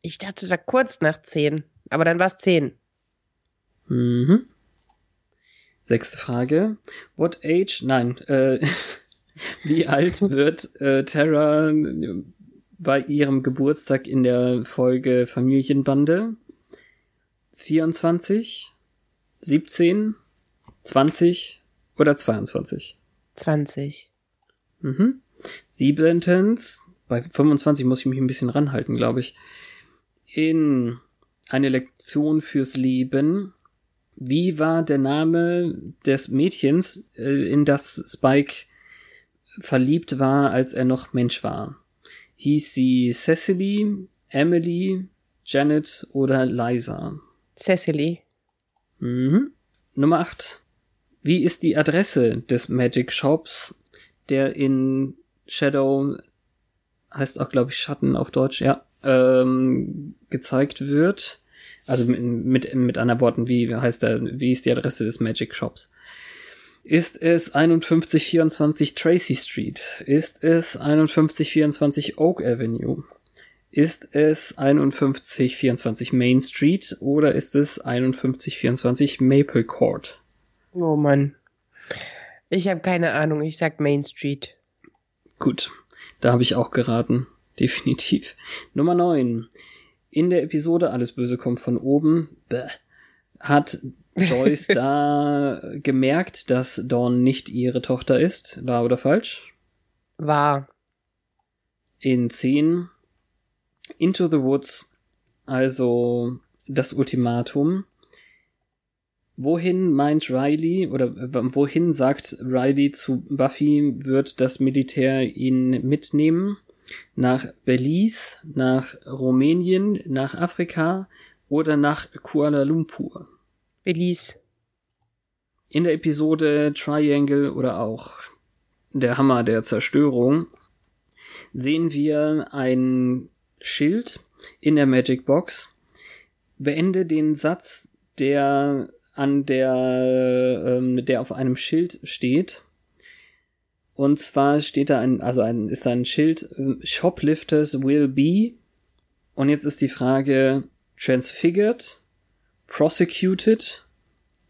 Ich dachte, es war kurz nach 10. Aber dann war es 10. Mhm. Sechste Frage. What age? Nein. Äh, wie alt wird äh, Tara bei ihrem Geburtstag in der Folge Familienbande? 24, 17, 20 oder 22? 20. Mhm. Siebentens, bei 25 muss ich mich ein bisschen ranhalten, glaube ich. In eine Lektion fürs Leben. Wie war der Name des Mädchens, äh, in das Spike verliebt war, als er noch Mensch war? Hieß sie Cecily, Emily, Janet oder Liza? Cecily. Mhm. Nummer 8. Wie ist die Adresse des Magic Shops, der in Shadow, heißt auch, glaube ich, Schatten auf Deutsch, ja, ähm, gezeigt wird? Also mit, mit, mit anderen Worten, wie heißt der, wie ist die Adresse des Magic Shops? Ist es 5124 Tracy Street? Ist es 5124 Oak Avenue? Ist es 5124 Main Street oder ist es 5124 Maple Court? Oh Mann. Ich habe keine Ahnung. Ich sag Main Street. Gut, da habe ich auch geraten. Definitiv. Nummer 9. In der Episode Alles Böse kommt von oben bäh, hat Joyce da gemerkt, dass Dawn nicht ihre Tochter ist. Wahr oder falsch? War. In 10 Into the Woods, also das Ultimatum. Wohin meint Riley oder äh, wohin sagt Riley zu Buffy, wird das Militär ihn mitnehmen? Nach Belize, nach Rumänien, nach Afrika oder nach Kuala Lumpur? Belize. In der Episode Triangle oder auch der Hammer der Zerstörung sehen wir ein Schild in der Magic Box. Beende den Satz, der an der, ähm, der auf einem Schild steht. Und zwar steht da ein, also ein, ist da ein Schild, äh, Shoplifters will be. Und jetzt ist die Frage, transfigured, prosecuted,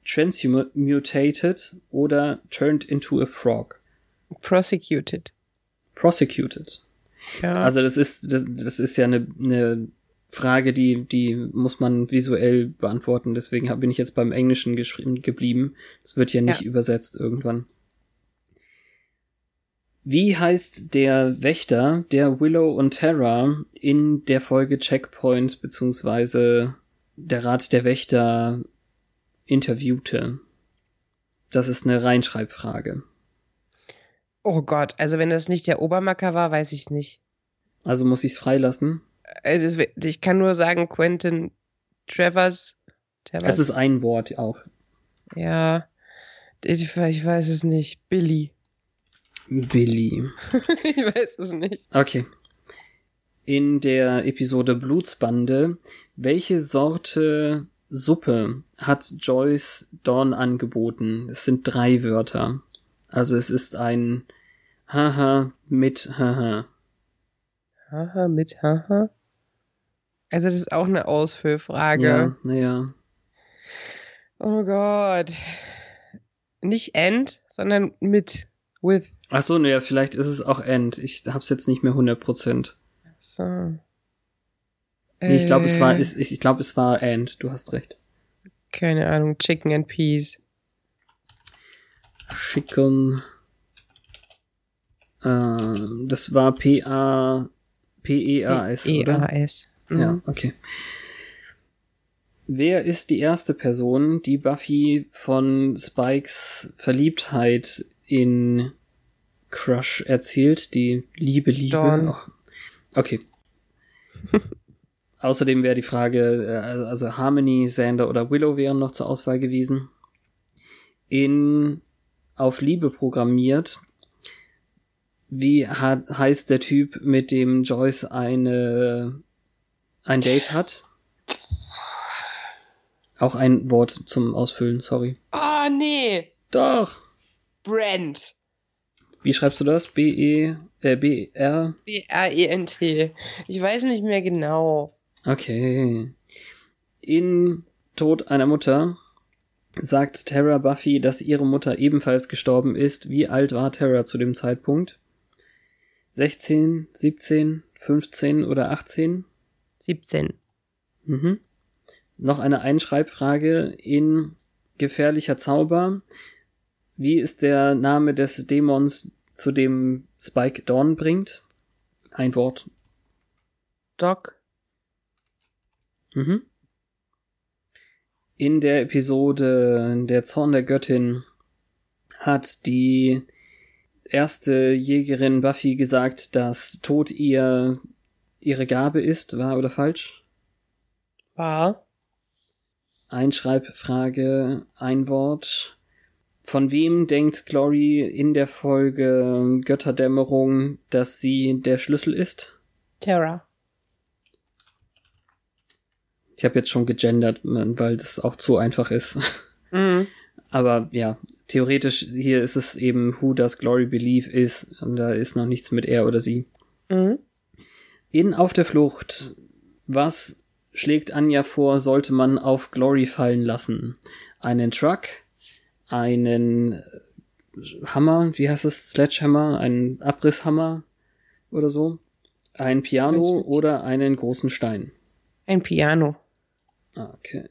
transmutated oder turned into a frog. Prosecuted. Prosecuted. Ja. Also das ist, das, das ist ja eine, eine Frage, die, die muss man visuell beantworten. Deswegen bin ich jetzt beim Englischen geschrieben geblieben. Das wird ja nicht Ja. übersetzt irgendwann. Wie heißt der Wächter, der Willow und Terra in der Folge Checkpoint beziehungsweise der Rat der Wächter interviewte? Das ist eine Reinschreibfrage. oh Gott, also wenn das nicht der Obermacker war, weiß ich nicht. Also muss ich's freilassen. Äh, Ich kann nur sagen, Quentin Travers. Travers Es ist ein Wort auch. ja, ich, ich weiß es nicht. Billy. Billy. ich weiß es nicht. Okay. In der Episode Blutsbande, welche Sorte Suppe hat Joyce Dawn angeboten? Es sind drei Wörter. Also es ist ein Haha mit Haha. Haha, mit Haha. Also das ist auch eine Ausfüllfrage. Ja, naja. Oh Gott. Nicht and, sondern mit. With. Ach so, naja, vielleicht ist es auch End. Ich hab's jetzt nicht mehr 100%. So. Nee, ich glaube, es war, Äh, ich, ich glaube, es war End. Du hast recht. Keine Ahnung, Chicken and Peas. Chicken. Ähm, das war P-A, P-E-A-S, oder? E-A-S. Mhm. Ja, okay. Wer ist die erste Person, die Buffy von Spikes Verliebtheit in Crush erzählt? Die Liebe, Liebe. Dawn. Oh. Okay. Außerdem wäre die Frage, äh, also Harmony, Xander oder Willow wären noch zur Auswahl gewesen. in auf Liebe programmiert. Wie hat, heißt der Typ, mit dem Joyce eine ein Date hat? Auch ein Wort zum Ausfüllen, sorry. Oh, nee. Doch. Brent. Wie schreibst du das? B E äh, B R B-R-E-N-T. Ich weiß nicht mehr genau. Okay. In Tod einer Mutter sagt Terra Buffy, dass ihre Mutter ebenfalls gestorben ist. Wie alt war Terra zu dem Zeitpunkt? 16, 17, 15 oder 18? 17. Mhm. Noch eine Einschreibfrage in Gefährlicher Zauber. Wie ist der Name des Dämons, zu dem Spike Dawn bringt? Ein Wort. Doc. Mhm. In der Episode Der Zorn der Göttin hat die erste Jägerin Buffy gesagt, dass Tod ihr ihre Gabe ist, wahr oder falsch? War. Einschreibfrage, ein Wort. Von wem denkt Glory in der Folge Götterdämmerung, dass sie der Schlüssel ist? Terra. Ich habe jetzt schon gegendert, weil das auch zu einfach ist. Mhm. Aber ja, theoretisch hier ist es eben Who Does Glory Believe ist und da ist noch nichts mit er oder sie. Mhm. In Auf der Flucht, was schlägt Anja vor, sollte man auf Glory fallen lassen? Einen Truck, einen äh, Hammer, wie heißt es, Sledgehammer, einen Abrisshammer oder so, ein Piano oder einen großen Stein. Ein Piano. Ah, Okay.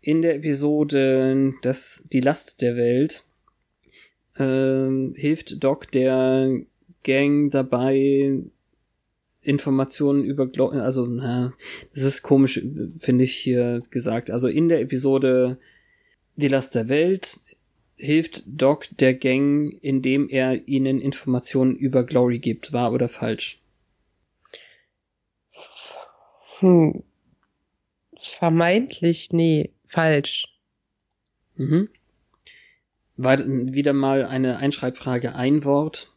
In der Episode das Die Last der Welt ähm, hilft Doc der Gang dabei, Informationen über Glo also na, das ist komisch, finde ich hier gesagt. Also in der Episode Die Last der Welt hilft Doc der Gang, indem er ihnen Informationen über Glory gibt. Wahr oder falsch? Hm. Vermeintlich, nee, falsch. Mhm. War wieder mal eine Einschreibfrage, ein Wort.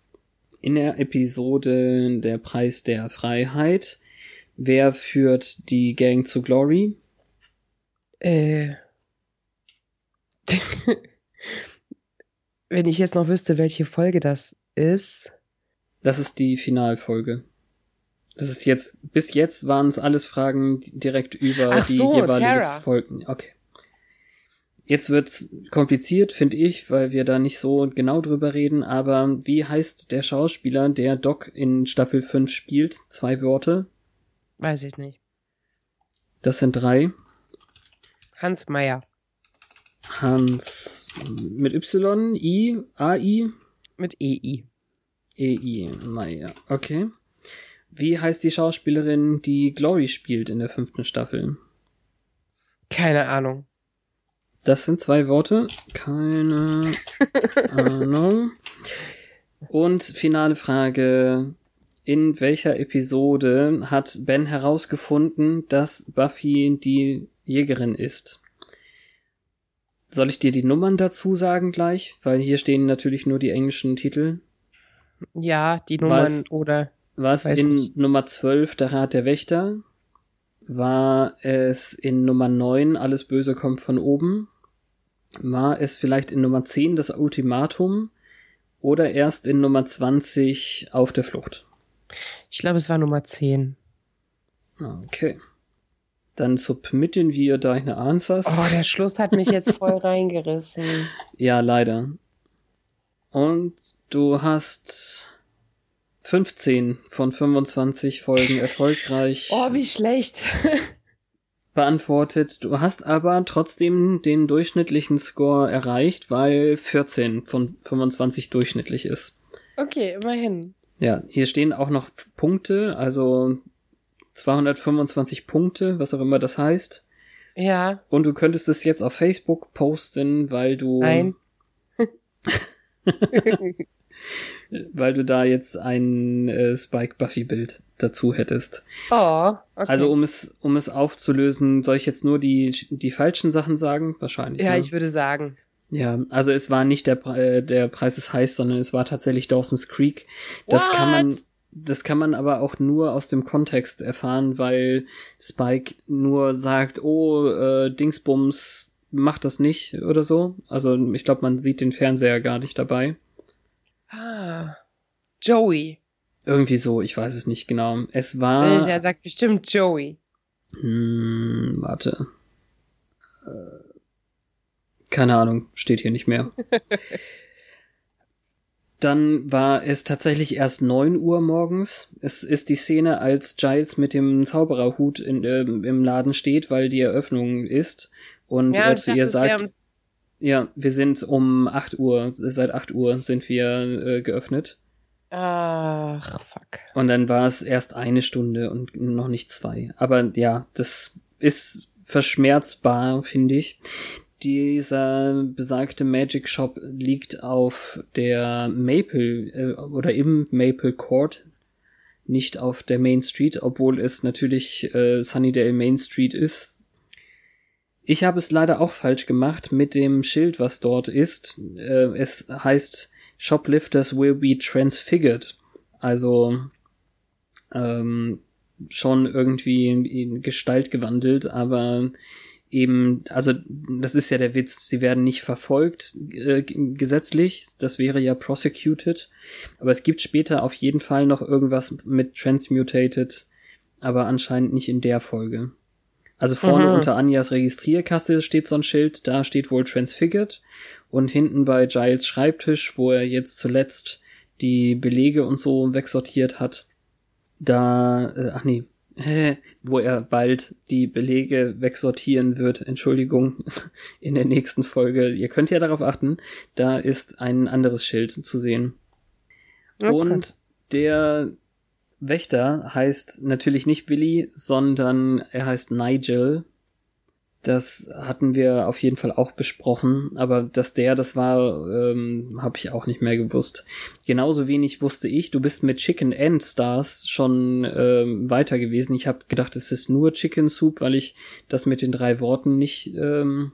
In der Episode Der Preis der Freiheit. Wer führt die Gang zu Glory? Äh. Wenn ich jetzt noch wüsste, welche Folge das ist. Das ist die Finalfolge. Das ist jetzt, bis jetzt waren es alles Fragen direkt über Ach die so, jeweilige Terra. Folgen. Okay. Jetzt wird's kompliziert, finde ich, weil wir da nicht so genau drüber reden, aber wie heißt der Schauspieler, der Doc in Staffel 5 spielt? Zwei Worte. Weiß ich nicht. Das sind drei. Hans Meyer. Hans mit Y, I, AI, Mit E EI. EI, Meier. Okay. Wie heißt die Schauspielerin, die Glory spielt in der fünften Staffel? Keine Ahnung. Das sind zwei Worte. Keine Ahnung. Und finale Frage. In welcher Episode hat Ben herausgefunden, dass Buffy die Jägerin ist? Soll ich dir die Nummern dazu sagen gleich? Weil hier stehen natürlich nur die englischen Titel. Ja, die Nummern Was? oder. Was in nicht. Nummer 12 der Rat der Wächter? War es in Nummer 9 Alles Böse kommt von oben? War es vielleicht in Nummer 10 das Ultimatum? Oder erst in Nummer 20 Auf der Flucht? Ich glaube, es war Nummer 10. Okay. Dann submitten wir deine Answers. Oh, der Schluss hat mich jetzt voll reingerissen. Ja, leider. Und du hast 15 von 25 Folgen erfolgreich Oh, wie schlecht. beantwortet. Du hast aber trotzdem den durchschnittlichen Score erreicht, weil 14 von 25 durchschnittlich ist. Okay, immerhin. Ja, hier stehen auch noch Punkte, also 225 Punkte, was auch immer das heißt. Ja, Und du könntest es jetzt auf Facebook posten, weil du Nein. weil du da jetzt ein äh, Spike Buffy Bild dazu hättest. oh, okay. Also um es um es aufzulösen, soll ich jetzt nur die die falschen Sachen sagen? Wahrscheinlich. ja, ne? ich würde sagen. Ja, also es war nicht der, äh, der Preis ist heiß, sondern es war tatsächlich Dawson's Creek. Das kann man, What? Das kann man aber auch nur aus dem Kontext erfahren, weil Spike nur sagt, oh, äh, Dingsbums, macht das nicht oder so. Also ich glaube, man sieht den Fernseher gar nicht dabei. Ah. Joey. Irgendwie so, ich weiß es nicht genau. Es Äh, war. Er sagt bestimmt Joey. Hm, warte. Äh, keine Ahnung, steht hier nicht mehr. Dann war es tatsächlich erst neun Uhr morgens. Es ist die Szene, als Giles mit dem Zaubererhut in, ähm, im Laden steht, weil die Eröffnung ist. Und Ja, er dachte, ihr sagt, ja, wir sind um acht Uhr, seit acht Uhr sind wir äh, geöffnet. Ach, fuck. Und dann war es erst eine Stunde und noch nicht zwei. Aber ja, das ist verschmerzbar, finde ich. Dieser besagte Magic Shop liegt auf der Maple äh, oder im Maple Court, nicht auf der Main Street, obwohl es natürlich äh, Sunnydale Main Street ist. Ich habe es leider auch falsch gemacht mit dem Schild, was dort ist. Äh, es heißt Shoplifters will be transfigured. Also ähm, schon irgendwie in, in Gestalt gewandelt, aber eben, also das ist ja der Witz, sie werden nicht verfolgt äh, gesetzlich, das wäre ja prosecuted, aber es gibt später auf jeden Fall noch irgendwas mit transmutated, aber anscheinend nicht in der Folge. Also vorne Mhm. unter Anjas Registrierkasse steht so ein Schild, da steht wohl transfigured und hinten bei Giles Schreibtisch, wo er jetzt zuletzt die Belege und so wegsortiert hat, da, äh, ach nee, wo er bald die Belege wegsortieren wird, Entschuldigung, in der nächsten Folge. Ihr könnt ja darauf achten, da ist ein anderes Schild zu sehen. Okay. Und der Wächter heißt natürlich nicht Billy, sondern er heißt Nigel. Das hatten wir auf jeden Fall auch besprochen, aber dass der das war, ähm, habe ich auch nicht mehr gewusst. Genauso wenig wusste ich, du bist mit Chicken and Stars schon ähm, weiter gewesen. Ich habe gedacht, es ist nur Chicken Soup, weil ich das mit den drei Worten nicht, ähm,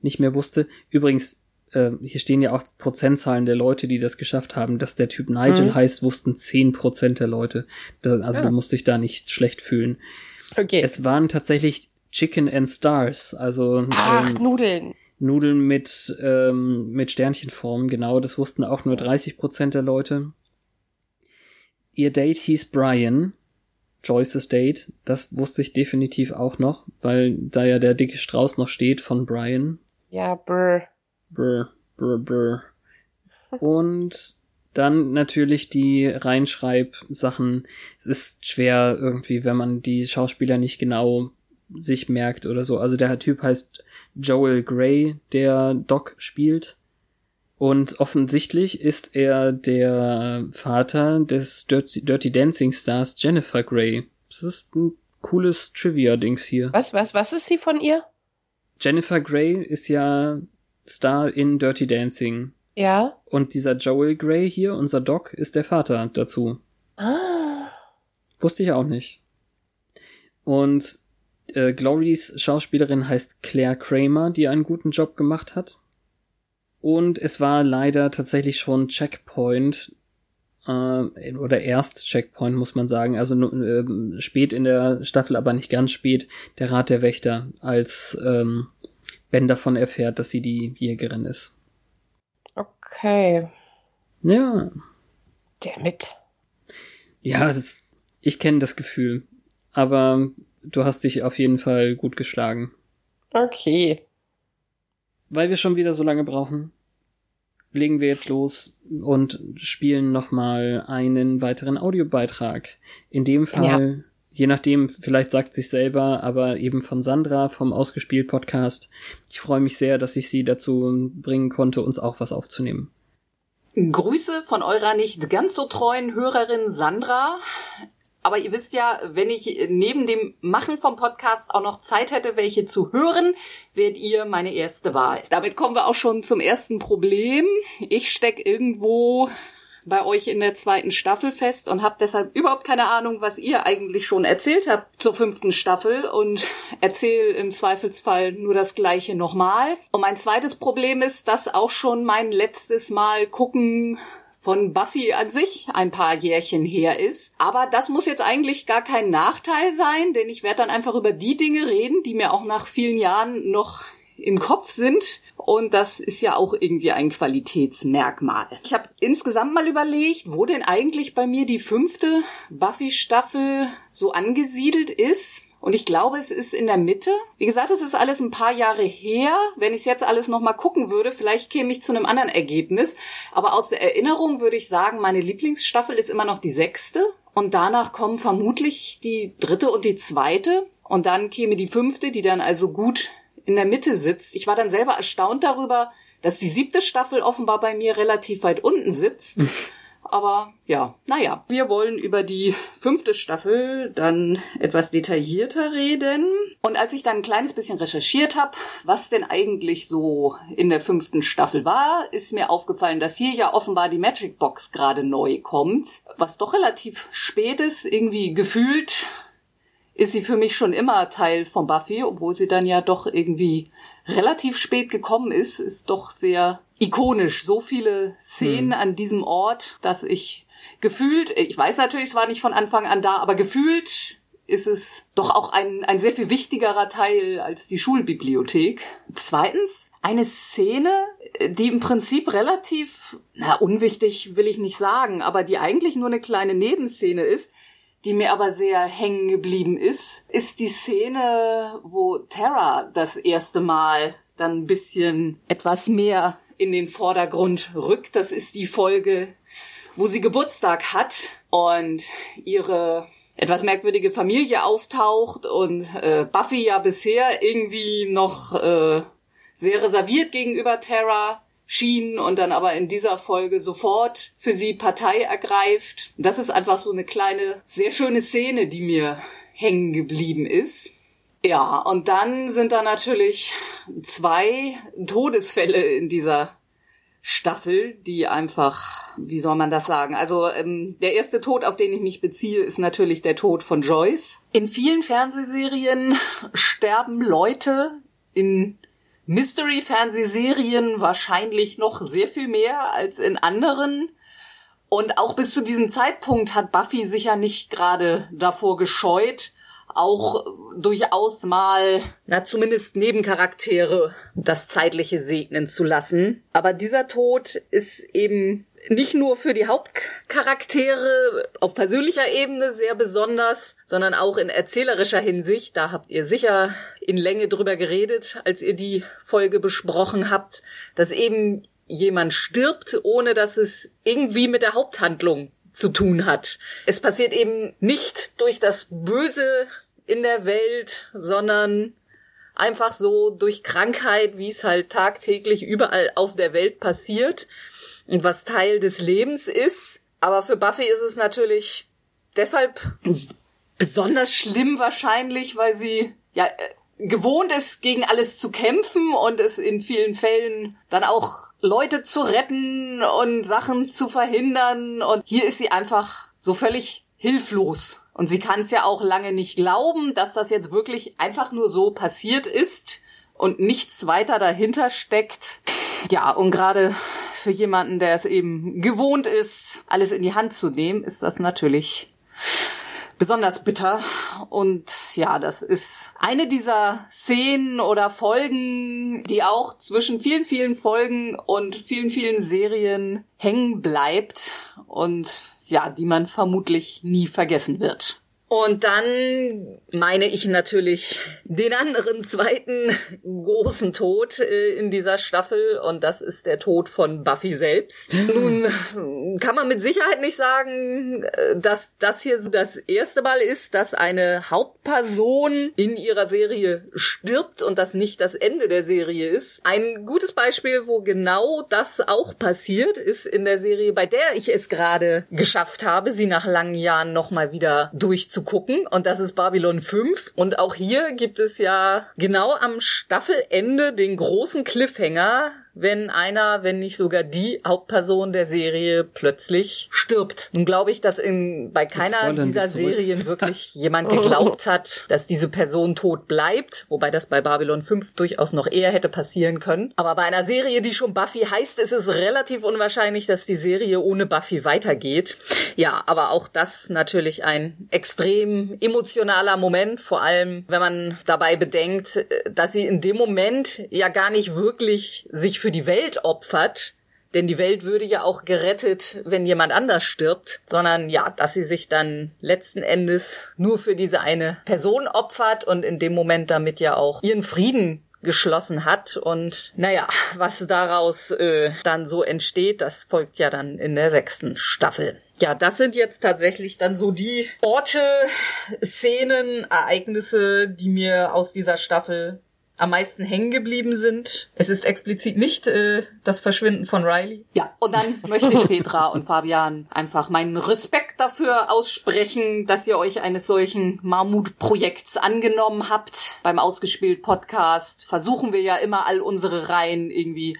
nicht mehr wusste. Übrigens, äh, hier stehen ja auch Prozentzahlen der Leute, die das geschafft haben. Dass der Typ Nigel Mhm. heißt, wussten 10% der Leute. Da, also Ja. du musst dich da nicht schlecht fühlen. Okay. Es waren tatsächlich Chicken and Stars, also Ach, ähm, Nudeln. Nudeln mit, ähm, mit Sternchenform, genau, das wussten auch nur 30% der Leute. Ihr Date hieß Brian, Joyce's Date, das wusste ich definitiv auch noch, weil da ja der dicke Strauß noch steht von Brian. Ja, brr. Brr, brr, brr. Und dann natürlich die Reinschreib-Sachen. Es ist schwer irgendwie, wenn man die Schauspieler nicht genau sich merkt oder so. Also der Typ heißt Joel Grey, der Doc spielt. Und offensichtlich ist er der Vater des Dirty, Dirty Dancing Stars Jennifer Grey. Das ist ein cooles Trivia-Dings hier. Was, was, was ist sie von ihr? Jennifer Grey ist ja Star in Dirty Dancing. Ja. Und dieser Joel Grey hier, unser Doc, ist der Vater dazu. Ah. Wusste ich auch nicht. Und äh, Glorys Schauspielerin heißt Claire Kramer, die einen guten Job gemacht hat. Und es war leider tatsächlich schon Checkpoint, äh, oder erst Checkpoint, muss man sagen. Also ähm, spät in der Staffel, aber nicht ganz spät, der Rat der Wächter, als ähm, Ben davon erfährt, dass sie die Jägerin ist. Okay. Ja, Damit. ja, das, ich kenne das Gefühl. Aber du hast dich auf jeden Fall gut geschlagen. Okay. Weil wir schon wieder so lange brauchen, legen wir jetzt los und spielen nochmal einen weiteren Audiobeitrag. In dem Fall, je nachdem, vielleicht sagt sich selber, aber eben von Sandra vom Ausgespielt Podcast. Ich freue mich sehr, dass ich sie dazu bringen konnte, uns auch was aufzunehmen. Grüße von eurer nicht ganz so treuen Hörerin Sandra. Aber ihr wisst ja, wenn ich neben dem Machen vom Podcast auch noch Zeit hätte, welche zu hören, wärt ihr meine erste Wahl. Damit kommen wir auch schon zum ersten Problem. Ich steck irgendwo bei euch in der zweiten Staffel fest und habe deshalb überhaupt keine Ahnung, was ihr eigentlich schon erzählt habt zur fünften Staffel und erzähle im Zweifelsfall nur das gleiche nochmal. Und mein zweites Problem ist, dass auch schon mein letztes Mal gucken von Buffy an sich ein paar Jährchen her ist. Aber das muss jetzt eigentlich gar kein Nachteil sein, denn ich werde dann einfach über die Dinge reden, die mir auch nach vielen Jahren noch im Kopf sind. Und das ist ja auch irgendwie ein Qualitätsmerkmal. Ich habe insgesamt mal überlegt, wo denn eigentlich bei mir die fünfte Buffy-Staffel so angesiedelt ist. Und ich glaube, es ist in der Mitte. Wie gesagt, es ist alles ein paar Jahre her. Wenn ich jetzt alles nochmal gucken würde, vielleicht käme ich zu einem anderen Ergebnis. Aber aus der Erinnerung würde ich sagen, meine Lieblingsstaffel ist immer noch die sechste. Und danach kommen vermutlich die dritte und die zweite. Und dann käme die fünfte, die dann also gut in der Mitte sitzt. Ich war dann selber erstaunt darüber, dass die siebte Staffel offenbar bei mir relativ weit unten sitzt. Aber ja, naja, wir wollen über die fünfte Staffel dann etwas detaillierter reden. Und als ich dann ein kleines bisschen recherchiert habe, was denn eigentlich so in der fünften Staffel war, ist mir aufgefallen, dass hier ja offenbar die Magic Box gerade neu kommt, was doch relativ spät ist, irgendwie gefühlt ist sie für mich schon immer Teil von Buffy, obwohl sie dann ja doch irgendwie relativ spät gekommen ist, ist doch sehr ikonisch. So viele Szenen hm. an diesem Ort, dass ich gefühlt, ich weiß natürlich, es war nicht von Anfang an da, aber gefühlt ist es doch auch ein, ein sehr viel wichtigerer Teil als die Schulbibliothek. Zweitens, eine Szene, die im Prinzip relativ, na, unwichtig will ich nicht sagen, aber die eigentlich nur eine kleine Nebenszene ist, die mir aber sehr hängen geblieben ist, ist die Szene, wo Tara das erste Mal dann ein bisschen etwas mehr in den Vordergrund rückt. Das ist die Folge, wo sie Geburtstag hat und ihre etwas merkwürdige Familie auftaucht und äh, Buffy ja bisher irgendwie noch äh, sehr reserviert gegenüber Tara schien und dann aber in dieser Folge sofort für sie Partei ergreift. Das ist einfach so eine kleine, sehr schöne Szene, die mir hängen geblieben ist. Ja, und dann sind da natürlich zwei Todesfälle in dieser Staffel, die einfach, wie soll man das sagen? Also ähm, der erste Tod, auf den ich mich beziehe, ist natürlich der Tod von Joyce. In vielen Fernsehserien sterben Leute in Mystery-Fernsehserien wahrscheinlich noch sehr viel mehr als in anderen. Und auch bis zu diesem Zeitpunkt hat Buffy sich ja nicht gerade davor gescheut, auch durchaus mal, na zumindest Nebencharaktere das Zeitliche segnen zu lassen. Aber dieser Tod ist eben nicht nur für die Hauptcharaktere auf persönlicher Ebene sehr besonders, sondern auch in erzählerischer Hinsicht. Da habt ihr sicher in Länge drüber geredet, als ihr die Folge besprochen habt, dass eben jemand stirbt, ohne dass es irgendwie mit der Haupthandlung zu tun hat. Es passiert eben nicht durch das Böse in der Welt, sondern einfach so durch Krankheit, wie es halt tagtäglich überall auf der Welt passiert und was Teil des Lebens ist. Aber für Buffy ist es natürlich deshalb besonders schlimm wahrscheinlich, weil sie ja äh, gewohnt ist, gegen alles zu kämpfen und es in vielen Fällen dann auch Leute zu retten und Sachen zu verhindern. Und hier ist sie einfach so völlig hilflos. Und sie kann es ja auch lange nicht glauben, dass das jetzt wirklich einfach nur so passiert ist und nichts weiter dahinter steckt. Ja, und gerade für jemanden, der es eben gewohnt ist, alles in die Hand zu nehmen, ist das natürlich besonders bitter. Und ja, das ist eine dieser Szenen oder Folgen, die auch zwischen vielen, vielen Folgen und vielen, vielen Serien hängen bleibt und ja, die man vermutlich nie vergessen wird. Und dann meine ich natürlich den anderen zweiten großen Tod äh, in dieser Staffel und das ist der Tod von Buffy selbst. Nun kann man mit Sicherheit nicht sagen, äh, dass das hier so das erste Mal ist, dass eine Hauptperson in ihrer Serie stirbt und das nicht das Ende der Serie ist. Ein gutes Beispiel, wo genau das auch passiert, ist in der Serie, bei der ich es gerade geschafft habe, sie nach langen Jahren nochmal wieder durchzuführen zu gucken und das ist Babylon 5 und auch hier gibt es ja genau am Staffelende den großen Cliffhanger, wenn einer, wenn nicht sogar die Hauptperson der Serie plötzlich stirbt. Nun glaube ich, dass in, bei keiner dieser. Serien wirklich jemand geglaubt hat, dass diese Person tot bleibt, wobei das bei Babylon 5 durchaus noch eher hätte passieren können. Aber bei einer Serie, die schon Buffy heißt, ist es relativ unwahrscheinlich, dass die Serie ohne Buffy weitergeht. Ja, aber auch das natürlich ein extrem emotionaler Moment, vor allem wenn man dabei bedenkt, äh, dass sie in dem Moment ja gar nicht wirklich sich für die Welt opfert, denn die Welt würde ja auch gerettet, wenn jemand anders stirbt, sondern ja, dass sie sich dann letzten Endes nur für diese eine Person opfert und in dem Moment damit ja auch ihren Frieden geschlossen hat und naja, was daraus äh, dann so entsteht, das folgt ja dann in der sechsten Staffel. Ja, das sind jetzt tatsächlich dann so die Orte, Szenen, Ereignisse, die mir aus dieser Staffel am meisten hängen geblieben sind. Es ist explizit nicht äh, das Verschwinden von Riley. Ja, und dann möchte ich Petra und Fabian einfach meinen Respekt dafür aussprechen, dass ihr euch eines solchen Mammutprojekts angenommen habt. Beim Ausgespielt Podcast versuchen wir ja immer all unsere Reihen irgendwie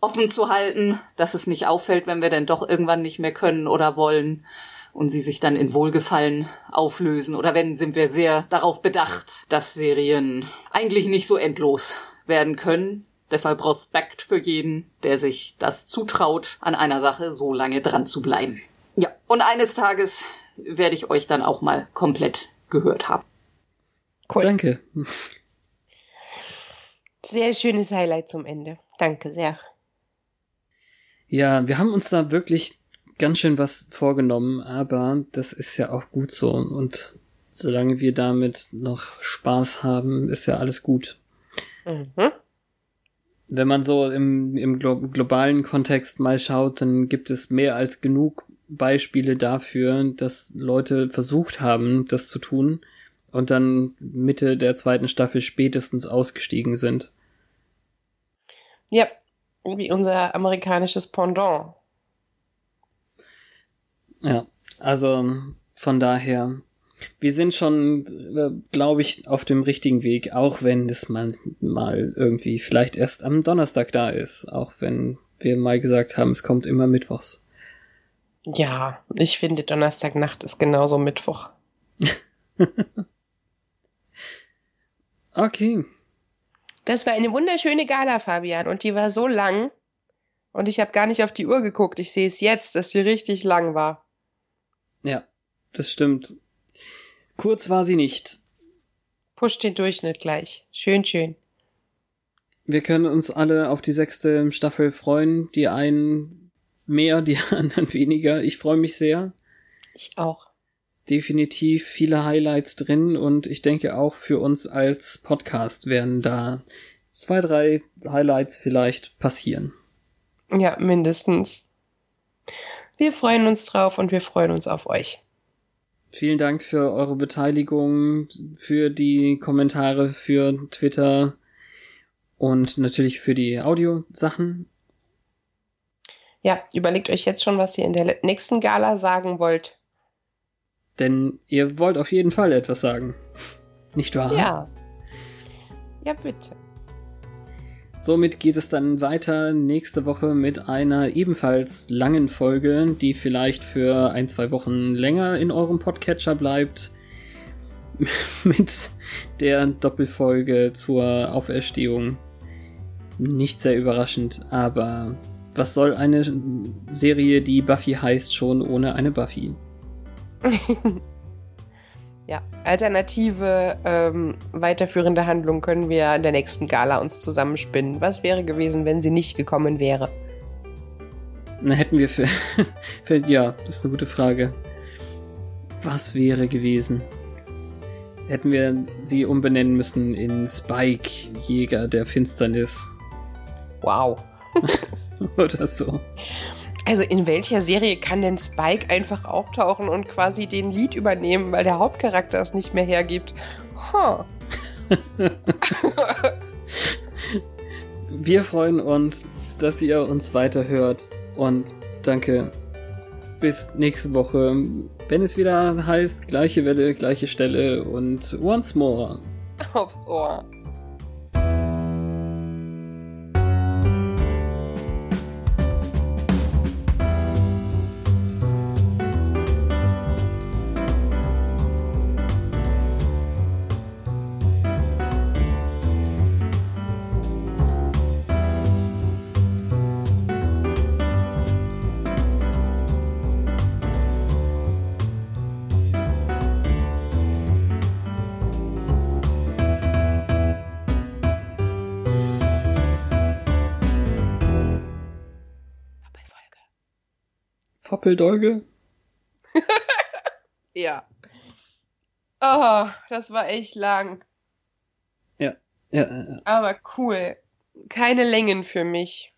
offen zu halten, dass es nicht auffällt, wenn wir denn doch irgendwann nicht mehr können oder wollen und sie sich dann in Wohlgefallen auflösen. Oder wenn, sind wir sehr darauf bedacht, dass Serien eigentlich nicht so endlos werden können. Deshalb Respekt für jeden, der sich das zutraut, an einer Sache so lange dran zu bleiben. Ja, und eines Tages werde ich euch dann auch mal komplett gehört haben. Danke. Sehr schönes Highlight zum Ende. Danke sehr. Ja, wir haben uns da wirklich ganz schön was vorgenommen, aber das ist ja auch gut so. Und solange wir damit noch Spaß haben, ist ja alles gut. Mhm. Wenn man so im, im glo globalen Kontext mal schaut, dann gibt es mehr als genug Beispiele dafür, dass Leute versucht haben, das zu tun und dann Mitte der zweiten Staffel spätestens ausgestiegen sind. Ja, wie unser amerikanisches Pendant. Ja, also von daher, wir sind schon, glaube ich, auf dem richtigen Weg, auch wenn es mal, mal irgendwie vielleicht erst am Donnerstag da ist, auch wenn wir mal gesagt haben, es kommt immer mittwochs. Ja, ich finde Donnerstagnacht ist genauso Mittwoch. Okay. Das war eine wunderschöne Gala, Fabian, und die war so lang. Und ich habe gar nicht auf die Uhr geguckt. Ich sehe es jetzt, dass sie richtig lang war. Ja, das stimmt. Kurz war sie nicht. Push den Durchschnitt gleich. Schön, schön. Wir können uns alle auf die sechste Staffel freuen. Die einen mehr, die anderen weniger. Ich freue mich sehr. Ich auch. Definitiv viele Highlights drin und ich denke auch für uns als Podcast werden da zwei, drei Highlights vielleicht passieren. Ja, mindestens. Wir freuen uns drauf und wir freuen uns auf euch. Vielen Dank für eure Beteiligung, für die Kommentare, für Twitter und natürlich für die Audiosachen. Ja, überlegt euch jetzt schon, was ihr in der nächsten Gala sagen wollt. Denn ihr wollt auf jeden Fall etwas sagen. Nicht wahr? Ja. Ja, bitte. Somit geht es dann weiter nächste Woche mit einer ebenfalls langen Folge, die vielleicht für ein, zwei Wochen länger in eurem Podcatcher bleibt. mit der Doppelfolge zur Auferstehung. Nicht sehr überraschend, aber was soll eine Serie, die Buffy heißt, schon ohne eine Buffy? ja, alternative ähm, weiterführende Handlung können wir in der nächsten Gala uns zusammenspinnen. Was wäre gewesen, wenn sie nicht gekommen wäre? Na, hätten wir für, für. Ja, das ist eine gute Frage. Was wäre gewesen? Hätten wir sie umbenennen müssen in Spike, Jäger der Finsternis. Wow. Oder so. Also in welcher Serie kann denn Spike einfach auftauchen und quasi den Lied übernehmen, weil der Hauptcharakter es nicht mehr hergibt? Huh. Wir freuen uns, dass ihr uns weiterhört und danke. Bis nächste Woche, wenn es wieder heißt, gleiche Welle, gleiche Stelle und once more. Aufs Ohr. Foppeldolge? Ja. Oh, das war echt lang. Ja, ja, ja. Aber cool. Keine Längen für mich.